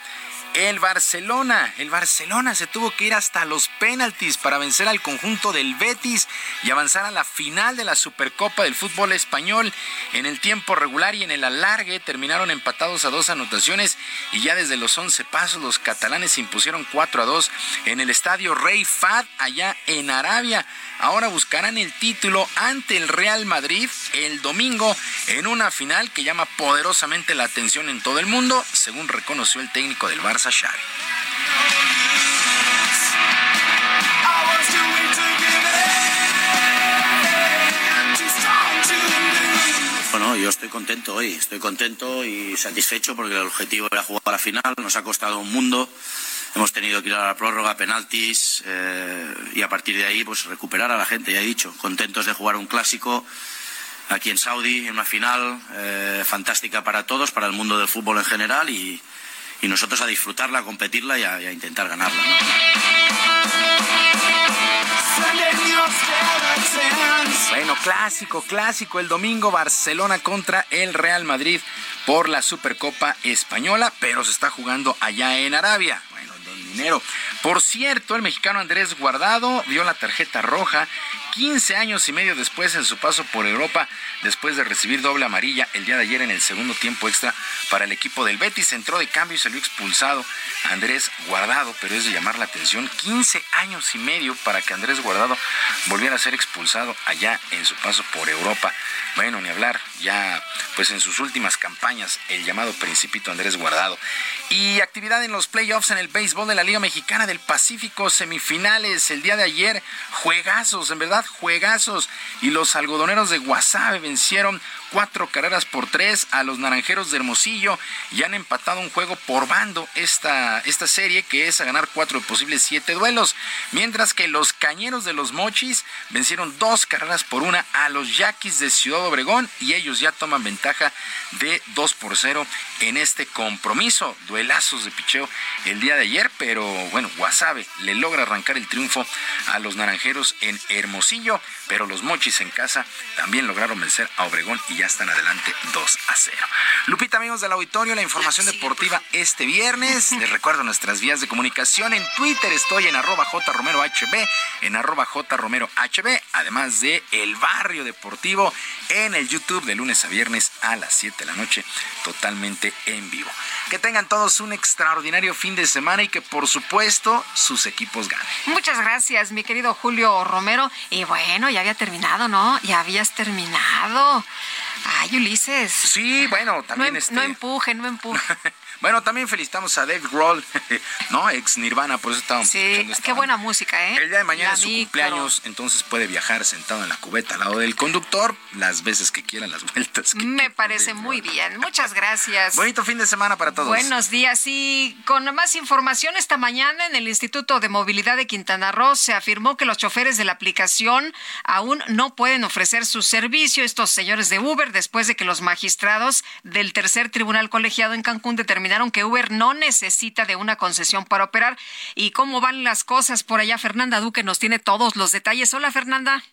[SPEAKER 26] el Barcelona. El Barcelona se tuvo que ir hasta los penaltis para vencer al conjunto del Betis y avanzar a la final de la Supercopa del fútbol español. En el tiempo regular y en el alargue terminaron empatados a dos anotaciones y ya desde los 11 pasos los catalanes se impusieron 4 a 2 en el estadio Rey Fad allá en Arabia ahora buscarán el título ante el Real Madrid el domingo en una final que llama poderosamente la atención en todo el mundo, según reconoció el técnico del Barça Xavi.
[SPEAKER 29] Bueno, yo estoy contento hoy, estoy contento y satisfecho porque el objetivo era jugar a la final, nos ha costado un mundo, hemos tenido que ir a la prórroga, penaltis eh, y a partir de ahí pues recuperar a la gente, ya he dicho, contentos de jugar un clásico aquí en Saudi, en una final eh, fantástica para todos, para el mundo del fútbol en general y, nosotros a disfrutarla, a competirla y a, intentar ganarla.
[SPEAKER 26] Bueno, clásico, clásico. El domingo Barcelona contra el Real Madrid por la Supercopa Española, pero se está jugando allá en Arabia. Dinero. Por cierto, el mexicano Andrés Guardado vio la tarjeta roja 15 años y medio después en su paso por Europa, después de recibir doble amarilla el día de ayer en el segundo tiempo extra para el equipo del Betis, entró de cambio y salió expulsado Andrés Guardado, pero es de llamar la atención, 15 años y medio para que Andrés Guardado volviera a ser expulsado allá en su paso por Europa. Bueno, ni hablar, ya pues en sus últimas campañas, el llamado Principito Andrés Guardado. Y actividad en los playoffs en el béisbol de la Liga Mexicana del Pacífico, semifinales el día de ayer, juegazos, en verdad, juegazos. Y los algodoneros de Guasave vencieron cuatro carreras por tres a los naranjeros de Hermosillo y han empatado un juego por bando esta, esta serie que es a ganar cuatro de posibles siete duelos. Mientras que los cañeros de los Mochis vencieron dos carreras por una a los Yaquis de Ciudad Obregón y ellos ya toman ventaja de dos por cero en este compromiso. Duelazos de picheo el día de ayer, pero bueno, Guasave le logra arrancar el triunfo a los naranjeros en Hermosillo, pero los Mochis en casa también lograron vencer a Obregón y ya están adelante 2 a 0. Lupita, amigos del auditorio, la información deportiva este viernes. (laughs) Les recuerdo nuestras vías de comunicación. En Twitter estoy en arroba jromerohb, en arroba jromerohb, además de El Barrio Deportivo en el YouTube de lunes a viernes a las 7 de la noche, totalmente en vivo. Que tengan todos un extraordinario fin de semana y que por supuesto sus equipos ganen.
[SPEAKER 1] Muchas gracias, mi querido Julio Romero. Y bueno, ya había terminado, ¿no? Ya habías terminado. Ay, Ulises.
[SPEAKER 26] Sí, bueno, también
[SPEAKER 1] no,
[SPEAKER 26] este...
[SPEAKER 1] No empuje, no empuje. (laughs)
[SPEAKER 26] Bueno, también felicitamos a Dave Grohl, (laughs) ¿no? Ex Nirvana, por eso estábamos
[SPEAKER 1] Sí, qué buena música, ¿eh?
[SPEAKER 26] El día de mañana es su cumpleaños, entonces puede viajar sentado en la cubeta al lado del conductor las veces que quiera, las vueltas. Que
[SPEAKER 1] Me parece muy bien. Muchas gracias.
[SPEAKER 26] Bonito fin de semana para todos.
[SPEAKER 1] Buenos días. Y con más información, esta mañana en el Instituto de Movilidad de Quintana Roo se afirmó que los choferes de la aplicación aún no pueden ofrecer su servicio, estos señores de Uber, después de que los magistrados del tercer tribunal colegiado en Cancún determinaron que Uber no necesita de una concesión para operar. ¿Y cómo van las cosas por allá? Fernanda Duque nos tiene todos los detalles. Hola, Fernanda.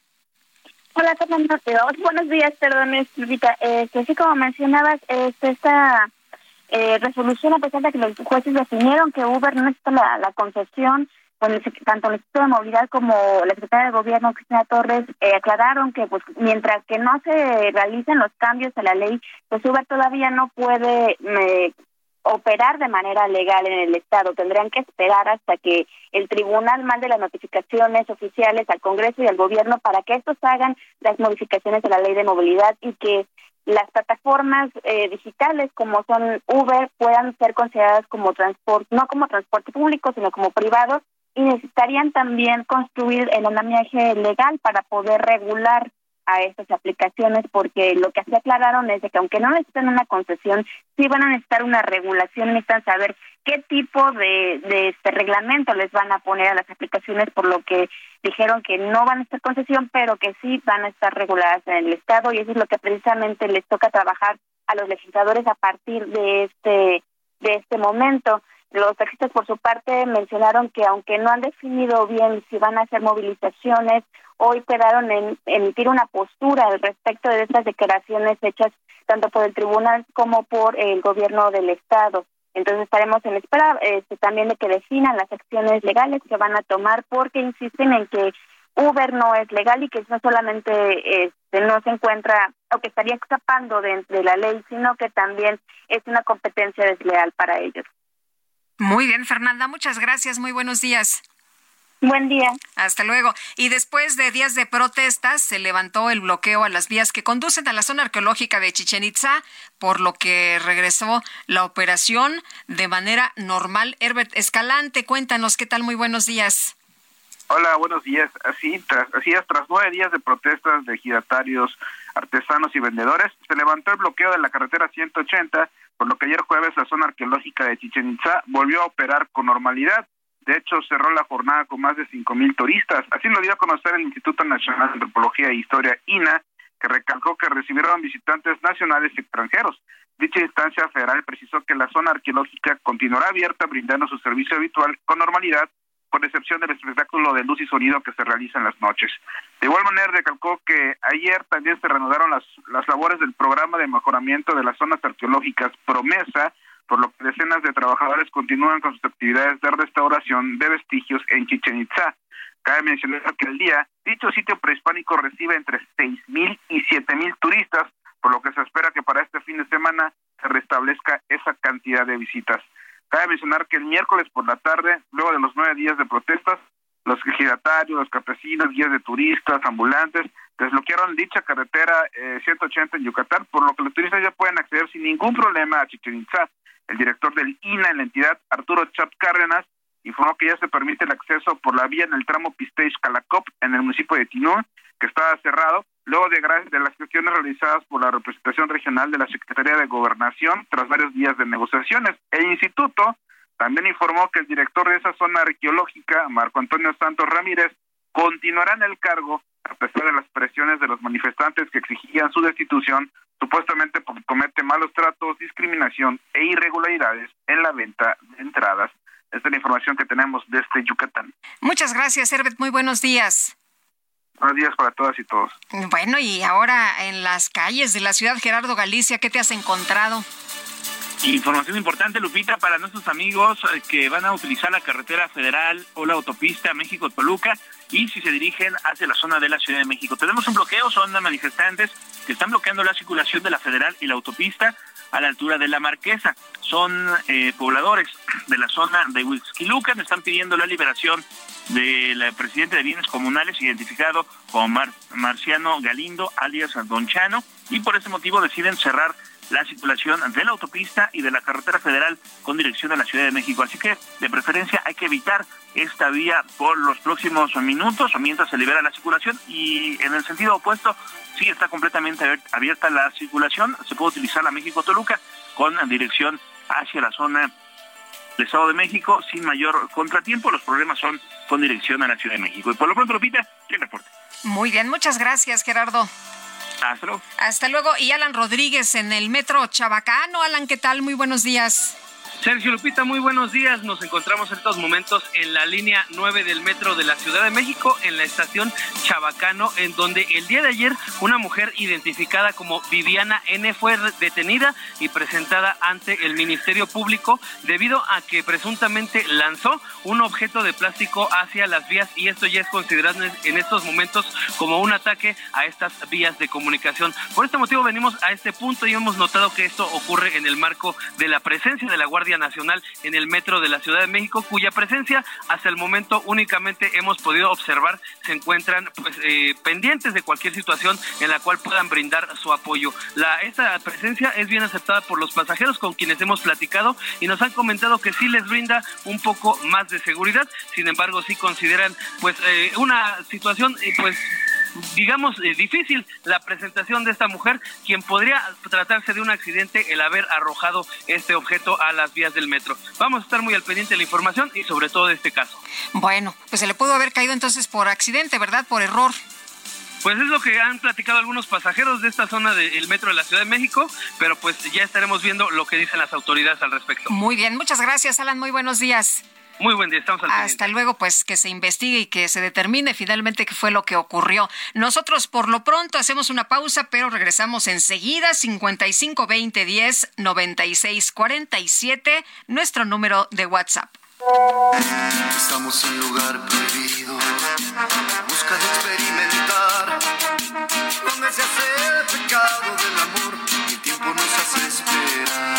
[SPEAKER 30] Hola, Fernanda. Buenos días, perdón, Lupita. Eh, que así como mencionabas, esta eh, resolución, a pesar de que los jueces definieron que Uber no necesita la, la concesión, pues, tanto el Instituto de Movilidad como la Secretaria de Gobierno, Cristina Torres, eh, aclararon que pues mientras que no se realicen los cambios a la ley, pues Uber todavía no puede eh, operar de manera legal en el Estado. Tendrían que esperar hasta que el tribunal mande las notificaciones oficiales al Congreso y al Gobierno para que estos hagan las modificaciones de la ley de movilidad y que las plataformas eh, digitales como son Uber puedan ser consideradas como transporte, no como transporte público, sino como privado y necesitarían también construir el andamiaje legal para poder regular a estas aplicaciones porque lo que así aclararon es de que aunque no necesitan una concesión, sí van a necesitar una regulación, necesitan saber qué tipo de, de este reglamento les van a poner a las aplicaciones, por lo que dijeron que no van a estar concesión, pero que sí van a estar reguladas en el Estado y eso es lo que precisamente les toca trabajar a los legisladores a partir de este de este momento. Los taxistas, por su parte, mencionaron que aunque no han definido bien si van a hacer movilizaciones hoy quedaron en emitir una postura al respecto de estas declaraciones hechas tanto por el tribunal como por el gobierno del estado. Entonces estaremos en espera este, también de que definan las acciones legales que van a tomar porque insisten en que Uber no es legal y que no solamente este, no se encuentra o que estaría escapando de la ley, sino que también es una competencia desleal para ellos.
[SPEAKER 1] Muy bien, Fernanda, muchas gracias, muy buenos días.
[SPEAKER 30] Buen día.
[SPEAKER 1] Hasta luego. Y después de días de protestas, se levantó el bloqueo a las vías que conducen a la zona arqueológica de Chichen Itza, por lo que regresó la operación de manera normal. Herbert Escalante, cuéntanos qué tal. Muy buenos días.
[SPEAKER 31] Hola, buenos días. Así, tras, así es, tras nueve días de protestas de giratarios, artesanos y vendedores, se levantó el bloqueo de la carretera 180, por lo que ayer jueves la zona arqueológica de Chichen Itza volvió a operar con normalidad. De hecho, cerró la jornada con más de cinco mil turistas. Así lo dio a conocer el Instituto Nacional de Antropología e Historia, INA, que recalcó que recibieron visitantes nacionales y extranjeros. Dicha instancia federal precisó que la zona arqueológica continuará abierta brindando su servicio habitual con normalidad, con excepción del espectáculo de luz y sonido que se realiza en las noches. De igual manera recalcó que ayer también se reanudaron las, las labores del programa de mejoramiento de las zonas arqueológicas Promesa, por lo que decenas de trabajadores continúan con sus actividades de restauración de vestigios en Chichen Itza. Cabe mencionar que el día dicho sitio prehispánico recibe entre seis mil y siete mil turistas, por lo que se espera que para este fin de semana se restablezca esa cantidad de visitas. Cabe mencionar que el miércoles por la tarde, luego de los nueve días de protestas, los ejidatarios, los campesinos, guías de turistas, ambulantes, desbloquearon dicha carretera 180 eh, en Yucatán, por lo que los turistas ya pueden acceder sin ningún problema a Chichen Itza. El director del INA en la entidad, Arturo Chap Cárdenas, informó que ya se permite el acceso por la vía en el tramo Pisteix-Calacop en el municipio de Tinún, que estaba cerrado, luego de, de las gestiones realizadas por la representación regional de la Secretaría de Gobernación tras varios días de negociaciones. El instituto también informó que el director de esa zona arqueológica, Marco Antonio Santos Ramírez, continuará en el cargo a pesar de las presiones de los manifestantes que exigían su destitución, supuestamente porque comete malos tratos, discriminación e irregularidades en la venta de entradas. Esta es la información que tenemos desde Yucatán.
[SPEAKER 1] Muchas gracias, Herbert. Muy buenos días.
[SPEAKER 31] Buenos días para todas y todos.
[SPEAKER 1] Bueno, y ahora en las calles de la ciudad Gerardo Galicia, ¿qué te has encontrado?
[SPEAKER 32] Información importante, Lupita, para nuestros amigos eh, que van a utilizar la carretera federal o la autopista México-Toluca y si se dirigen hacia la zona de la Ciudad de México. Tenemos un bloqueo, son manifestantes que están bloqueando la circulación de la federal y la autopista a la altura de la Marquesa. Son eh, pobladores de la zona de Huixquilucan, están pidiendo la liberación del presidente de bienes comunales identificado como Marciano Galindo, alias Donchano, y por ese motivo deciden cerrar la circulación de la autopista y de la carretera federal con dirección a la Ciudad de México. Así que, de preferencia, hay que evitar esta vía por los próximos minutos o mientras se libera la circulación. Y en el sentido opuesto, sí está completamente abierta la circulación. Se puede utilizar la México-Toluca con dirección hacia la zona del Estado de México sin mayor contratiempo. Los problemas son con dirección a la Ciudad de México. Y por lo pronto, Lupita, ¿quién reporte?
[SPEAKER 1] Muy bien, muchas gracias, Gerardo.
[SPEAKER 32] Hasta luego.
[SPEAKER 1] Hasta luego. Y Alan Rodríguez en el metro Chabacano. Alan, ¿qué tal? Muy buenos días.
[SPEAKER 33] Sergio Lupita, muy buenos días. Nos encontramos en estos momentos en la línea 9 del metro de la Ciudad de México, en la estación Chabacano, en donde el día de ayer una mujer identificada como Viviana N fue detenida y presentada ante el Ministerio Público debido a que presuntamente lanzó un objeto de plástico hacia las vías y esto ya es considerado en estos momentos como un ataque a estas vías de comunicación. Por este motivo venimos a este punto y hemos notado que esto ocurre en el marco de la presencia de la Guardia Nacional en el metro de la Ciudad de México, cuya presencia hasta el momento únicamente hemos podido observar se encuentran pues, eh, pendientes de cualquier situación en la cual puedan brindar su apoyo. La, esta presencia es bien aceptada por los pasajeros con quienes hemos platicado y nos han comentado que sí les brinda un poco más de seguridad, sin embargo sí consideran pues eh, una situación eh, pues digamos, eh, difícil la presentación de esta mujer, quien podría tratarse de un accidente el haber arrojado este objeto a las vías del metro. Vamos a estar muy al pendiente de la información y sobre todo de este caso.
[SPEAKER 1] Bueno, pues se le pudo haber caído entonces por accidente, ¿verdad? Por error.
[SPEAKER 33] Pues es lo que han platicado algunos pasajeros de esta zona del metro de la Ciudad de México, pero pues ya estaremos viendo lo que dicen las autoridades al respecto.
[SPEAKER 1] Muy bien, muchas gracias, Alan. Muy buenos días.
[SPEAKER 33] Muy buen día, estamos al
[SPEAKER 1] Hasta luego, pues que se investigue y que se determine finalmente qué fue lo que ocurrió. Nosotros por lo pronto hacemos una pausa, pero regresamos enseguida, 55 20 10 96 47, nuestro número de WhatsApp.
[SPEAKER 20] Estamos en lugar prohibido, busca de experimentar, donde se hace el pecado del amor y el tiempo nos hace esperar.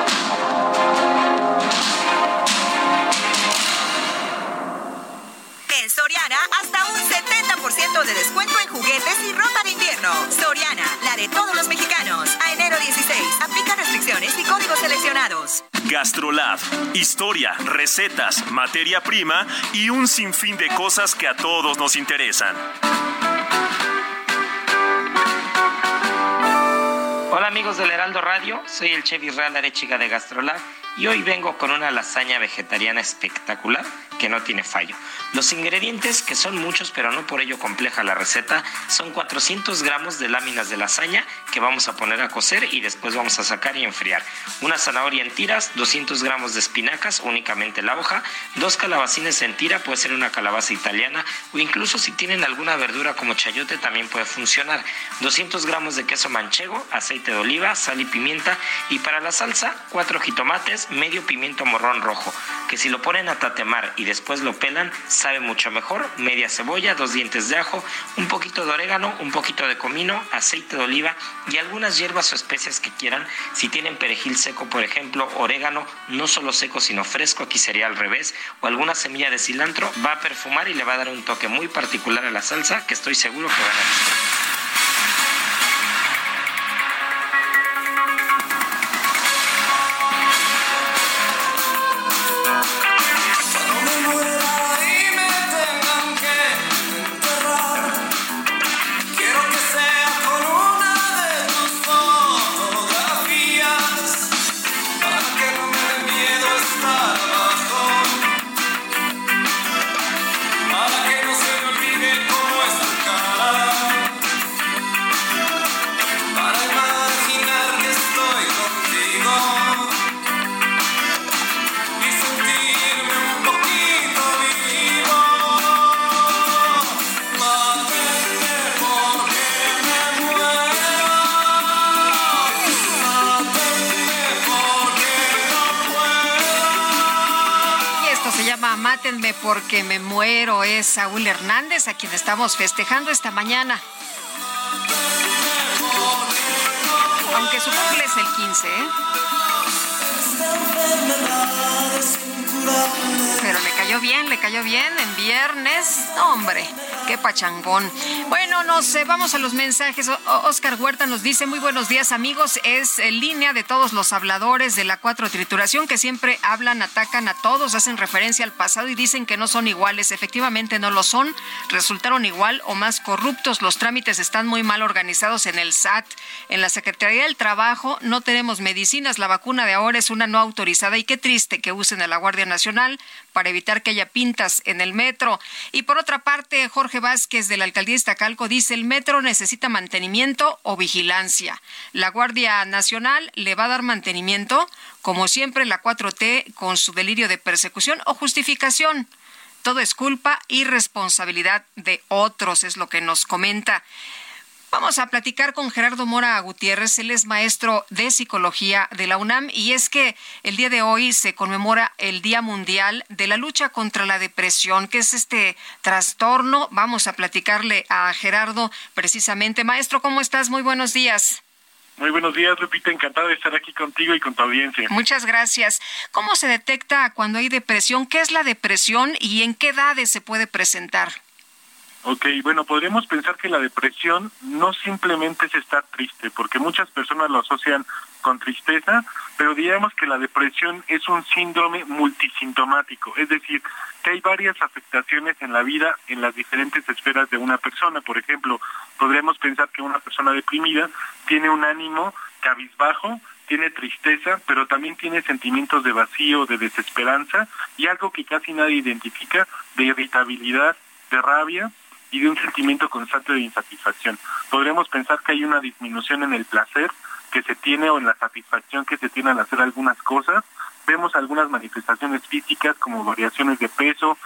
[SPEAKER 4] En Soriana, hasta un 70% de descuento en juguetes y ropa de invierno. Soriana, la de todos los mexicanos. A enero 16, aplica restricciones y códigos seleccionados.
[SPEAKER 5] Gastrolab, historia, recetas, materia prima y un sinfín de cosas que a todos nos interesan.
[SPEAKER 34] Hola amigos del Heraldo Radio, soy el chef Israel Arechiga de Gastrolab y hoy vengo con una lasaña vegetariana espectacular que no tiene fallo. Los ingredientes, que son muchos pero no por ello compleja la receta, son 400 gramos de láminas de lasaña que vamos a poner a cocer y después vamos a sacar y enfriar. Una zanahoria en tiras, 200 gramos de espinacas, únicamente la hoja, dos calabacines en tira, puede ser una calabaza italiana o incluso si tienen alguna verdura como chayote también puede funcionar. 200 gramos de queso manchego, aceite de oliva, sal y pimienta y para la salsa, cuatro jitomates, medio pimiento morrón rojo, que si lo ponen a tatemar y después lo pelan, sabe mucho mejor. Media cebolla, dos dientes de ajo, un poquito de orégano, un poquito de comino, aceite de oliva y algunas hierbas o especias que quieran. Si tienen perejil seco, por ejemplo, orégano, no solo seco sino fresco, aquí sería al revés, o alguna semilla de cilantro, va a perfumar y le va a dar un toque muy particular a la salsa que estoy seguro que van a disfrutar.
[SPEAKER 1] Mátenme porque me muero es Saúl Hernández, a quien estamos festejando esta mañana. Aunque su cumple es el 15, ¿eh? Pero le cayó bien, le cayó bien en viernes. hombre, qué pachangón. Bueno, nos eh, vamos a los mensajes. Oscar Huerta nos dice, muy buenos días amigos, es en línea de todos los habladores de la cuatro trituración que siempre hablan, atacan a todos, hacen referencia al pasado y dicen que no son iguales. Efectivamente no lo son, resultaron igual o más corruptos. Los trámites están muy mal organizados en el SAT. En la Secretaría del Trabajo no tenemos medicinas, la vacuna de ahora es una no autorizada y qué triste que usen a la Guardia Nacional para evitar que haya pintas en el metro. Y por otra parte, Jorge Vázquez de la Alcaldía de Iztacalco dice, el metro necesita mantenimiento o vigilancia. La Guardia Nacional le va a dar mantenimiento, como siempre la 4T con su delirio de persecución o justificación. Todo es culpa y responsabilidad de otros, es lo que nos comenta. Vamos a platicar con Gerardo Mora Gutiérrez, él es maestro de psicología de la UNAM y es que el día de hoy se conmemora el Día Mundial de la Lucha contra la Depresión, que es este trastorno. Vamos a platicarle a Gerardo precisamente. Maestro, ¿cómo estás? Muy buenos días.
[SPEAKER 35] Muy buenos días, Lupita. Encantado de estar aquí contigo y con tu audiencia.
[SPEAKER 1] Muchas gracias. ¿Cómo se detecta cuando hay depresión? ¿Qué es la depresión y en qué edades se puede presentar?
[SPEAKER 35] Ok, bueno, podríamos pensar que la depresión no simplemente es estar triste, porque muchas personas lo asocian con tristeza, pero digamos que la depresión es un síndrome multisintomático, es decir, que hay varias afectaciones en la vida en las diferentes esferas de una persona. Por ejemplo, podríamos pensar que una persona deprimida tiene un ánimo cabizbajo, tiene tristeza, pero también tiene sentimientos de vacío, de desesperanza y algo que casi nadie identifica, de irritabilidad, de rabia y de un sentimiento constante de insatisfacción. Podríamos pensar que hay una disminución en el placer que se tiene o en la satisfacción que se tiene al hacer algunas cosas. Vemos algunas manifestaciones físicas como variaciones de peso,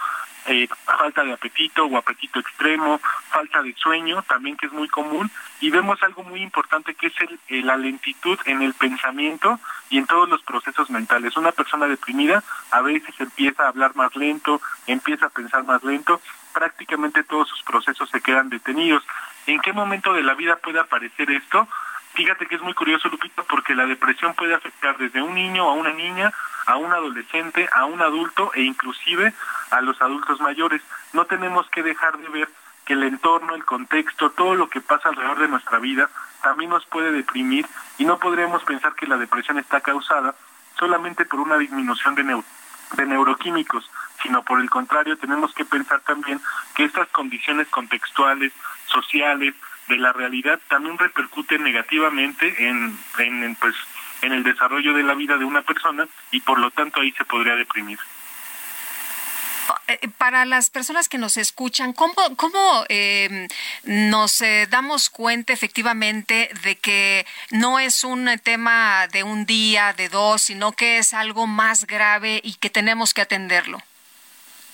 [SPEAKER 35] eh, falta de apetito o apetito extremo, falta de sueño, también que es muy común, y vemos algo muy importante que es el, la lentitud en el pensamiento y en todos los procesos mentales. Una persona deprimida a veces empieza a hablar más lento, empieza a pensar más lento, prácticamente todos sus procesos se quedan detenidos. ¿En qué momento de la vida puede aparecer esto? Fíjate que es muy curioso, Lupita, porque la depresión puede afectar desde un niño a una niña, a un adolescente, a un adulto e inclusive a los adultos mayores. No tenemos que dejar de ver que el entorno, el contexto, todo lo que pasa alrededor de nuestra vida también nos puede deprimir y no podremos pensar que la depresión está causada solamente por una disminución de, de neuroquímicos, sino por el contrario tenemos que pensar también que estas condiciones contextuales, sociales, de la realidad también repercute negativamente en, en, pues, en el desarrollo de la vida de una persona y por lo tanto ahí se podría deprimir.
[SPEAKER 1] Eh, eh, para las personas que nos escuchan, ¿cómo, cómo eh, nos damos cuenta efectivamente de que no es un tema de un día, de dos, sino que es algo más grave y que tenemos que atenderlo?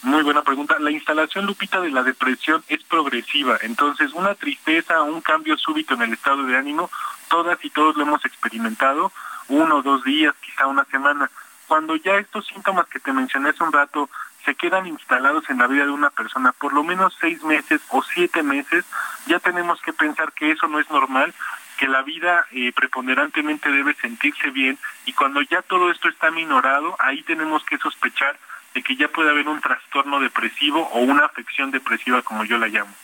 [SPEAKER 35] Muy buena pregunta. La instalación, Lupita, de la depresión es progresiva. Entonces, una tristeza, un cambio súbito en el estado de ánimo, todas y todos lo hemos experimentado, uno, dos días, quizá una semana. Cuando ya estos síntomas que te mencioné hace un rato se quedan instalados en la vida de una persona por lo menos seis meses o siete meses, ya tenemos que pensar que eso no es normal, que la vida eh, preponderantemente debe sentirse bien y cuando ya todo esto está minorado, ahí tenemos que sospechar de que ya puede haber un trastorno depresivo o una afección depresiva, como yo la llamo.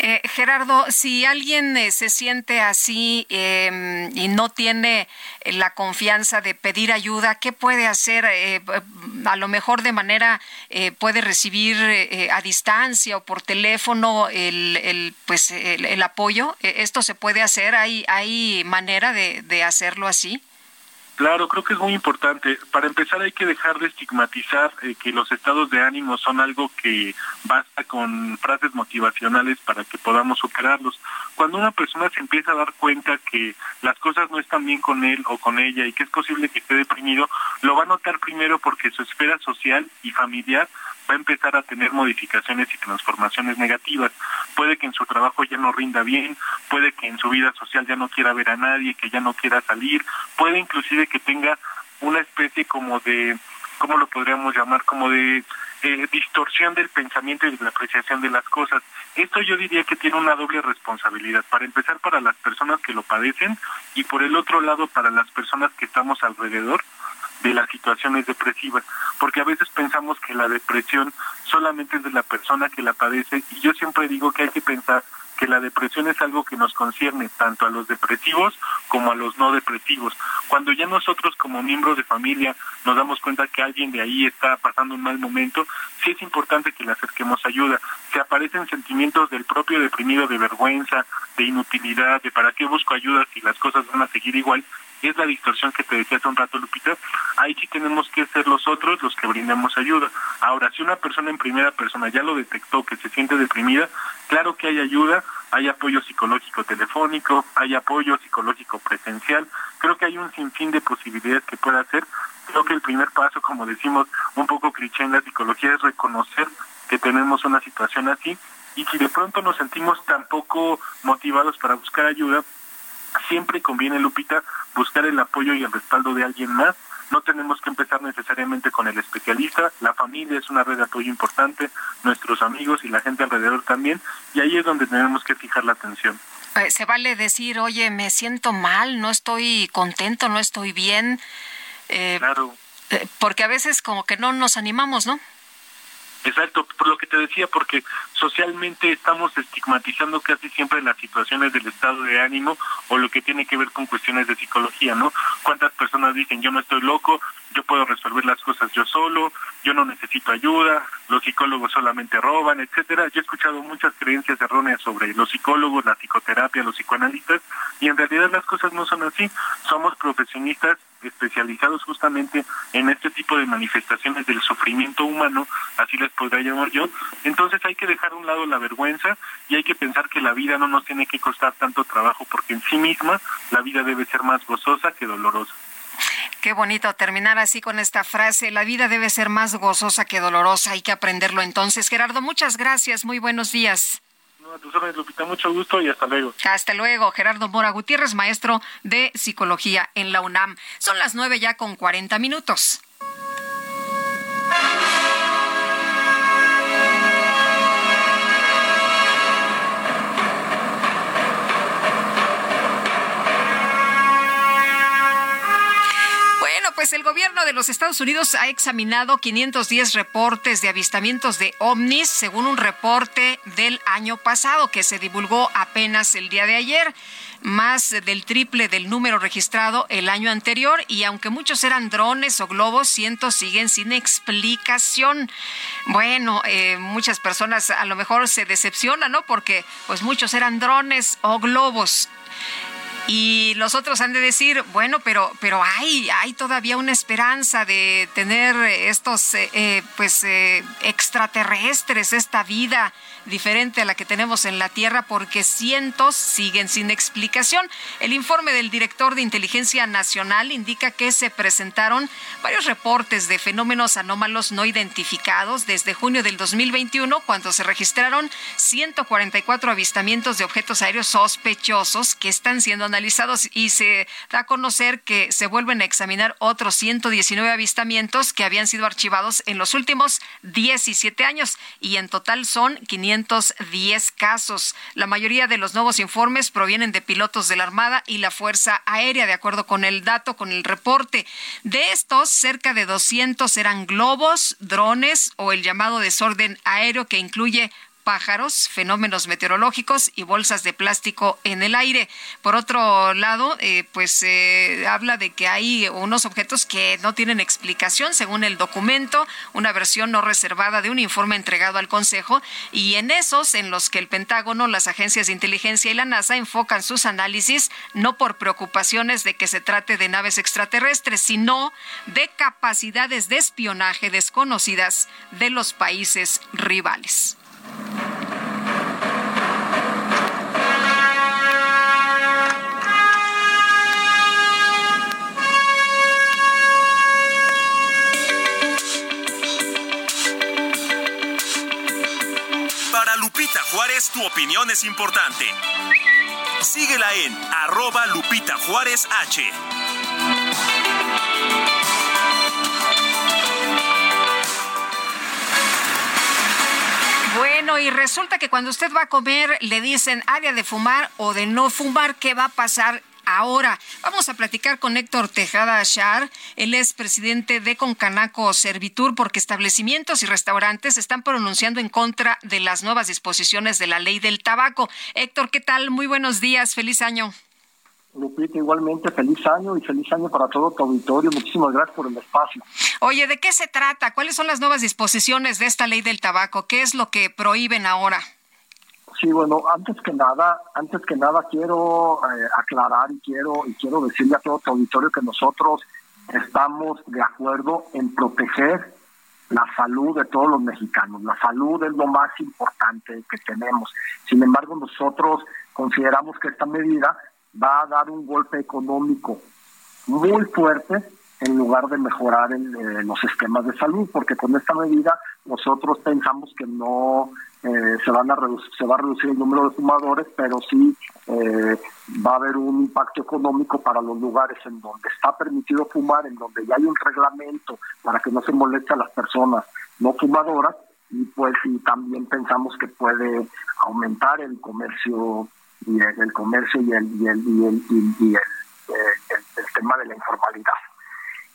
[SPEAKER 1] Eh, Gerardo, si alguien eh, se siente así em, y no tiene eh, la confianza de pedir ayuda, ¿qué puede hacer? a lo mejor de manera puede recibir a distancia o por teléfono el, pues el, apoyo. ¿Esto se puede hacer? ¿Hay, hay manera de hacerlo así?
[SPEAKER 35] Claro, creo que es muy importante. Para empezar hay que dejar de estigmatizar eh, que los estados de ánimo son algo que basta con frases motivacionales para que podamos superarlos. Cuando una persona se empieza a dar cuenta que las cosas no están bien con él o con ella y que es posible que esté deprimido, lo va a notar primero porque su esfera social y familiar va a empezar a tener modificaciones y transformaciones negativas. Puede que en su trabajo ya no rinda bien, puede que en su vida social ya no quiera ver a nadie, que ya no quiera salir, puede inclusive que tenga una especie como de, ¿cómo lo podríamos llamar? Como de eh, distorsión del pensamiento y de la apreciación de las cosas. Esto yo diría que tiene una doble responsabilidad. Para empezar, para las personas que lo padecen y por el otro lado, para las personas que estamos alrededor de las situaciones depresivas, porque a veces pensamos que la depresión solamente es de la persona que la padece y yo siempre digo que hay que pensar que la depresión es algo que nos concierne tanto a los depresivos como a los no depresivos. Cuando ya nosotros como miembros de familia nos damos cuenta que alguien de ahí está pasando un mal momento, sí es importante que le acerquemos ayuda. Se aparecen sentimientos del propio deprimido de vergüenza, de inutilidad, de para qué busco ayuda si las cosas van a seguir igual, es la distorsión que te decía hace un rato, Lupita, ahí sí tenemos que ser los otros los que brindemos ayuda. Ahora, si una persona en primera persona ya lo detectó, que se siente deprimida, claro que hay ayuda, hay apoyo psicológico telefónico, hay apoyo psicológico presencial, creo que hay un sinfín de posibilidades que puede hacer. Creo que el primer paso, como decimos un poco cliché en la psicología, es reconocer que tenemos una situación así y si de pronto nos sentimos tan poco motivados para buscar ayuda, siempre conviene, Lupita, buscar el apoyo y el respaldo de alguien más. No tenemos que empezar necesariamente con el especialista, la familia es una red de apoyo importante, nuestros amigos y la gente alrededor también, y ahí es donde tenemos que fijar la atención.
[SPEAKER 1] Eh, se vale decir, oye, me siento mal, no estoy contento, no estoy bien.
[SPEAKER 35] Eh, claro.
[SPEAKER 1] Eh, porque a veces como que no nos animamos, ¿no?
[SPEAKER 35] Exacto, por lo que te decía, porque socialmente estamos estigmatizando casi siempre las situaciones del estado de ánimo o lo que tiene que ver con cuestiones de psicología, ¿no? ¿Cuántas personas dicen yo no estoy loco, yo puedo resolver las cosas yo solo, yo no necesito ayuda, los psicólogos solamente roban, etcétera? Yo he escuchado muchas creencias erróneas sobre los psicólogos, la psicoterapia, los psicoanalistas, y en realidad las cosas no son así. Somos profesionistas especializados justamente en este tipo de manifestaciones del sufrimiento humano, así les podría llamar yo. Entonces hay que dejar a un lado la vergüenza y hay que pensar que la vida no nos tiene que costar tanto trabajo porque en sí misma la vida debe ser más gozosa que dolorosa.
[SPEAKER 1] Qué bonito terminar así con esta frase. La vida debe ser más gozosa que dolorosa. Hay que aprenderlo entonces. Gerardo, muchas gracias. Muy buenos días.
[SPEAKER 35] No, a tus órdenes, Lupita. Mucho gusto y hasta luego.
[SPEAKER 1] Hasta luego. Gerardo Mora Gutiérrez, maestro de psicología en la UNAM. Son las nueve ya con cuarenta minutos. Pues el gobierno de los Estados Unidos ha examinado 510 reportes de avistamientos de ovnis, según un reporte del año pasado que se divulgó apenas el día de ayer más del triple del número registrado el año anterior y aunque muchos eran drones o globos, cientos siguen sin explicación. Bueno, eh, muchas personas a lo mejor se decepcionan, ¿no? Porque pues muchos eran drones o globos y los otros han de decir, bueno, pero, pero hay, hay todavía una esperanza de tener estos eh, eh, pues eh, extraterrestres, esta vida diferente a la que tenemos en la Tierra, porque cientos siguen sin explicación. El informe del director de Inteligencia Nacional indica que se presentaron varios reportes de fenómenos anómalos no identificados desde junio del 2021, cuando se registraron 144 avistamientos de objetos aéreos sospechosos que están siendo analizados y se da a conocer que se vuelven a examinar otros 119 avistamientos que habían sido archivados en los últimos 17 años y en total son 510 casos. La mayoría de los nuevos informes provienen de pilotos de la Armada y la Fuerza Aérea, de acuerdo con el dato, con el reporte. De estos, cerca de 200 eran globos, drones o el llamado desorden aéreo que incluye pájaros, fenómenos meteorológicos y bolsas de plástico en el aire. Por otro lado, eh, pues eh, habla de que hay unos objetos que no tienen explicación según el documento, una versión no reservada de un informe entregado al Consejo y en esos en los que el Pentágono, las agencias de inteligencia y la NASA enfocan sus análisis no por preocupaciones de que se trate de naves extraterrestres, sino de capacidades de espionaje desconocidas de los países rivales.
[SPEAKER 5] Lupita Juárez, tu opinión es importante. Síguela en arroba Lupita Juárez H.
[SPEAKER 1] Bueno, y resulta que cuando usted va a comer le dicen área de fumar o de no fumar, ¿qué va a pasar? Ahora vamos a platicar con Héctor Tejada Ashar. Él es presidente de Concanaco Servitur porque establecimientos y restaurantes están pronunciando en contra de las nuevas disposiciones de la ley del tabaco. Héctor, ¿qué tal? Muy buenos días. Feliz año.
[SPEAKER 36] Lupita, igualmente feliz año y feliz año para todo tu auditorio. Muchísimas gracias por el espacio.
[SPEAKER 1] Oye, ¿de qué se trata? ¿Cuáles son las nuevas disposiciones de esta ley del tabaco? ¿Qué es lo que prohíben ahora?
[SPEAKER 36] Sí, bueno, antes que nada, antes que nada quiero eh, aclarar y quiero y quiero decirle a todo tu auditorio que nosotros estamos de acuerdo en proteger la salud de todos los mexicanos. La salud es lo más importante que tenemos. Sin embargo, nosotros consideramos que esta medida va a dar un golpe económico muy fuerte en lugar de mejorar el, eh, los esquemas de salud, porque con esta medida nosotros pensamos que no eh, se van a se va a reducir el número de fumadores, pero sí eh, va a haber un impacto económico para los lugares en donde está permitido fumar, en donde ya hay un reglamento para que no se moleste a las personas no fumadoras y pues y también pensamos que puede aumentar el comercio y el, comercio y el y el y el, y el, el, tema de la informalidad.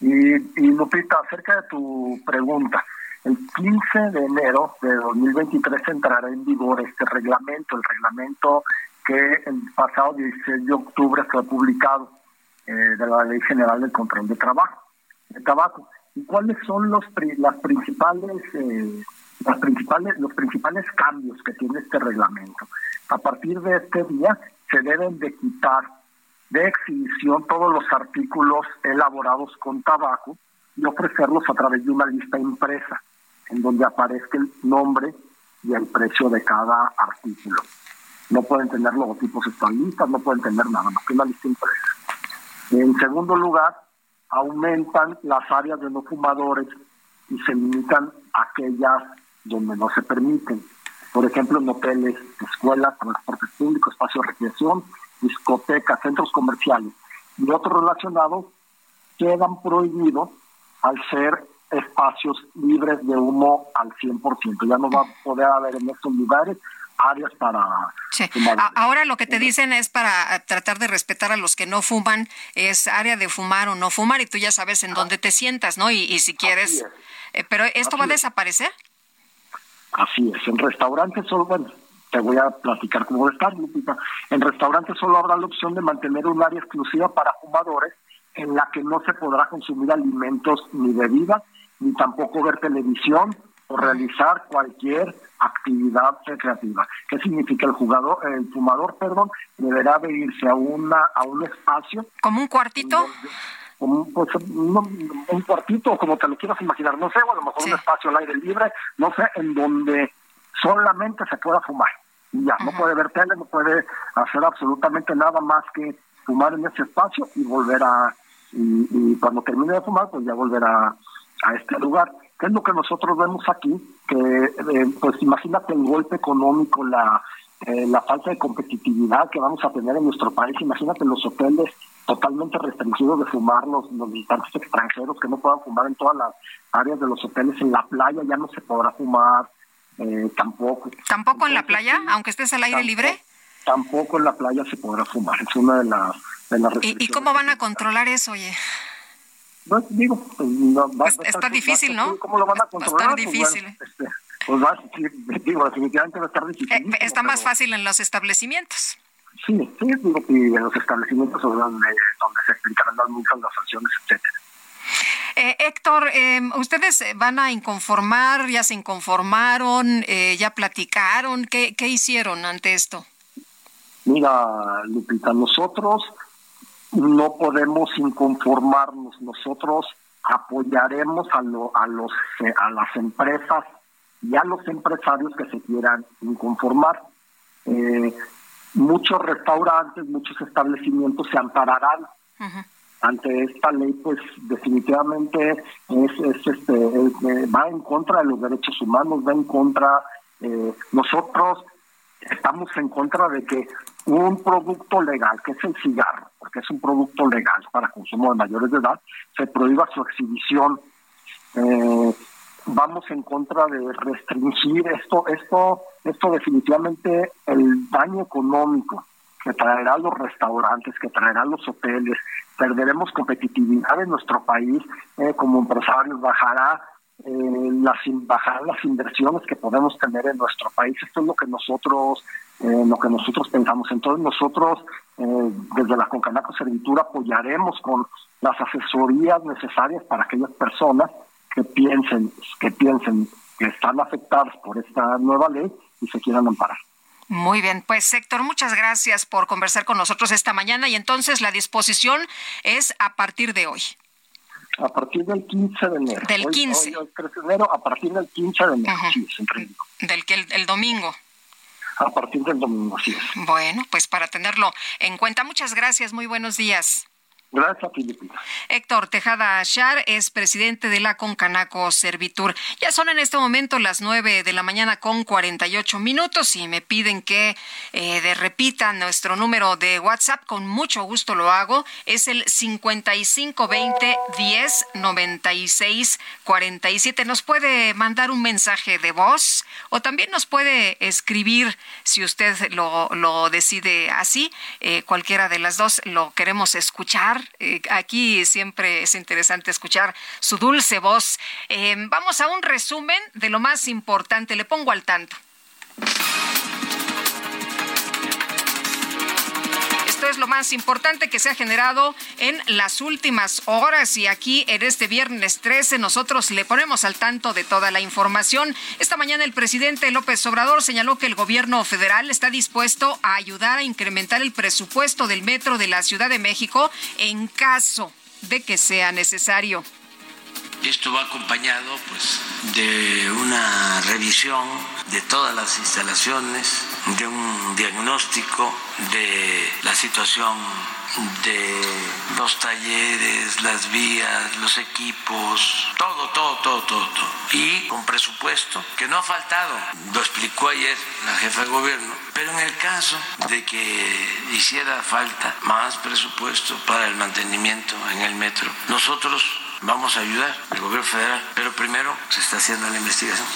[SPEAKER 36] Y, y Lupita, acerca de tu pregunta, el 15 de enero de 2023 entrará en vigor este reglamento, el reglamento que el pasado 16 de octubre fue publicado eh, de la Ley General del Control de Trabajo, Tabaco. ¿Y cuáles son los las principales eh, las principales los principales cambios que tiene este reglamento? A partir de este día se deben de quitar de exhibición todos los artículos elaborados con tabaco y ofrecerlos a través de una lista impresa en donde aparezca el nombre y el precio de cada artículo. No pueden tener logotipos estadistas, no pueden tener nada más que una lista impresa. En segundo lugar, aumentan las áreas de no fumadores y se limitan aquellas donde no se permiten por ejemplo, en hoteles, escuelas, transportes públicos, espacios de recreación, discotecas, centros comerciales y otros relacionados quedan prohibidos al ser espacios libres de humo al 100%. Ya no va a poder haber en estos lugares áreas para
[SPEAKER 1] sí. Ahora lo que te dicen es para tratar de respetar a los que no fuman, es área de fumar o no fumar y tú ya sabes en dónde te sientas, ¿no? Y, si quieres... Eh, pero ¿esto va a desaparecer?
[SPEAKER 36] Así es, en restaurantes solo, bueno, te voy a platicar cómo está, Lupita. En restaurantes solo habrá la opción de mantener un área exclusiva para fumadores en la que no se podrá consumir alimentos ni bebidas, ni tampoco ver televisión o realizar cualquier actividad recreativa. ¿Qué significa el jugador, el fumador, perdón, deberá de irse a una a un espacio
[SPEAKER 1] como un cuartito?
[SPEAKER 36] como pues, un cuartito, como te lo quieras imaginar, no sé, o a lo mejor un espacio al aire libre, no sé, en donde solamente se pueda fumar. Y ya, no puede ver tele, no puede hacer absolutamente nada más que fumar en ese espacio y volver a, y, cuando termine de fumar, pues ya volver a, a este lugar. ¿Qué es lo que nosotros vemos aquí? Que, eh, pues imagínate el golpe económico, la, eh, la falta de competitividad que vamos a tener en nuestro país. Imagínate los hoteles totalmente restringidos de fumar, los, los visitantes extranjeros que no puedan fumar en todas las áreas de los hoteles. En la playa ya no se podrá fumar, eh, tampoco.
[SPEAKER 1] ¿Tampoco en la playa, aunque estés al aire libre?
[SPEAKER 36] Tampoco en la playa se podrá fumar. Es una de las, de las
[SPEAKER 1] ¿Y, ¿Y cómo van a controlar eso, oye?
[SPEAKER 36] No, digo,
[SPEAKER 1] pues, no, va, pues está difícil, ¿no?
[SPEAKER 36] ¿Cómo lo van a controlar?
[SPEAKER 1] Va a estar pues, difícil.
[SPEAKER 36] este, pues va, digo, definitivamente va a estar difícil.
[SPEAKER 1] Eh, está más fácil en los establecimientos.
[SPEAKER 36] Sí, sí, digo que en los establecimientos donde, donde se explicarán muchas las sanciones, etcétera.
[SPEAKER 1] Eh, Héctor, eh, ¿ustedes van a inconformar? ¿Ya se inconformaron? Eh, ¿Ya platicaron? ¿Qué, ¿Qué hicieron ante esto?
[SPEAKER 36] Mira, Lupita, nosotros no podemos inconformarnos. Nosotros apoyaremos a, a, los, a las empresas y a los empresarios que se quieran inconformar. Eh, muchos restaurantes, muchos establecimientos se ampararán ante esta ley, pues definitivamente es, este, eh, va en contra de los derechos humanos, va en contra. Eh, nosotros estamos en contra de que un producto legal, que es el cigarro, porque es un producto legal para consumo de mayores de edad, se prohíba su exhibición. Eh, vamos en contra de restringir esto, esto, esto definitivamente el daño económico que traerá los restaurantes, que traerá los hoteles, perderemos competitividad en nuestro país eh, como empresarios, bajará eh, las bajarán las inversiones que podemos tener en nuestro país. Esto es lo que nosotros eh, lo que nosotros pensamos. Entonces nosotros eh, desde la Concanaco Servitura apoyaremos con las asesorías necesarias para aquellas personas que piensen que piensen que están afectadas por esta nueva ley y se quieran amparar.
[SPEAKER 1] Muy bien, pues Héctor, muchas gracias por conversar con nosotros esta mañana y entonces la disposición es a partir de hoy.
[SPEAKER 36] A partir del 15 de enero.
[SPEAKER 1] Del 15.
[SPEAKER 36] Hoy, 13 de enero, a partir del 15 de enero, sí, es
[SPEAKER 1] Del que el, domingo.
[SPEAKER 36] A partir del domingo, sí.
[SPEAKER 1] Bueno, pues para tenerlo en cuenta, muchas gracias, muy buenos días.
[SPEAKER 36] Gracias,
[SPEAKER 1] Héctor Tejada Ashar es presidente de la Concanaco Servitur. Ya son en este momento las nueve de la mañana con 48 minutos y me piden que eh, repitan nuestro número de WhatsApp. Con mucho gusto lo hago. Es el 5520 10 96 47. Nos puede mandar un mensaje de voz o también nos puede escribir si usted lo, lo decide así. Eh, cualquiera de las dos lo queremos escuchar eh, aquí siempre es interesante escuchar su dulce voz. Eh, vamos a un resumen de lo más importante. Le pongo al tanto. Es lo más importante que se ha generado en las últimas horas y aquí en este viernes 13 nosotros le ponemos al tanto de toda la información. Esta mañana el presidente López Obrador señaló que el gobierno federal está dispuesto a ayudar a incrementar el presupuesto del metro de la Ciudad de México en caso de que sea necesario.
[SPEAKER 25] Esto va acompañado pues de una revisión de todas las instalaciones, de un diagnóstico de la situación de los talleres, las vías, los equipos, todo, todo, todo, todo, todo. Y con presupuesto que no ha faltado, lo explicó ayer la jefa de gobierno, pero en el caso de que hiciera falta más presupuesto para el mantenimiento en el metro, nosotros vamos a ayudar al gobierno federal, pero primero se está haciendo la investigación.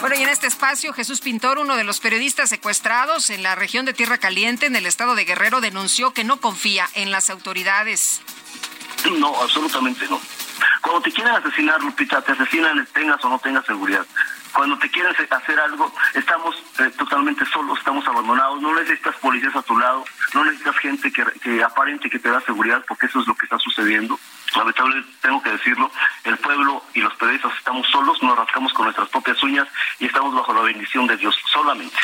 [SPEAKER 1] Bueno, y en este espacio, Jesús Pintor, uno de los periodistas secuestrados en la región de Tierra Caliente, en el estado de Guerrero, denunció que no confía en las autoridades.
[SPEAKER 37] No, absolutamente no. Cuando te quieren asesinar, Lupita, te asesinan, tengas o no tengas seguridad. Cuando te quieren hacer algo, estamos eh, totalmente solos, estamos abandonados, no necesitas policías a tu lado, no necesitas gente que, que aparente que te da seguridad, porque eso es lo que está sucediendo. Lamentablemente tengo que decirlo, el pueblo y los periodistas estamos solos, nos rascamos con nuestras propias uñas y estamos bajo la bendición de Dios solamente.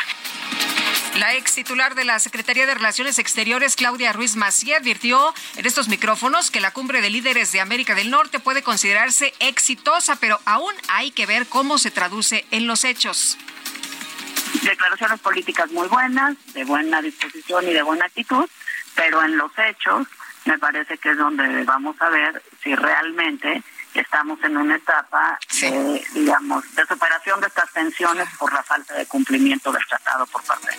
[SPEAKER 1] La ex titular de la Secretaría de Relaciones Exteriores, Claudia Ruiz Macié, advirtió en estos micrófonos que la cumbre de líderes de América del Norte puede considerarse exitosa, pero aún hay que ver cómo se traduce en los hechos.
[SPEAKER 38] Declaraciones políticas muy buenas, de buena disposición y de buena actitud, pero en los hechos me parece que es donde vamos a ver si realmente estamos en una etapa de, digamos, de superación de estas tensiones por la falta de cumplimiento del tratado por parte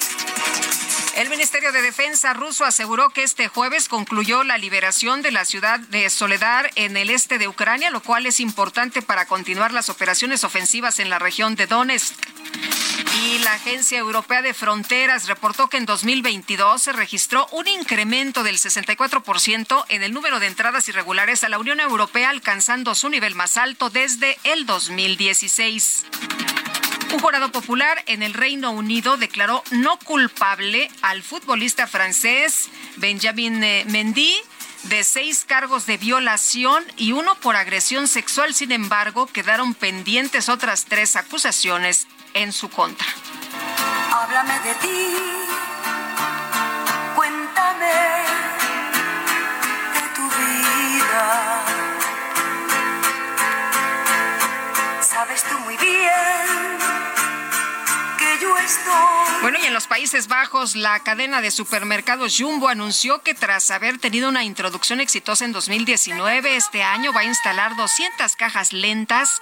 [SPEAKER 1] el Ministerio de Defensa ruso aseguró que este jueves concluyó la liberación de la ciudad de Soledar en el este de Ucrania, lo cual es importante para continuar las operaciones ofensivas en la región de Donetsk. Y la Agencia Europea de Fronteras reportó que en 2022 se registró un incremento del 64% en el número de entradas irregulares a la Unión Europea, alcanzando su nivel más alto desde el 2016. Un jurado popular en el Reino Unido declaró no culpable al futbolista francés Benjamin eh, Mendy de seis cargos de violación y uno por agresión sexual. Sin embargo, quedaron pendientes otras tres acusaciones en su contra.
[SPEAKER 39] Háblame de ti, cuéntame de tu vida. Sabes tú muy bien
[SPEAKER 1] bueno, y en los Países Bajos, la cadena de supermercados Jumbo anunció que tras haber tenido una introducción exitosa en 2019, este año va a instalar 200 cajas lentas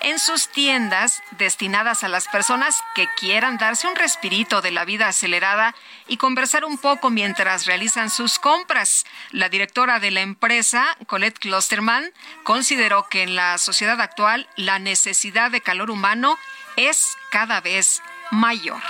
[SPEAKER 1] en sus tiendas destinadas a las personas que quieran darse un respirito de la vida acelerada y conversar un poco mientras realizan sus compras. La directora de la empresa, Colette Klosterman, consideró que en la sociedad actual la necesidad de calor humano es cada vez mayor.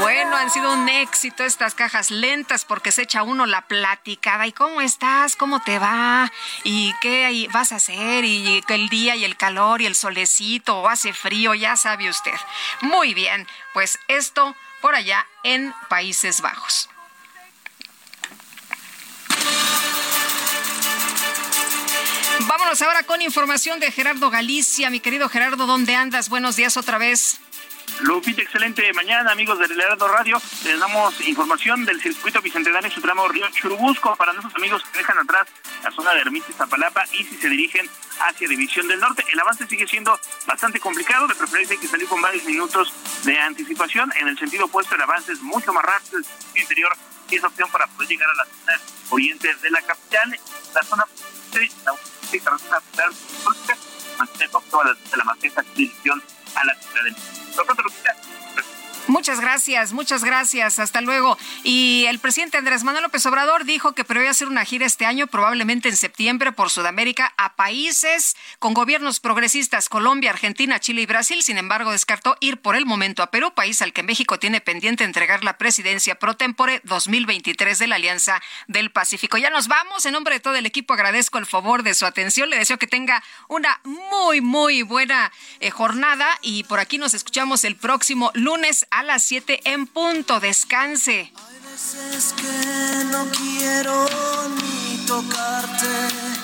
[SPEAKER 1] Bueno, han sido un éxito estas cajas lentas porque se echa uno la platicada. ¿Y cómo estás? ¿Cómo te va? ¿Y qué vas a hacer? ¿Y el día y el calor y el solecito o hace frío? Ya sabe usted. Muy bien, pues esto por allá en Países Bajos. Vámonos ahora con información de Gerardo Galicia. Mi querido Gerardo, ¿dónde andas? Buenos días otra vez.
[SPEAKER 32] Lupita, excelente mañana, amigos del Heraldo Radio. Les damos información del circuito bicentenario Supremo Río Churubusco para nuestros amigos que dejan atrás la zona de Ermita y Zapalapa y si se dirigen hacia División del Norte. El avance sigue siendo bastante complicado, de preferencia hay que salir con varios minutos de anticipación. En el sentido opuesto, el avance es mucho más rápido, el interior y es opción para poder llegar a la zona oriente de la capital. La zona la de la maceta dirección a la ciudad de
[SPEAKER 1] Muchas gracias, muchas gracias. Hasta luego. Y el presidente Andrés Manuel López Obrador dijo que prevé hacer una gira este año, probablemente en septiembre, por Sudamérica, a países con gobiernos progresistas, Colombia, Argentina, Chile y Brasil. Sin embargo, descartó ir por el momento a Perú, país al que México tiene pendiente entregar la presidencia pro tempore 2023 de la Alianza del Pacífico. Ya nos vamos. En nombre de todo el equipo agradezco el favor de su atención. Le deseo que tenga una muy, muy buena eh, jornada y por aquí nos escuchamos el próximo lunes a las 7 en punto. Descanse.
[SPEAKER 39] Hay veces que no quiero ni tocarte.